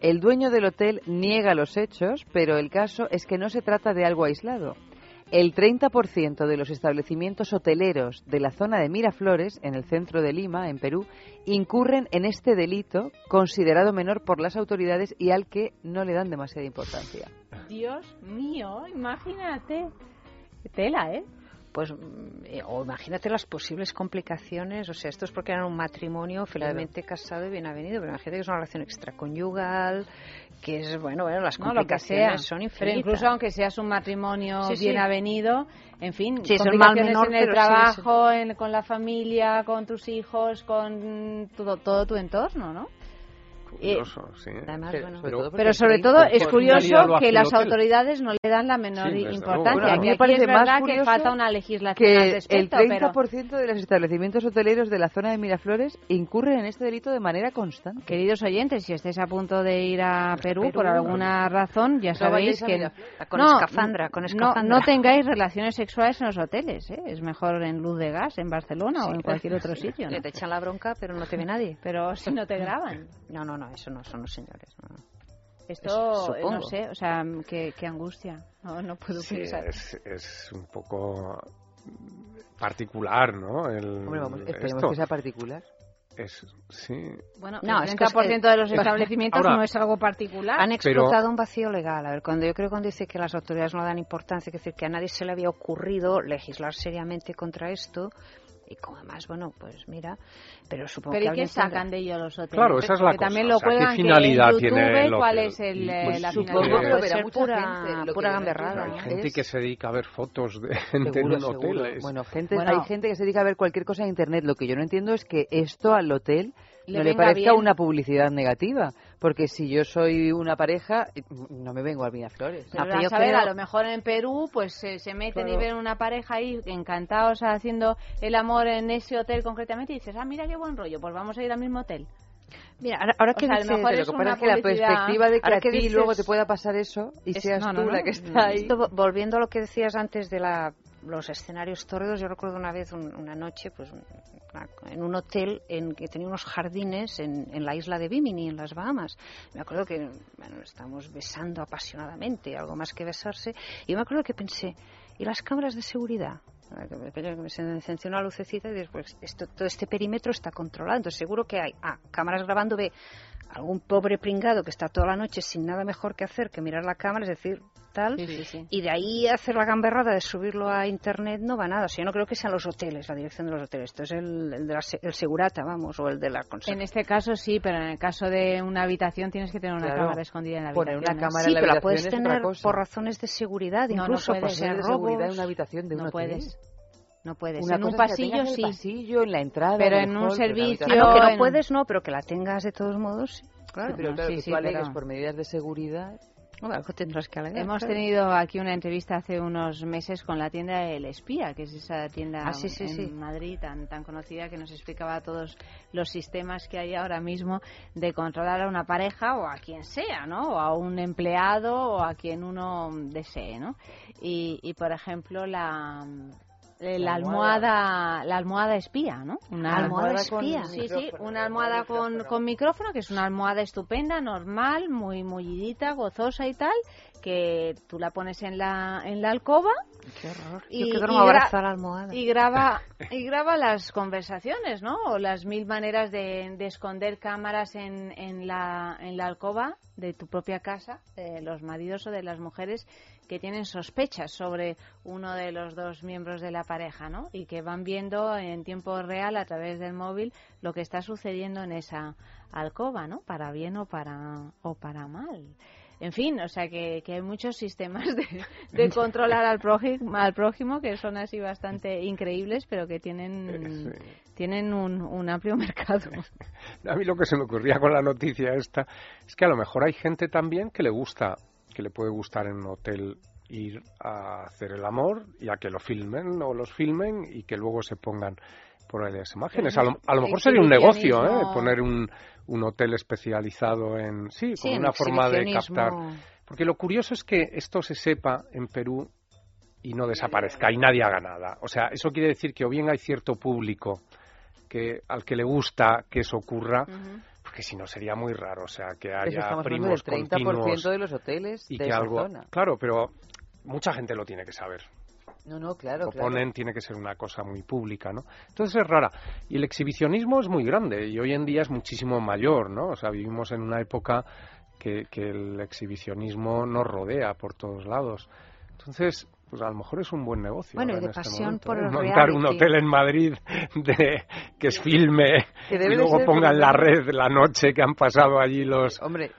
El dueño del hotel niega los hechos, pero el caso es que no se trata de algo aislado. El 30% de los establecimientos hoteleros de la zona de Miraflores, en el centro de Lima, en Perú, incurren en este delito considerado menor por las autoridades y al que no le dan demasiada importancia. Dios mío, imagínate. Tela, ¿eh? Pues, mm, eh, o imagínate las posibles complicaciones, o sea, esto es porque eran un matrimonio felizmente casado y bien avenido, pero imagínate que es una relación extraconyugal, que es, bueno, bueno las No, lo que complicaciones sea. son Pero infinitas. incluso aunque seas un matrimonio Sí, sí. bien avenido, en fin, Sí, complicaciones menor, en el pero trabajo, en- con la familia, con tus hijos, con todo, todo tu entorno, ¿no? Curioso, sí. Además, Pero bueno, sobre todo porque Pero sobre el todo es 30% curioso que las autoridades no le dan la menor Sí, importancia. Bueno, a mí me parece es más que curioso falta una legislación al que el respecto, 30% de los establecimientos hoteleros de la zona de Miraflores incurren en este delito de manera constante. queridos oyentes, si estáis a punto de ir a Perú, Perú, por alguna razón, ya No sabéis que. Con no, escafandra, con no- escafandra. No, tengáis relaciones sexuales en los hoteles, ¿eh? es mejor en luz de gas en Barcelona o en cualquier otro sitio. ¿no? Que te echan la bronca, pero no te ve nadie. Pero si no te graban. No, no, no, eso no son los señores. no. Esto, Eso, eh, no sé, o sea, qué, qué angustia. No, no puedo Sí, pensar. es, es un poco particular, ¿no? El, Hombre, vamos, esperemos esto. que sea particular. Es, sí. Bueno, No, el es que es- 30% de los establecimientos Ahora- no es algo particular. Han Pero- explotado un vacío legal. A ver, cuando yo creo que cuando dice que las autoridades no dan importancia, es decir, que a nadie se le había ocurrido legislar seriamente contra esto. Y como además, bueno, pues mira, pero supongo Pero que ¿y qué alguien tendrá- sacan de ello los hoteles? Claro, esa es la Porque cosa, también o lo sea, ¿qué cuelgan que finalidad en YouTube, tiene el ¿cuál es el, eh, pues, la supongo finalidad? que lo Puede verá ser mucha pura, gente, lo que pura gamberrada. Hay gente que se dedica a ver fotos de gente Seguro, en un hotel. seguro. es- Bueno, gente, Bueno. hay gente que se dedica a ver cualquier cosa en Internet. Lo que yo no entiendo es que esto al hotel Le no le venga parezca bien. una publicidad negativa. Porque si yo soy una pareja, no me vengo a Miraflores. Pero yo a ver, creo- a lo mejor en Perú pues se, se meten y ven una pareja ahí encantados haciendo el amor en ese hotel concretamente y dices, ah, mira qué buen rollo, pues vamos a ir al mismo hotel. Mira, ahora, ahora que sea, lo lo que pasa una es que la perspectiva de que a que ti dices- luego te pueda pasar eso y Es- seas no, no, tú no. la que está ahí. Esto, volviendo a lo que decías antes de la, los escenarios tórridos, yo recuerdo una vez, un- una noche, pues en un hotel en que tenía unos jardines en, en la isla de Bimini, en las Bahamas. Me acuerdo que bueno, estábamos besando apasionadamente, algo más que besarse, y me acuerdo que pensé, ¿y las cámaras de seguridad? Me- Se encendió una lucecita y después esto, todo este perímetro está controlado. Entonces seguro que hay ah, cámaras grabando, ve algún pobre pringado que está toda la noche sin nada mejor que hacer que mirar la cámara, es decir, tal. Sí, sí, sí. Y de ahí hacer la gamberrada de subirlo a internet no va nada. O sea, yo no creo que sean los hoteles, la dirección de los hoteles. Esto es el, el de la el segurata, vamos, o el de la En consejería. este caso sí, pero en el caso de una habitación tienes que tener una Claro. cámara escondida en la Poner habitación. una ¿no? cámara Sí, en la pero la puedes tener por razones de seguridad, No, no incluso por puedes. ser de seguridad en robos. una habitación de un No hotel. puedes. No puedes. Una en un que pasillo tengas en el sí. pasillo, en la entrada, Pero en un hall, servicio- Ah, no, que no en- puedes, no, pero que la tengas de todos modos. sí. Claro. Sí, pero no, claro, sí, que sí, tú alegues pero- por medidas de seguridad. Hemos tenido aquí una entrevista hace unos meses con la tienda El Espía, que es esa tienda ah, en Madrid tan, tan conocida que nos explicaba todos los sistemas que hay ahora mismo de controlar a una pareja o a quien sea, ¿no? O a un empleado o a quien uno desee, ¿no? Y, y por ejemplo, la, la, almohada, la almohada espía, ¿no? Una almohada, espía. Sí, sí, una almohada con, con, micrófono, que es una almohada estupenda, normal, muy mullidita, gozosa y tal, que tú la pones en la, en la alcoba. Qué horror. Y, Yo quiero abrazar la almohada. Y graba, y graba las conversaciones, ¿no? O las mil maneras de, de esconder cámaras en, en, la, en la alcoba de tu propia casa, de los maridos o de las mujeres que tienen sospechas sobre uno de los dos miembros de la pareja, ¿no? Y que van viendo en tiempo real a través del móvil lo que está sucediendo en esa alcoba, ¿no? Para bien o para o para mal. En fin, o sea que, hay muchos sistemas de, controlar al prójimo, al prójimo que son así bastante increíbles, pero que tienen, tienen un, un amplio mercado. A mí lo que se me ocurría con la noticia esta es que a lo mejor hay gente también que le gusta que le puede gustar en un hotel ir a hacer el amor y a que lo filmen o los filmen y que luego se pongan por ahí las imágenes. A lo, mejor sería un negocio, ¿eh? Poner un, un hotel especializado en... Sí, con una forma de captar. Porque lo curioso es que esto se sepa en Perú y no desaparezca y nadie haga nada. O sea, eso quiere decir que o bien hay cierto público que al que le gusta que eso ocurra, porque si no sería muy raro, o sea, que haya primos del 30% de los hoteles y de que esa algo, zona. claro, pero mucha gente lo tiene que saber. No, no, claro, lo ponen tiene que ser una cosa muy pública, ¿no? Entonces es rara. Y el exhibicionismo es muy grande y hoy en día es muchísimo mayor, ¿no? O sea, vivimos en una época que, que el exhibicionismo nos rodea por todos lados. Entonces, pues a lo mejor es un buen negocio. Bueno, y de este pasión momento, por ¿eh? el Montar un reality. hotel en Madrid de, que es filme Que y luego ser ponga en la red la noche que han pasado allí los... Hombre,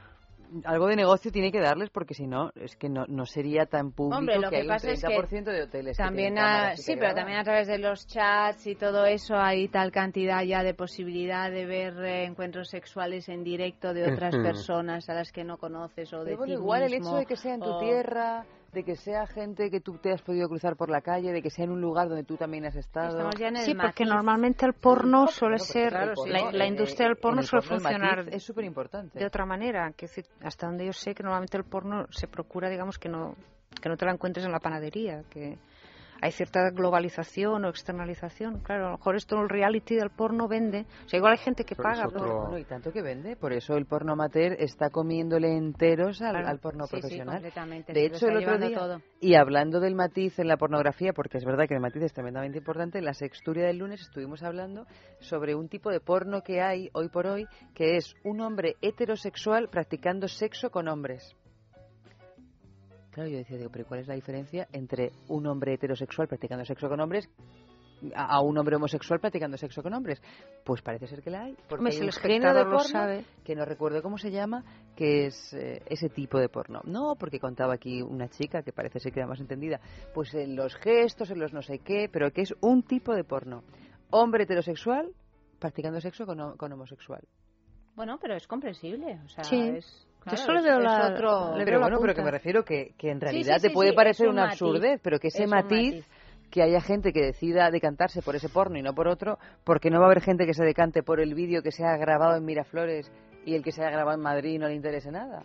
algo de negocio tiene que darles porque si no, es que no, no sería tan público Hombre, lo que, que hay pasa un es que 30% de hoteles que también tienen a- sí que pero también a través de los chats y todo eso hay tal cantidad ya de posibilidad de ver eh, encuentros sexuales en directo de otras personas a las que no conoces o de Pero bueno, ti igual el mismo, hecho de que sea en tu o- tierra, de que sea gente que tú te has podido cruzar por la calle, de que sea en un lugar donde tú también has estado. Estamos ya en el Sí, porque normalmente el porno suele ser, claro, la, Eh, industria del porno el suele funcionar es súper importante. de otra manera. Que decir, hasta donde yo sé que normalmente el porno se procura, digamos, que no, que no te la encuentres en la panadería, que hay cierta globalización o externalización. Claro, a lo mejor esto el reality del porno vende. O sea, igual hay gente que paga por... Bueno, y tanto que vende, por eso el porno amateur está comiéndole enteros al, Claro. al porno Sí, sí, profesional. completamente, de hecho, el otro día, todo. y hablando del matiz en la pornografía, porque es verdad que el matiz es tremendamente importante, en la sexturia del lunes estuvimos hablando sobre un tipo de porno que hay hoy por hoy, que es un hombre heterosexual practicando sexo con hombres. Claro, yo decía, digo, pero ¿cuál es la diferencia entre un hombre heterosexual practicando sexo con hombres a a un hombre homosexual practicando sexo con hombres? Pues parece ser que la hay. Porque Hombre, hay si un el género de lo porno sabe. que no recuerdo cómo se llama, que es eh, ese tipo de porno. No, porque contaba aquí una chica que parece ser que era más entendida, pues en los gestos, en los no sé qué, pero que es un tipo de porno. Hombre heterosexual practicando sexo con, con homosexual. Bueno, pero es comprensible. O sea, Sí. es, Yo claro, solo es- veo la- otro- le Pero la bueno, pero que me refiero que, que en realidad sí, te sí, puede parecer un una matiz. absurdez, pero que ese Es matiz, matiz. que haya gente que decida decantarse por ese porno y no por otro, porque no va a haber gente que se decante por el vídeo que se ha grabado en Miraflores y el que se ha grabado en Madrid no le interese nada.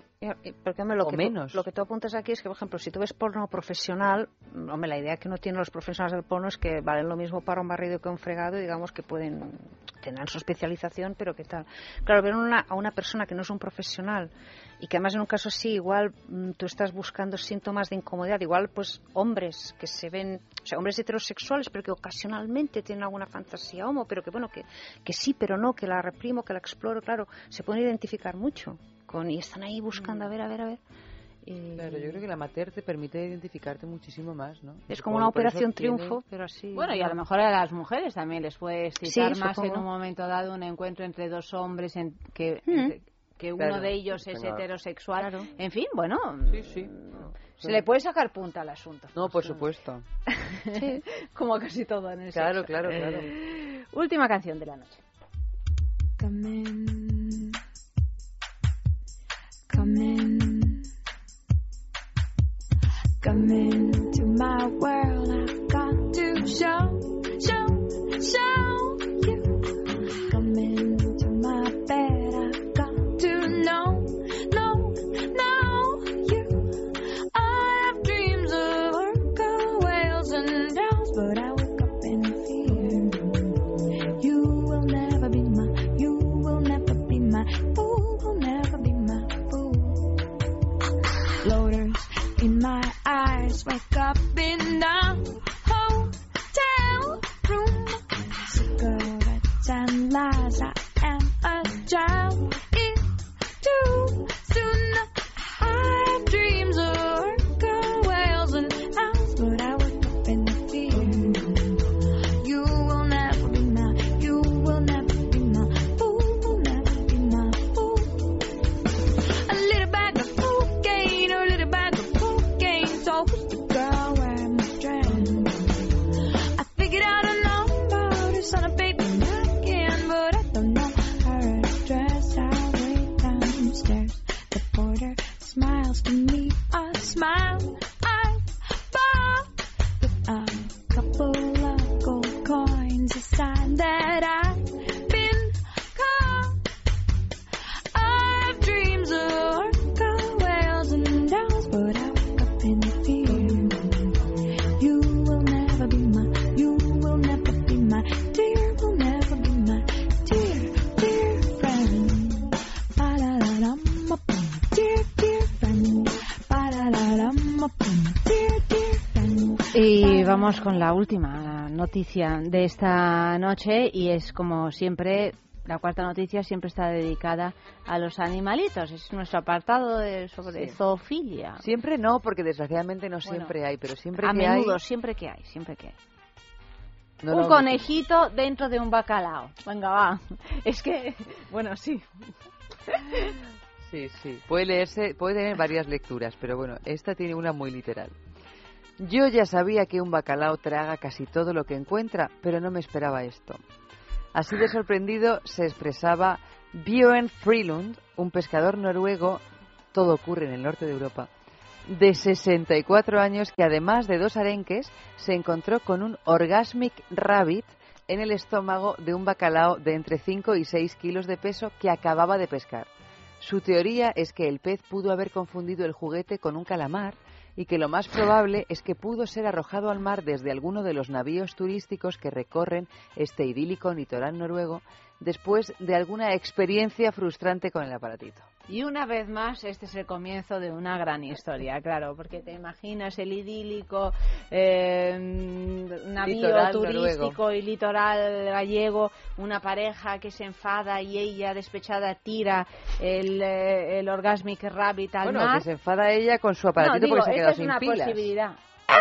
Porque, hombre, lo O que menos. Tú, lo que tú apuntas aquí es que, por ejemplo, si tú ves porno profesional, hombre, la idea que no tienen los profesionales del porno es que valen lo mismo para un barrido que un fregado, y digamos que pueden tendrán su especialización, pero qué tal. Claro, ver una, a una persona que no es un profesional y que además en un caso así igual mm, tú estás buscando síntomas de incomodidad, igual pues hombres que se ven, o sea, hombres heterosexuales, pero que ocasionalmente tienen alguna fantasía homo, pero que bueno, que, que sí, pero no, que la reprimo, que la exploro, claro, se pueden identificar mucho con y están ahí buscando a ver, a ver, a ver. Y- Claro, yo creo que la amateur te permite identificarte muchísimo más, ¿no? Es como una operación tiene- triunfo, pero así. Bueno, y a lo mejor a las mujeres también les puede excitar Sí, más en un momento dado un encuentro entre dos hombres en que, Mm. entre- que uno Claro. de ellos es Venga. heterosexual. En fin, bueno, Sí, sí. se le puede sacar punta al asunto. No, por supuesto. Sí, como casi todo en el Claro, sexo. claro, claro. Última canción de la noche. Come in. Come in. Come into my world, I've got to show, show, show con la última noticia de esta noche y es como siempre la cuarta noticia siempre está dedicada a los animalitos. Es nuestro apartado de, sobre Sí. zoofilia. Siempre no, porque desgraciadamente no Bueno, siempre hay, pero siempre a que menudo, hay... siempre que hay, siempre que hay. no un conejito dentro de un bacalao. Venga, va. Es que, bueno, sí. Sí, sí. Puede leerse, puede tener varias lecturas, pero bueno, esta tiene una muy literal. Yo ya sabía que un bacalao traga casi todo lo que encuentra, pero no me esperaba esto. Así de sorprendido se expresaba Björn Frilund, un pescador noruego, todo ocurre en el norte de Europa, de 64 años que además de dos arenques se encontró con un orgasmic rabbit en el estómago de un bacalao de entre 5 y 6 kilos de peso que acababa de pescar. Su teoría es que el pez pudo haber confundido el juguete con un calamar y que lo más probable es que pudo ser arrojado al mar desde alguno de los navíos turísticos que recorren este idílico litoral noruego después de alguna experiencia frustrante con el aparatito. Y una vez más, este es el comienzo de una gran historia, claro, porque te imaginas el idílico eh, navío Litoral turístico noruego. y litoral gallego, una pareja que se enfada y ella despechada tira el, eh, el orgasmic rabbit al Bueno, mar. que se enfada ella con su no, aparatito digo, porque se es sin una pilas. posibilidad.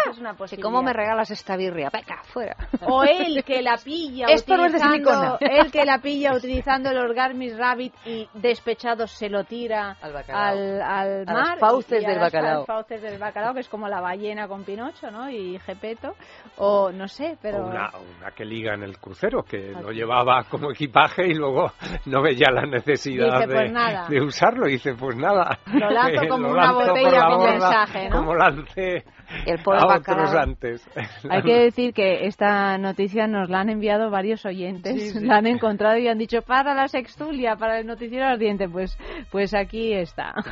Es una Si posibilidad. cómo me regalas esta birria, venga, fuera. O él que la pilla Esto no es de utilizando, él que la pilla utilizando el Orgasmic Rabbit y despechado se lo tira al, al A mar. las fauces y a del las bacalao. fauces del bacalao, que es como la ballena con Pinocho, ¿no? Y Gepeto. O no sé, pero... O una, una que liga en el crucero, que lo llevaba como equipaje y luego no veía la necesidad Dice, de, pues nada. de usarlo. Y dice, pues nada. Lo lanzo como lo una lanzo por botella la con mensaje, ¿no? Como lancé El a bacalao. otros antes. Hay que decir que esta noticia nos la han enviado varios oyentes, Sí, sí. la han encontrado y han dicho para la sextulia, para el noticiero ardiente, pues, pues aquí está.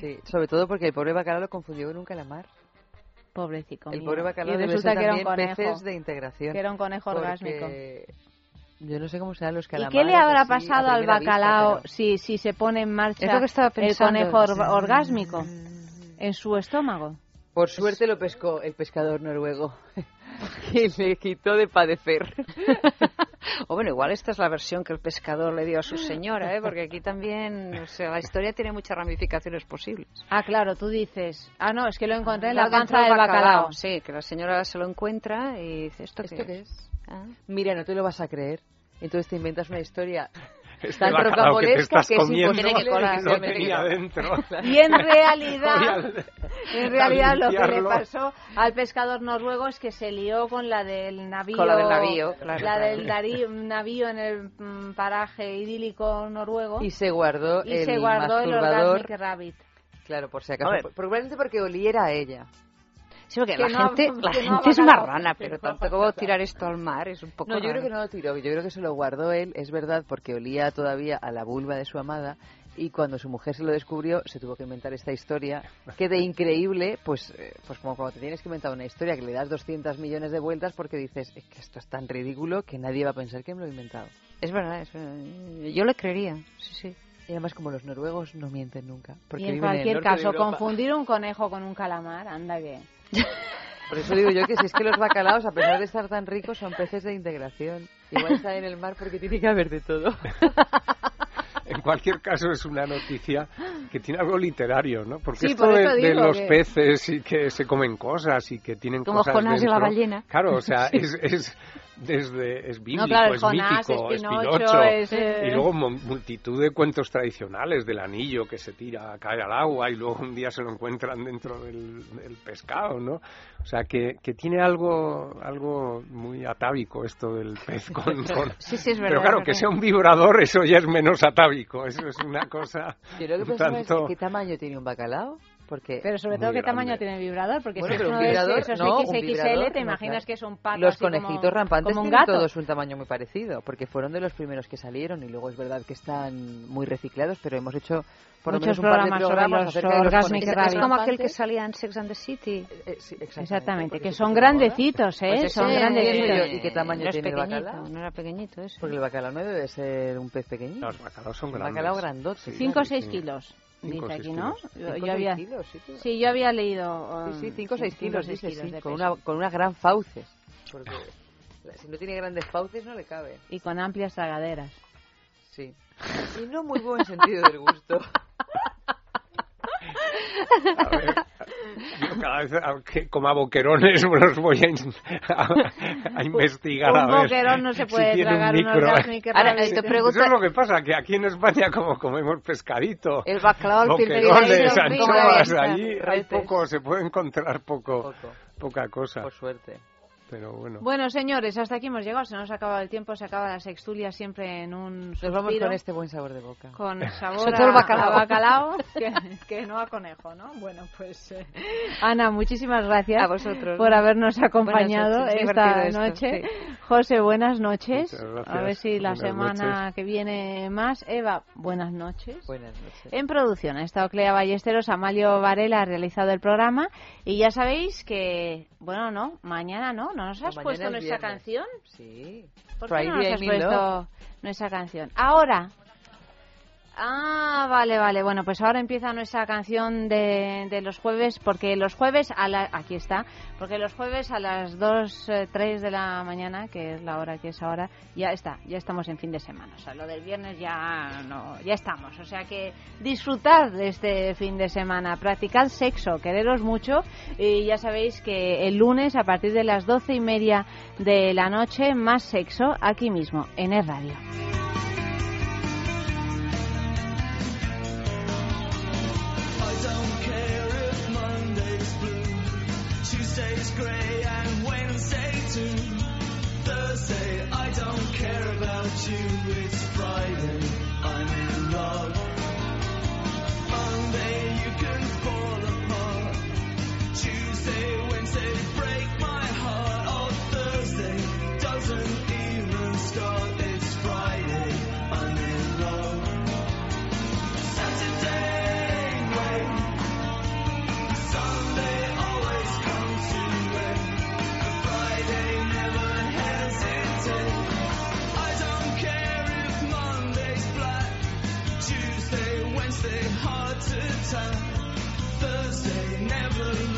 Sí, sobre todo porque el pobre bacalao lo confundió con un calamar. Pobrecito. El mío. pobre bacalao y debe resulta ser que era un conejo. peces de integración. Que era un conejo porque orgásmico. Yo no sé cómo serán los ¿Y calamares. qué le habrá así, pasado al primera vista, bacalao pero- si, si se pone en marcha Es lo que estaba el pensando. conejo or- orgásmico en su estómago? Por suerte lo pescó el pescador noruego. y le quitó de padecer. O bueno, igual esta es la versión que el pescador le dio a su señora, ¿eh? porque aquí también, o sea, la historia tiene muchas ramificaciones posibles. Ah, claro, tú dices. Ah, no, es que lo encontré en la Dentro panza del bacalao. Sí, que la señora se lo encuentra y dice, ¿esto, ¿Esto qué, qué es? Ah. Mira, no te lo vas a creer. Entonces te inventas una historia Este tan que rocambolesca estás que es comiendo imposible que se tenía dentro. Y en realidad, en realidad lo que le pasó al pescador noruego es que se lió con la del navío, Con la del navío, claro, la del dari- navío en el mm, paraje idílico noruego Y se guardó y el se guardó el rabbit. Claro, por si acaso. Probablemente porque oliera a ella. Sí, porque la gente, la gente es marrana, pero tanto como tirar esto al mar es un poco No, yo creo que no lo tiró, yo creo que se lo guardó él, es verdad, porque olía todavía a la vulva de su amada y cuando su mujer se lo descubrió se tuvo que inventar esta historia que de increíble pues eh, pues como cuando te tienes que inventar una historia que le das 200 millones de vueltas porque dices es que esto es tan ridículo que nadie va a pensar que me lo he inventado es verdad, es verdad. yo le creería sí sí. Y además como los noruegos no mienten nunca porque y en cualquier caso confundir un conejo con un calamar anda que por eso digo yo que si es que los bacalaos, a pesar de estar tan ricos, son peces de integración. Igual están en el mar porque tiene que haber de todo. en cualquier caso es una noticia que tiene algo literario, ¿no? Porque esto de, los peces y que se comen cosas y que tienen Como cosas Jonás y la ballena. Claro, o sea, es, es desde es bíblico, es mítico, es Pinocho, y luego multitud de cuentos tradicionales del anillo que se tira, cae al agua y luego un día se lo encuentran dentro del, pescado, ¿no? O sea, que, que, tiene algo algo muy atávico esto del pez con... Sí, sí, es verdad. Pero claro, que sea un vibrador, eso ya es menos atávico, eso es una cosa... Yo lo que tanto... ¿qué tamaño tiene un bacalao? Porque pero sobre todo qué tamaño tiene el vibrador porque si es un vibrador, esos no, XXL te imaginas que es un pato los conejitos como, rampantes como un tienen gato. todos un tamaño muy parecido porque fueron de los primeros que salieron y luego es verdad que están muy reciclados pero hemos hecho por muchos lo menos programas, un par de programas sobre los orgasmic es como aquel que salía en Sex and the City. Eh, sí, exactamente, exactamente que son grandecitos eh pues son ese, grandecitos. y qué tamaño no tiene el bacalao no era pequeñito eso porque el bacalao no debe ser un pez pequeñito. Los bacalaos son grandes bacalao grandote. 5 o 6 kilos dice aquí, ¿no? Yo, había, seis kilos, sí, yo había leído. Sí, sí, um, 5 o 6 cinco, kilos, seis dice, kilos sí, con una, con unas gran fauces. Porque si no tiene grandes fauces no le cabe. Y con amplias tragaderas. Sí. Y no muy buen sentido del gusto. A ver, yo cada vez que coma boquerones me los voy a, a, a investigar un a ver boquerón no se puede si tragar un Ahora, reality. te pregunto- Eso es lo que pasa, que aquí en España como comemos pescadito, el bacalao al boquerones, anchoas, allí hay poco, se puede encontrar poco, Poco, poca cosa, por suerte. Pero bueno. Bueno, señores, hasta aquí hemos llegado. Se nos ha acabado el tiempo, se acaba la sextulia siempre en un Nos vamos con este buen sabor de boca. con sabor Sobre todo el a- bacalao. a bacalao, que, que no a conejo, ¿no? Bueno, pues eh, Ana, muchísimas gracias A vosotros. por habernos acompañado esta esto, noche. sí. José, buenas noches. A ver si la Buenas semana noches. que viene más. Eva, buenas noches. Buenas noches. En producción ha estado Clea Ballesteros, Amalio Varela ha realizado el programa y ya sabéis que, bueno, no, mañana no, ¿no nos has puesto es nuestra viernes. canción? Sí. ¿Por qué no nos has puesto love. nuestra canción? Ahora. Ah, vale, vale. Bueno, pues ahora empieza nuestra canción de, de los jueves, porque los jueves a la, aquí está, porque los jueves a las 2, eh, 3 de la mañana, que es la hora que es ahora, ya está, ya estamos en fin de semana. O sea, lo del viernes ya no, ya estamos. O sea que disfrutad de este fin de semana, practicad sexo, quereros mucho y ya sabéis que el lunes a partir de las doce y media de la noche más sexo aquí mismo en el radio. Don't care if Monday's blue, Tuesday's grey, and Wednesday too. Thursday, I don't care about you. It's Friday, I'm in love. Monday, you can fall apart. Tuesday, Wednesday, break my heart. Oh, Thursday doesn't even start. Thursday never